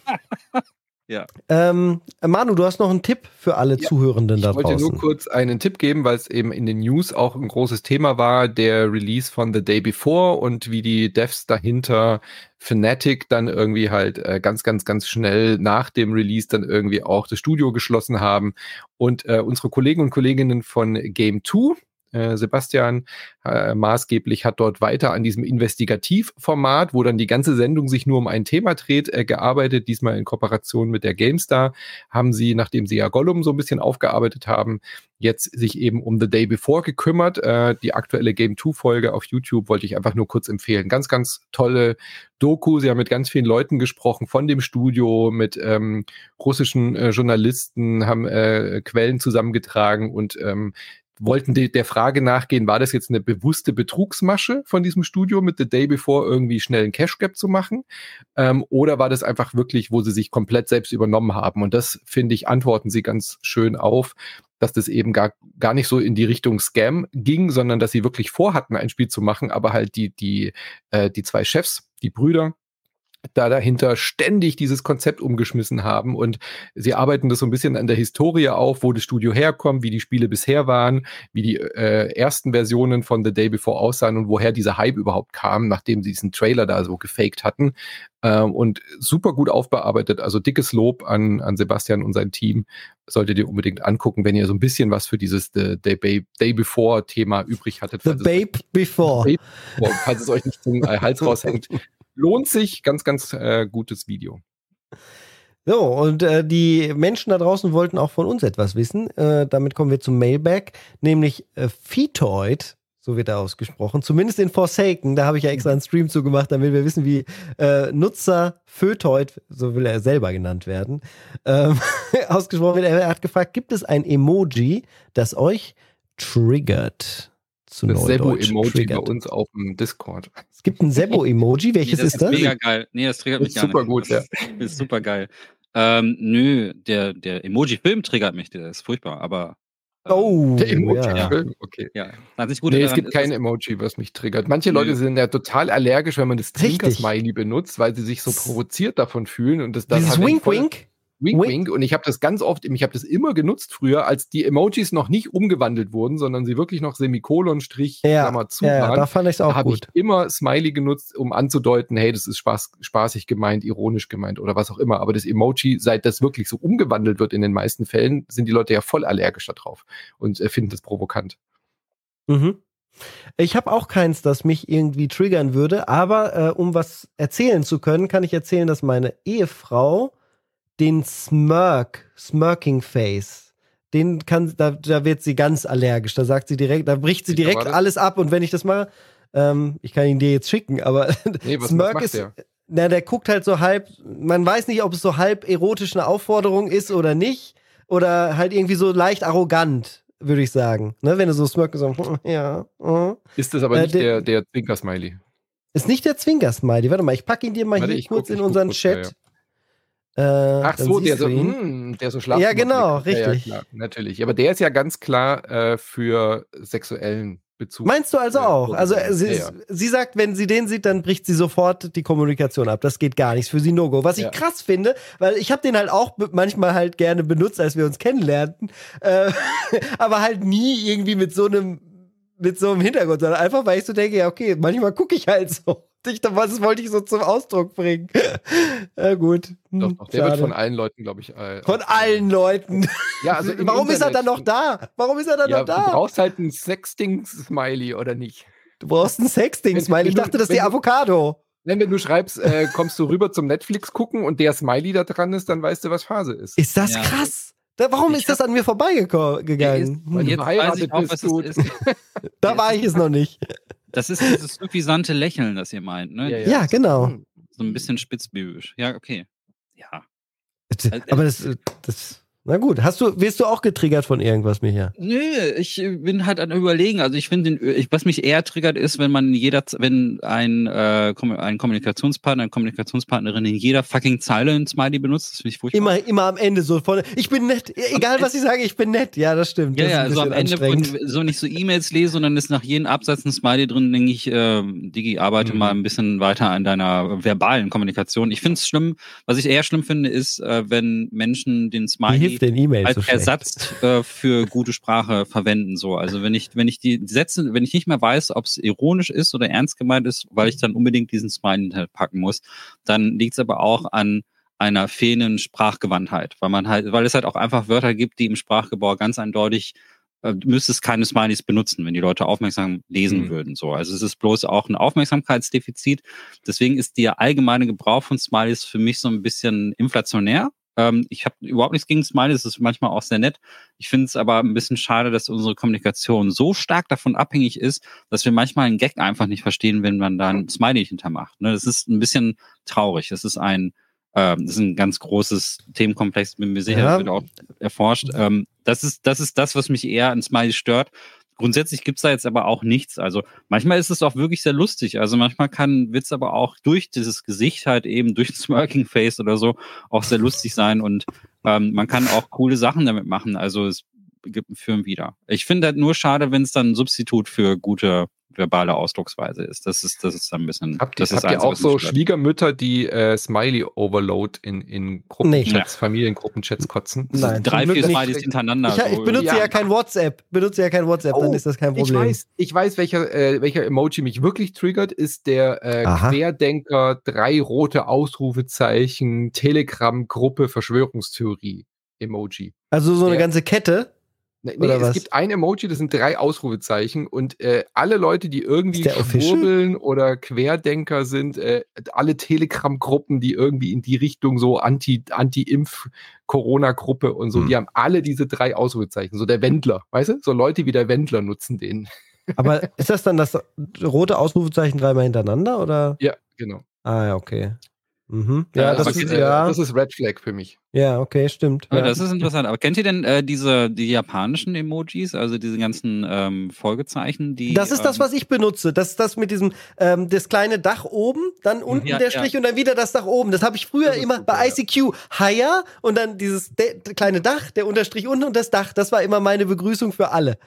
Ja. Ähm, Manu, du hast noch einen Tipp für alle Ja, Zuhörenden da Ich wollte draußen. nur kurz einen Tipp geben, weil es eben in den News auch ein großes Thema war, der Release von The Day Before und wie die Devs dahinter Fnatic dann irgendwie halt äh, ganz, ganz, ganz schnell nach dem Release dann irgendwie auch das Studio geschlossen haben. Und äh, unsere Kollegen und Kolleginnen von Game 2, äh, Sebastian äh, maßgeblich hat dort weiter an diesem Investigativformat, wo dann die ganze Sendung sich nur um ein Thema dreht, äh, gearbeitet, diesmal in Kooperation mit der GameStar haben sie, nachdem sie ja Gollum so ein bisschen aufgearbeitet haben, jetzt sich eben um The Day Before gekümmert. Äh, die aktuelle Game 2 Folge auf YouTube wollte ich einfach nur kurz empfehlen. Ganz, ganz tolle Doku. Sie haben mit ganz vielen Leuten gesprochen von dem Studio, mit ähm, russischen äh, Journalisten, haben äh, Quellen zusammengetragen und ähm, wollten de der Frage nachgehen, war das jetzt eine bewusste Betrugsmasche von diesem Studio mit The Day Before irgendwie schnell einen Cash Gap zu machen? Ähm, oder war das einfach wirklich, wo sie sich komplett selbst übernommen haben? Und das, finde ich, antworten sie ganz schön auf, dass das eben gar, gar nicht so in die Richtung Scam ging, sondern dass sie wirklich vorhatten, ein Spiel zu machen, aber halt die, die, äh, die zwei Chefs, die Brüder, da dahinter ständig dieses Konzept umgeschmissen haben und sie arbeiten das so ein bisschen an der Historie auf, wo das Studio herkommt, wie die Spiele bisher waren, wie die äh, ersten Versionen von The Day Before aussahen und woher dieser Hype überhaupt kam, nachdem sie diesen Trailer da so gefaked hatten. Ähm, und super gut aufbearbeitet, also dickes Lob an, an Sebastian und sein Team. Solltet ihr unbedingt angucken, wenn ihr so ein bisschen was für dieses The Day, Day Before Thema übrig hattet. The Babe Before. Falls es euch nicht zum äh, Hals raushängt. lohnt sich, ganz, ganz äh, gutes Video. So, und äh, die Menschen da draußen wollten auch von uns etwas wissen. Äh, damit kommen wir zum Mailback, nämlich äh, Fetoid, so wird er ausgesprochen, zumindest in Forsaken, da habe ich ja extra einen Stream zugemacht, damit wir wissen, wie äh, Nutzer Fötoid, so will er selber genannt werden, ähm, ausgesprochen wird. Er hat gefragt, gibt es ein Emoji, das euch triggert? Zu das Sebo-Emoji bei uns auf dem Discord. Es gibt ein Sebo-Emoji, welches nee, das ist, das? Mega geil. Nee, das triggert mich gar super nicht. Gut, ja. Das ist super geil. Ähm, nö, der, der Emoji-Film triggert mich, der ist furchtbar, aber. Ähm, oh, der Emoji-Film, ja. okay. Ja, ich gut nee, es gibt kein Emoji, was mich triggert. Manche nö. Leute sind ja total allergisch, wenn man das Trinker-Smiley benutzt, weil sie sich so provoziert davon fühlen und das dann Dieses Wink-Wink? Wink, wink. Und ich habe das ganz oft, ich habe das immer genutzt früher, als die Emojis noch nicht umgewandelt wurden, sondern sie wirklich noch Semikolon, Strich, ja, Klammer zu ja, waren. Da fand ich es auch da gut. ich immer Smiley genutzt, um anzudeuten, hey, das ist spaß, spaßig gemeint, ironisch gemeint oder was auch immer. Aber das Emoji, seit das wirklich so umgewandelt wird in den meisten Fällen, sind die Leute ja voll allergisch darauf und äh, finden das provokant. Mhm. Ich habe auch keins, das mich irgendwie triggern würde, aber äh, um was erzählen zu können, kann ich erzählen, dass meine Ehefrau den Smirk, Smirking Face. Den kann, da, da wird sie ganz allergisch. Da sagt sie direkt, da bricht sie direkt alles ab. Und wenn ich das mache, ähm, ich kann ihn dir jetzt schicken, aber nee, was, Smirk was ist, der? na, der guckt halt so halb, man weiß nicht, ob es so halb erotisch eine Aufforderung ist oder nicht. Oder halt irgendwie so leicht arrogant, würde ich sagen. Ne, wenn du so Smirk so, ja. Uh. Ist das aber äh, nicht der, der Zwinker-Smiley? Ist nicht der Zwinker-Smiley. Warte mal, ich packe ihn dir mal Warte, hier kurz guck, in unseren guck, Chat. Ja, ja. Äh, Ach so, der so, mh, hm, der so schlafen. Ja, genau, richtig. Ja, natürlich. Aber der ist ja ganz klar äh, für sexuellen Bezug. Meinst du also äh, auch? Also sie, ja, sie, sagt, wenn sie den sieht, dann bricht sie sofort die Kommunikation ab. Das geht gar nicht. Für sie No-Go. Was ich krass finde, weil ich habe den halt auch manchmal halt gerne benutzt, als wir uns kennenlernten. Äh, aber halt nie irgendwie mit so einem mit so einem Hintergrund, sondern einfach, weil ich so denke, ja, okay, manchmal gucke ich halt so. Ich, das wollte ich so zum Ausdruck bringen. ja, gut. Hm, doch, doch, der wird von allen Leuten, glaube ich. Äh, von allen Leuten. Ja, also Warum Internet, ist er dann noch da? Warum ist er dann ja, noch da? Du brauchst halt ein Sexting-Smiley, oder nicht? Du brauchst ein Sexting-Smiley. Ich dachte, das ist die Avocado. Wenn, wenn du schreibst, äh, kommst du rüber zum Netflix gucken und der Smiley da dran ist, dann weißt du, was Phase ist. Ist das ja. krass? Da, warum ich ist das an mir vorbeigegangen? Weil jetzt weiß ich auch, was es ist. da war ich es noch nicht. Das ist dieses suffisante Lächeln, das ihr meint, ne? Ja, ja. ja genau. So ein bisschen spitzbübisch. Ja, okay. Ja. Aber das, das na gut, hast du, wirst du auch getriggert von irgendwas, Micha? Nö, ich bin halt an Überlegen. Also ich finde, was mich eher triggert, ist, wenn man jeder, wenn ein, äh, ein Kommunikationspartner, eine Kommunikationspartnerin in jeder fucking Zeile ein Smiley benutzt. Das finde ich furchtbar. Immer, immer am Ende so von, ich bin nett, egal was ich sage, ich bin nett. Ja, das stimmt. Ja, das ja, also am Ende, so nicht so E-Mails lese und dann ist nach jedem Absatz ein Smiley drin, denke ich, äh, Digi, arbeite mhm. mal ein bisschen weiter an deiner verbalen Kommunikation. Ich finde es schlimm, was ich eher schlimm finde, ist, äh, wenn Menschen den Smiley den e als Ersatz äh, für gute Sprache verwenden. So, also wenn ich wenn ich die Sätze, wenn ich nicht mehr weiß, ob es ironisch ist oder ernst gemeint ist, weil ich dann unbedingt diesen Smiley packen muss, dann liegt es aber auch an einer fehlenden Sprachgewandtheit, weil man halt, weil es halt auch einfach Wörter gibt, die im Sprachgebrauch ganz eindeutig äh, müsste es keine Smileys benutzen, wenn die Leute aufmerksam lesen mhm. würden. So, also es ist bloß auch ein Aufmerksamkeitsdefizit. Deswegen ist der allgemeine Gebrauch von Smileys für mich so ein bisschen inflationär. Ähm, ich habe überhaupt nichts gegen Smiley, es ist manchmal auch sehr nett. Ich finde es aber ein bisschen schade, dass unsere Kommunikation so stark davon abhängig ist, dass wir manchmal einen Gag einfach nicht verstehen, wenn man da ein Smiley hintermacht. Ne? Das ist ein bisschen traurig. Das ist ein, ähm, das ist ein ganz großes Themenkomplex, bin mir sicher, ja. das wird auch erforscht. Ähm, das ist, das ist das, was mich eher an Smiley stört. Grundsätzlich gibt's da jetzt aber auch nichts. Also manchmal ist es auch wirklich sehr lustig. Also manchmal kann Witz aber auch durch dieses Gesicht halt eben, durch ein Smirking Face oder so, auch sehr lustig sein. Und ähm, man kann auch coole Sachen damit machen. Also es gibt einen Film wieder. Ich finde halt nur schade, wenn es dann ein Substitut für gute verbale Ausdrucksweise ist. Das ist, das ist ein bisschen. Habt, das habt ihr auch so Schwiegermütter, die äh, Smiley-Overload in, in Gruppenchats, nee. Familiengruppenchats kotzen? Nein. Drei, vier Smileys hintereinander. Ich, ich benutze ja. ja. kein WhatsApp. Benutze ja kein WhatsApp, oh, dann ist das kein Problem. Ich weiß, ich weiß welcher, äh, welcher Emoji mich wirklich triggert, ist der äh, Querdenker, drei rote Ausrufezeichen, Telegram-Gruppe, Verschwörungstheorie. Emoji. Also so eine der, ganze Kette? Nee, nee Oder es was? gibt ein Emoji, das sind drei Ausrufezeichen und äh, alle Leute, die irgendwie schwurbeln oder Querdenker sind, äh, alle Telegram-Gruppen, die irgendwie in die Richtung so Anti- Anti-Impf-Corona-Gruppe und so, Hm. die haben alle diese drei Ausrufezeichen. So der Wendler, weißt du? So Leute wie der Wendler nutzen den. Aber ist das dann das rote Ausrufezeichen dreimal hintereinander oder? Ja, genau. Ah, ja, okay. Mhm. Ja, Ja, das, das, ist, äh, ja, das ist Red Flag für mich. ja, okay, stimmt. Ja. Das ist interessant. Aber kennt ihr denn äh, diese die japanischen Emojis, also diese ganzen ähm, Folgezeichen, die Das ist das, ähm, was ich benutze. Das ist das mit diesem, ähm, das kleine Dach oben, dann unten Ja, der ja. Strich und dann wieder das Dach oben. Das habe ich früher Das immer super, bei ja. ICQ. Higher und dann dieses kleine Dach, der Unterstrich unten und das Dach. Das war immer meine Begrüßung für alle.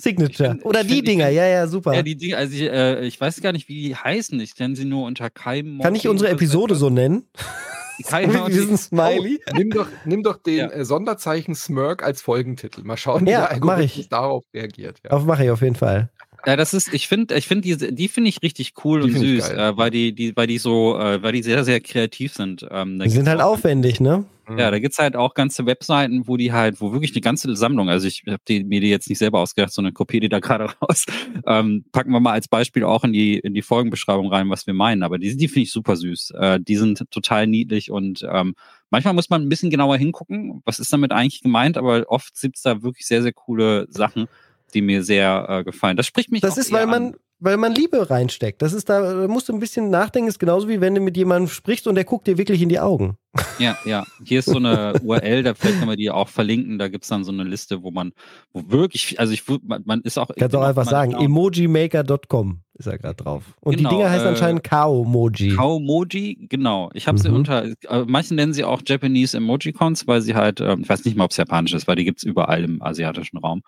Signature. Ich find- Oder ich die Dinger, ja, ja, super. Ja, die Dinge, also ich, äh, ich weiß gar nicht, wie die heißen. Ich kenne sie nur unter Kai Kann ich unsere Episode so nennen? Kai Mit diesem Smiley? Oh, nimm doch, nimm doch den Ja. äh, Sonderzeichen Smirk als Folgentitel. Mal schauen, wie Ja, der Algorithmus ich. darauf reagiert. Ja. Auf mache ich auf jeden Fall. Ja, das ist, ich finde, ich finde diese, die finde ich richtig cool Die und süß, äh, weil die, die, weil die so, äh, weil die sehr, sehr kreativ sind. Ähm, Die sind halt aufwendig, ne? Ja, da gibt's halt auch ganze Webseiten, wo die halt, wo wirklich eine ganze Sammlung, also ich habe die, mir die jetzt nicht selber ausgedacht, sondern kopiere die da gerade raus. Ähm, packen wir mal als Beispiel auch in die, in die Folgenbeschreibung rein, was wir meinen. Aber die, die finde ich super süß. Äh, die sind total niedlich und ähm, manchmal muss man ein bisschen genauer hingucken, was ist damit eigentlich gemeint, aber oft gibt's da wirklich sehr, sehr coole Sachen, die mir sehr äh, gefallen. Das spricht mich Das ist, weil man, an. weil man Liebe reinsteckt. Das ist da, da musst du ein bisschen nachdenken, ist genauso wie wenn du mit jemandem sprichst und der guckt dir wirklich in die Augen. Ja, ja. Hier ist so eine URL, da vielleicht können wir die auch verlinken. Da gibt's dann so eine Liste, wo man, wo wirklich, also ich, man, man ist auch. ich Kannst bin auch einfach sagen, erstaunt. emojimaker.com ist er gerade drauf. Und Genau, die Dinger heißen äh, anscheinend Kao-Moji. Kaumoji, genau. Ich habe sie Mhm. unter, äh, manche nennen sie auch Japanese Emojicons, weil sie halt, ähm, ich weiß nicht mal, ob es japanisch ist, weil die gibt's überall im asiatischen Raum.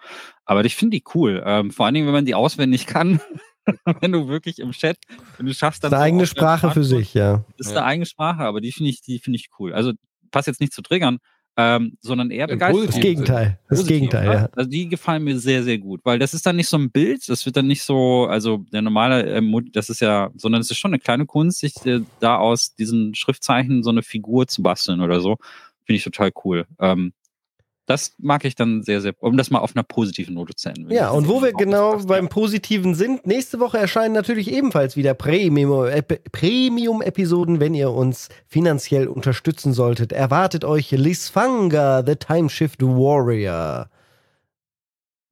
Aber ich finde die cool. Ähm, vor allen Dingen, wenn man die auswendig kann. wenn du wirklich im Chat, wenn du schaffst, Das dann ist eine so eigene Sprache für sich, ja. Das ist Ja. eine eigene Sprache, aber die finde ich, die finde ich cool. Also passt jetzt nicht zu triggern, ähm, sondern eher begeistert. Das Gegenteil. Das Positiv, Gegenteil, ne? ja. Also die gefallen mir sehr, sehr gut, weil das ist dann nicht so ein Bild, das wird dann nicht so, also der normale, ähm, das ist ja, sondern es ist schon eine kleine Kunst, sich äh, da aus diesen Schriftzeichen so eine Figur zu basteln oder so. Finde ich total cool. Ähm, das mag ich dann sehr, sehr, um das mal auf einer positiven Note zu enden. Ja, und wo wir genau passt, beim Positiven sind, nächste Woche erscheinen natürlich ebenfalls wieder Premium- Ep- Premium-Episoden, wenn ihr uns finanziell unterstützen solltet. Erwartet euch Lisfanga, The Time Shift Warrior.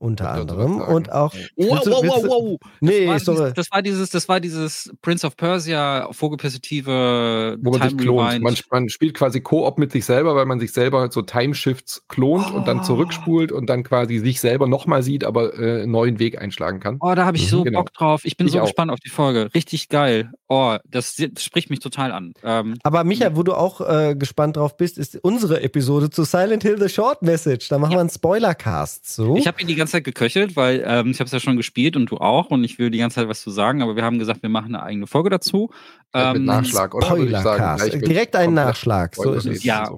Unter wollte anderem. Und auch. Wow, du- wow, wow, wow. Nee, das, war sorry. dieses, das war dieses, das war dieses Prince of Persia Vogelperspektive Wo man sich Time klont. Rewind. Man, man spielt quasi Koop mit sich selber, weil man sich selber so Timeshifts klont und dann Oh. zurückspult und dann quasi sich selber nochmal sieht, aber äh, einen neuen Weg einschlagen kann. Oh, da habe ich Mhm, so genau. Bock drauf. Ich bin Ich so auch. gespannt auf die Folge. Richtig geil. Oh, das, das spricht mich total an. Ähm, Aber Micha, wo du auch äh, gespannt drauf bist, ist unsere Episode zu Silent Hill The Short Message. Da machen wir einen Spoilercast zu. ich habe ihn die ganze Zeit geköchelt, weil ähm, ich habe es ja schon gespielt und du auch und ich will die ganze Zeit was zu sagen, aber wir haben gesagt, wir machen eine eigene Folge dazu. Halt mit Ähm, Nachschlag, oder? Würde ich sagen, gleich mit Direkt einen Nachschlag. So ist es. Ja.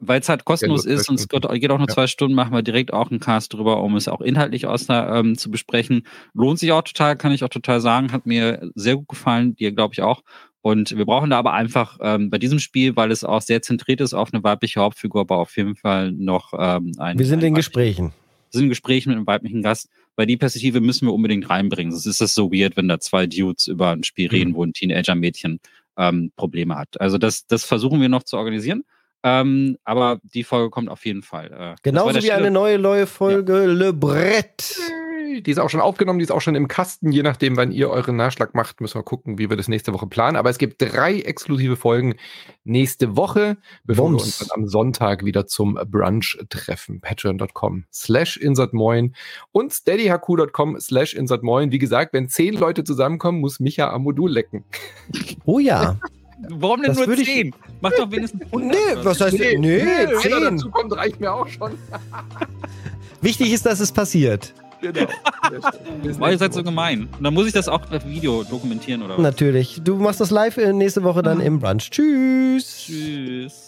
Weil es halt kostenlos Ja, ist und es geht, auch nur Ja. zwei Stunden, machen wir direkt auch einen Cast drüber, um es auch inhaltlich aus der, ähm, zu besprechen. Lohnt sich auch total, kann ich auch total sagen. Hat mir sehr gut gefallen, dir glaube ich auch. Und wir brauchen da aber einfach ähm, bei diesem Spiel, weil es auch sehr zentriert ist auf eine weibliche Hauptfigur, aber auf jeden Fall noch ähm, ein. Wir sind ein in Gesprächen. Sind in Gesprächen mit einem weiblichen Gast, weil die Perspektive müssen wir unbedingt reinbringen. Sonst ist das so weird, wenn da zwei Dudes über ein Spiel reden, wo ein Teenager-Mädchen ähm, Probleme hat. Also das, das versuchen wir noch zu organisieren. Ähm, aber die Folge kommt auf jeden Fall. Äh, Genauso wie eine Stille- neue, neue Folge Le Brett. Die ist auch schon aufgenommen, die ist auch schon im Kasten. Je nachdem, wann ihr euren Nachschlag macht, müssen wir gucken, wie wir das nächste Woche planen. Aber es gibt drei exklusive Folgen nächste Woche, bevor Bums. wir uns dann am Sonntag wieder zum Brunch treffen. Patreon.com slash insertmoin und steadyhq.com slash insertmoin. Wie gesagt, wenn zehn Leute zusammenkommen, muss Micha am Modul lecken. Oh ja. Warum denn Das nur würde ich- zehn? Mach doch wenigstens 100 Nee, was heißt nee, nee, Einer zehn. dazu kommt, reicht mir auch schon. Wichtig ist, dass es passiert. Genau. Weil ihr seid so gemein. Und dann muss ich das auch per Video dokumentieren oder was? Natürlich. Du machst das live äh, nächste Woche dann im Brunch. Tschüss. Tschüss.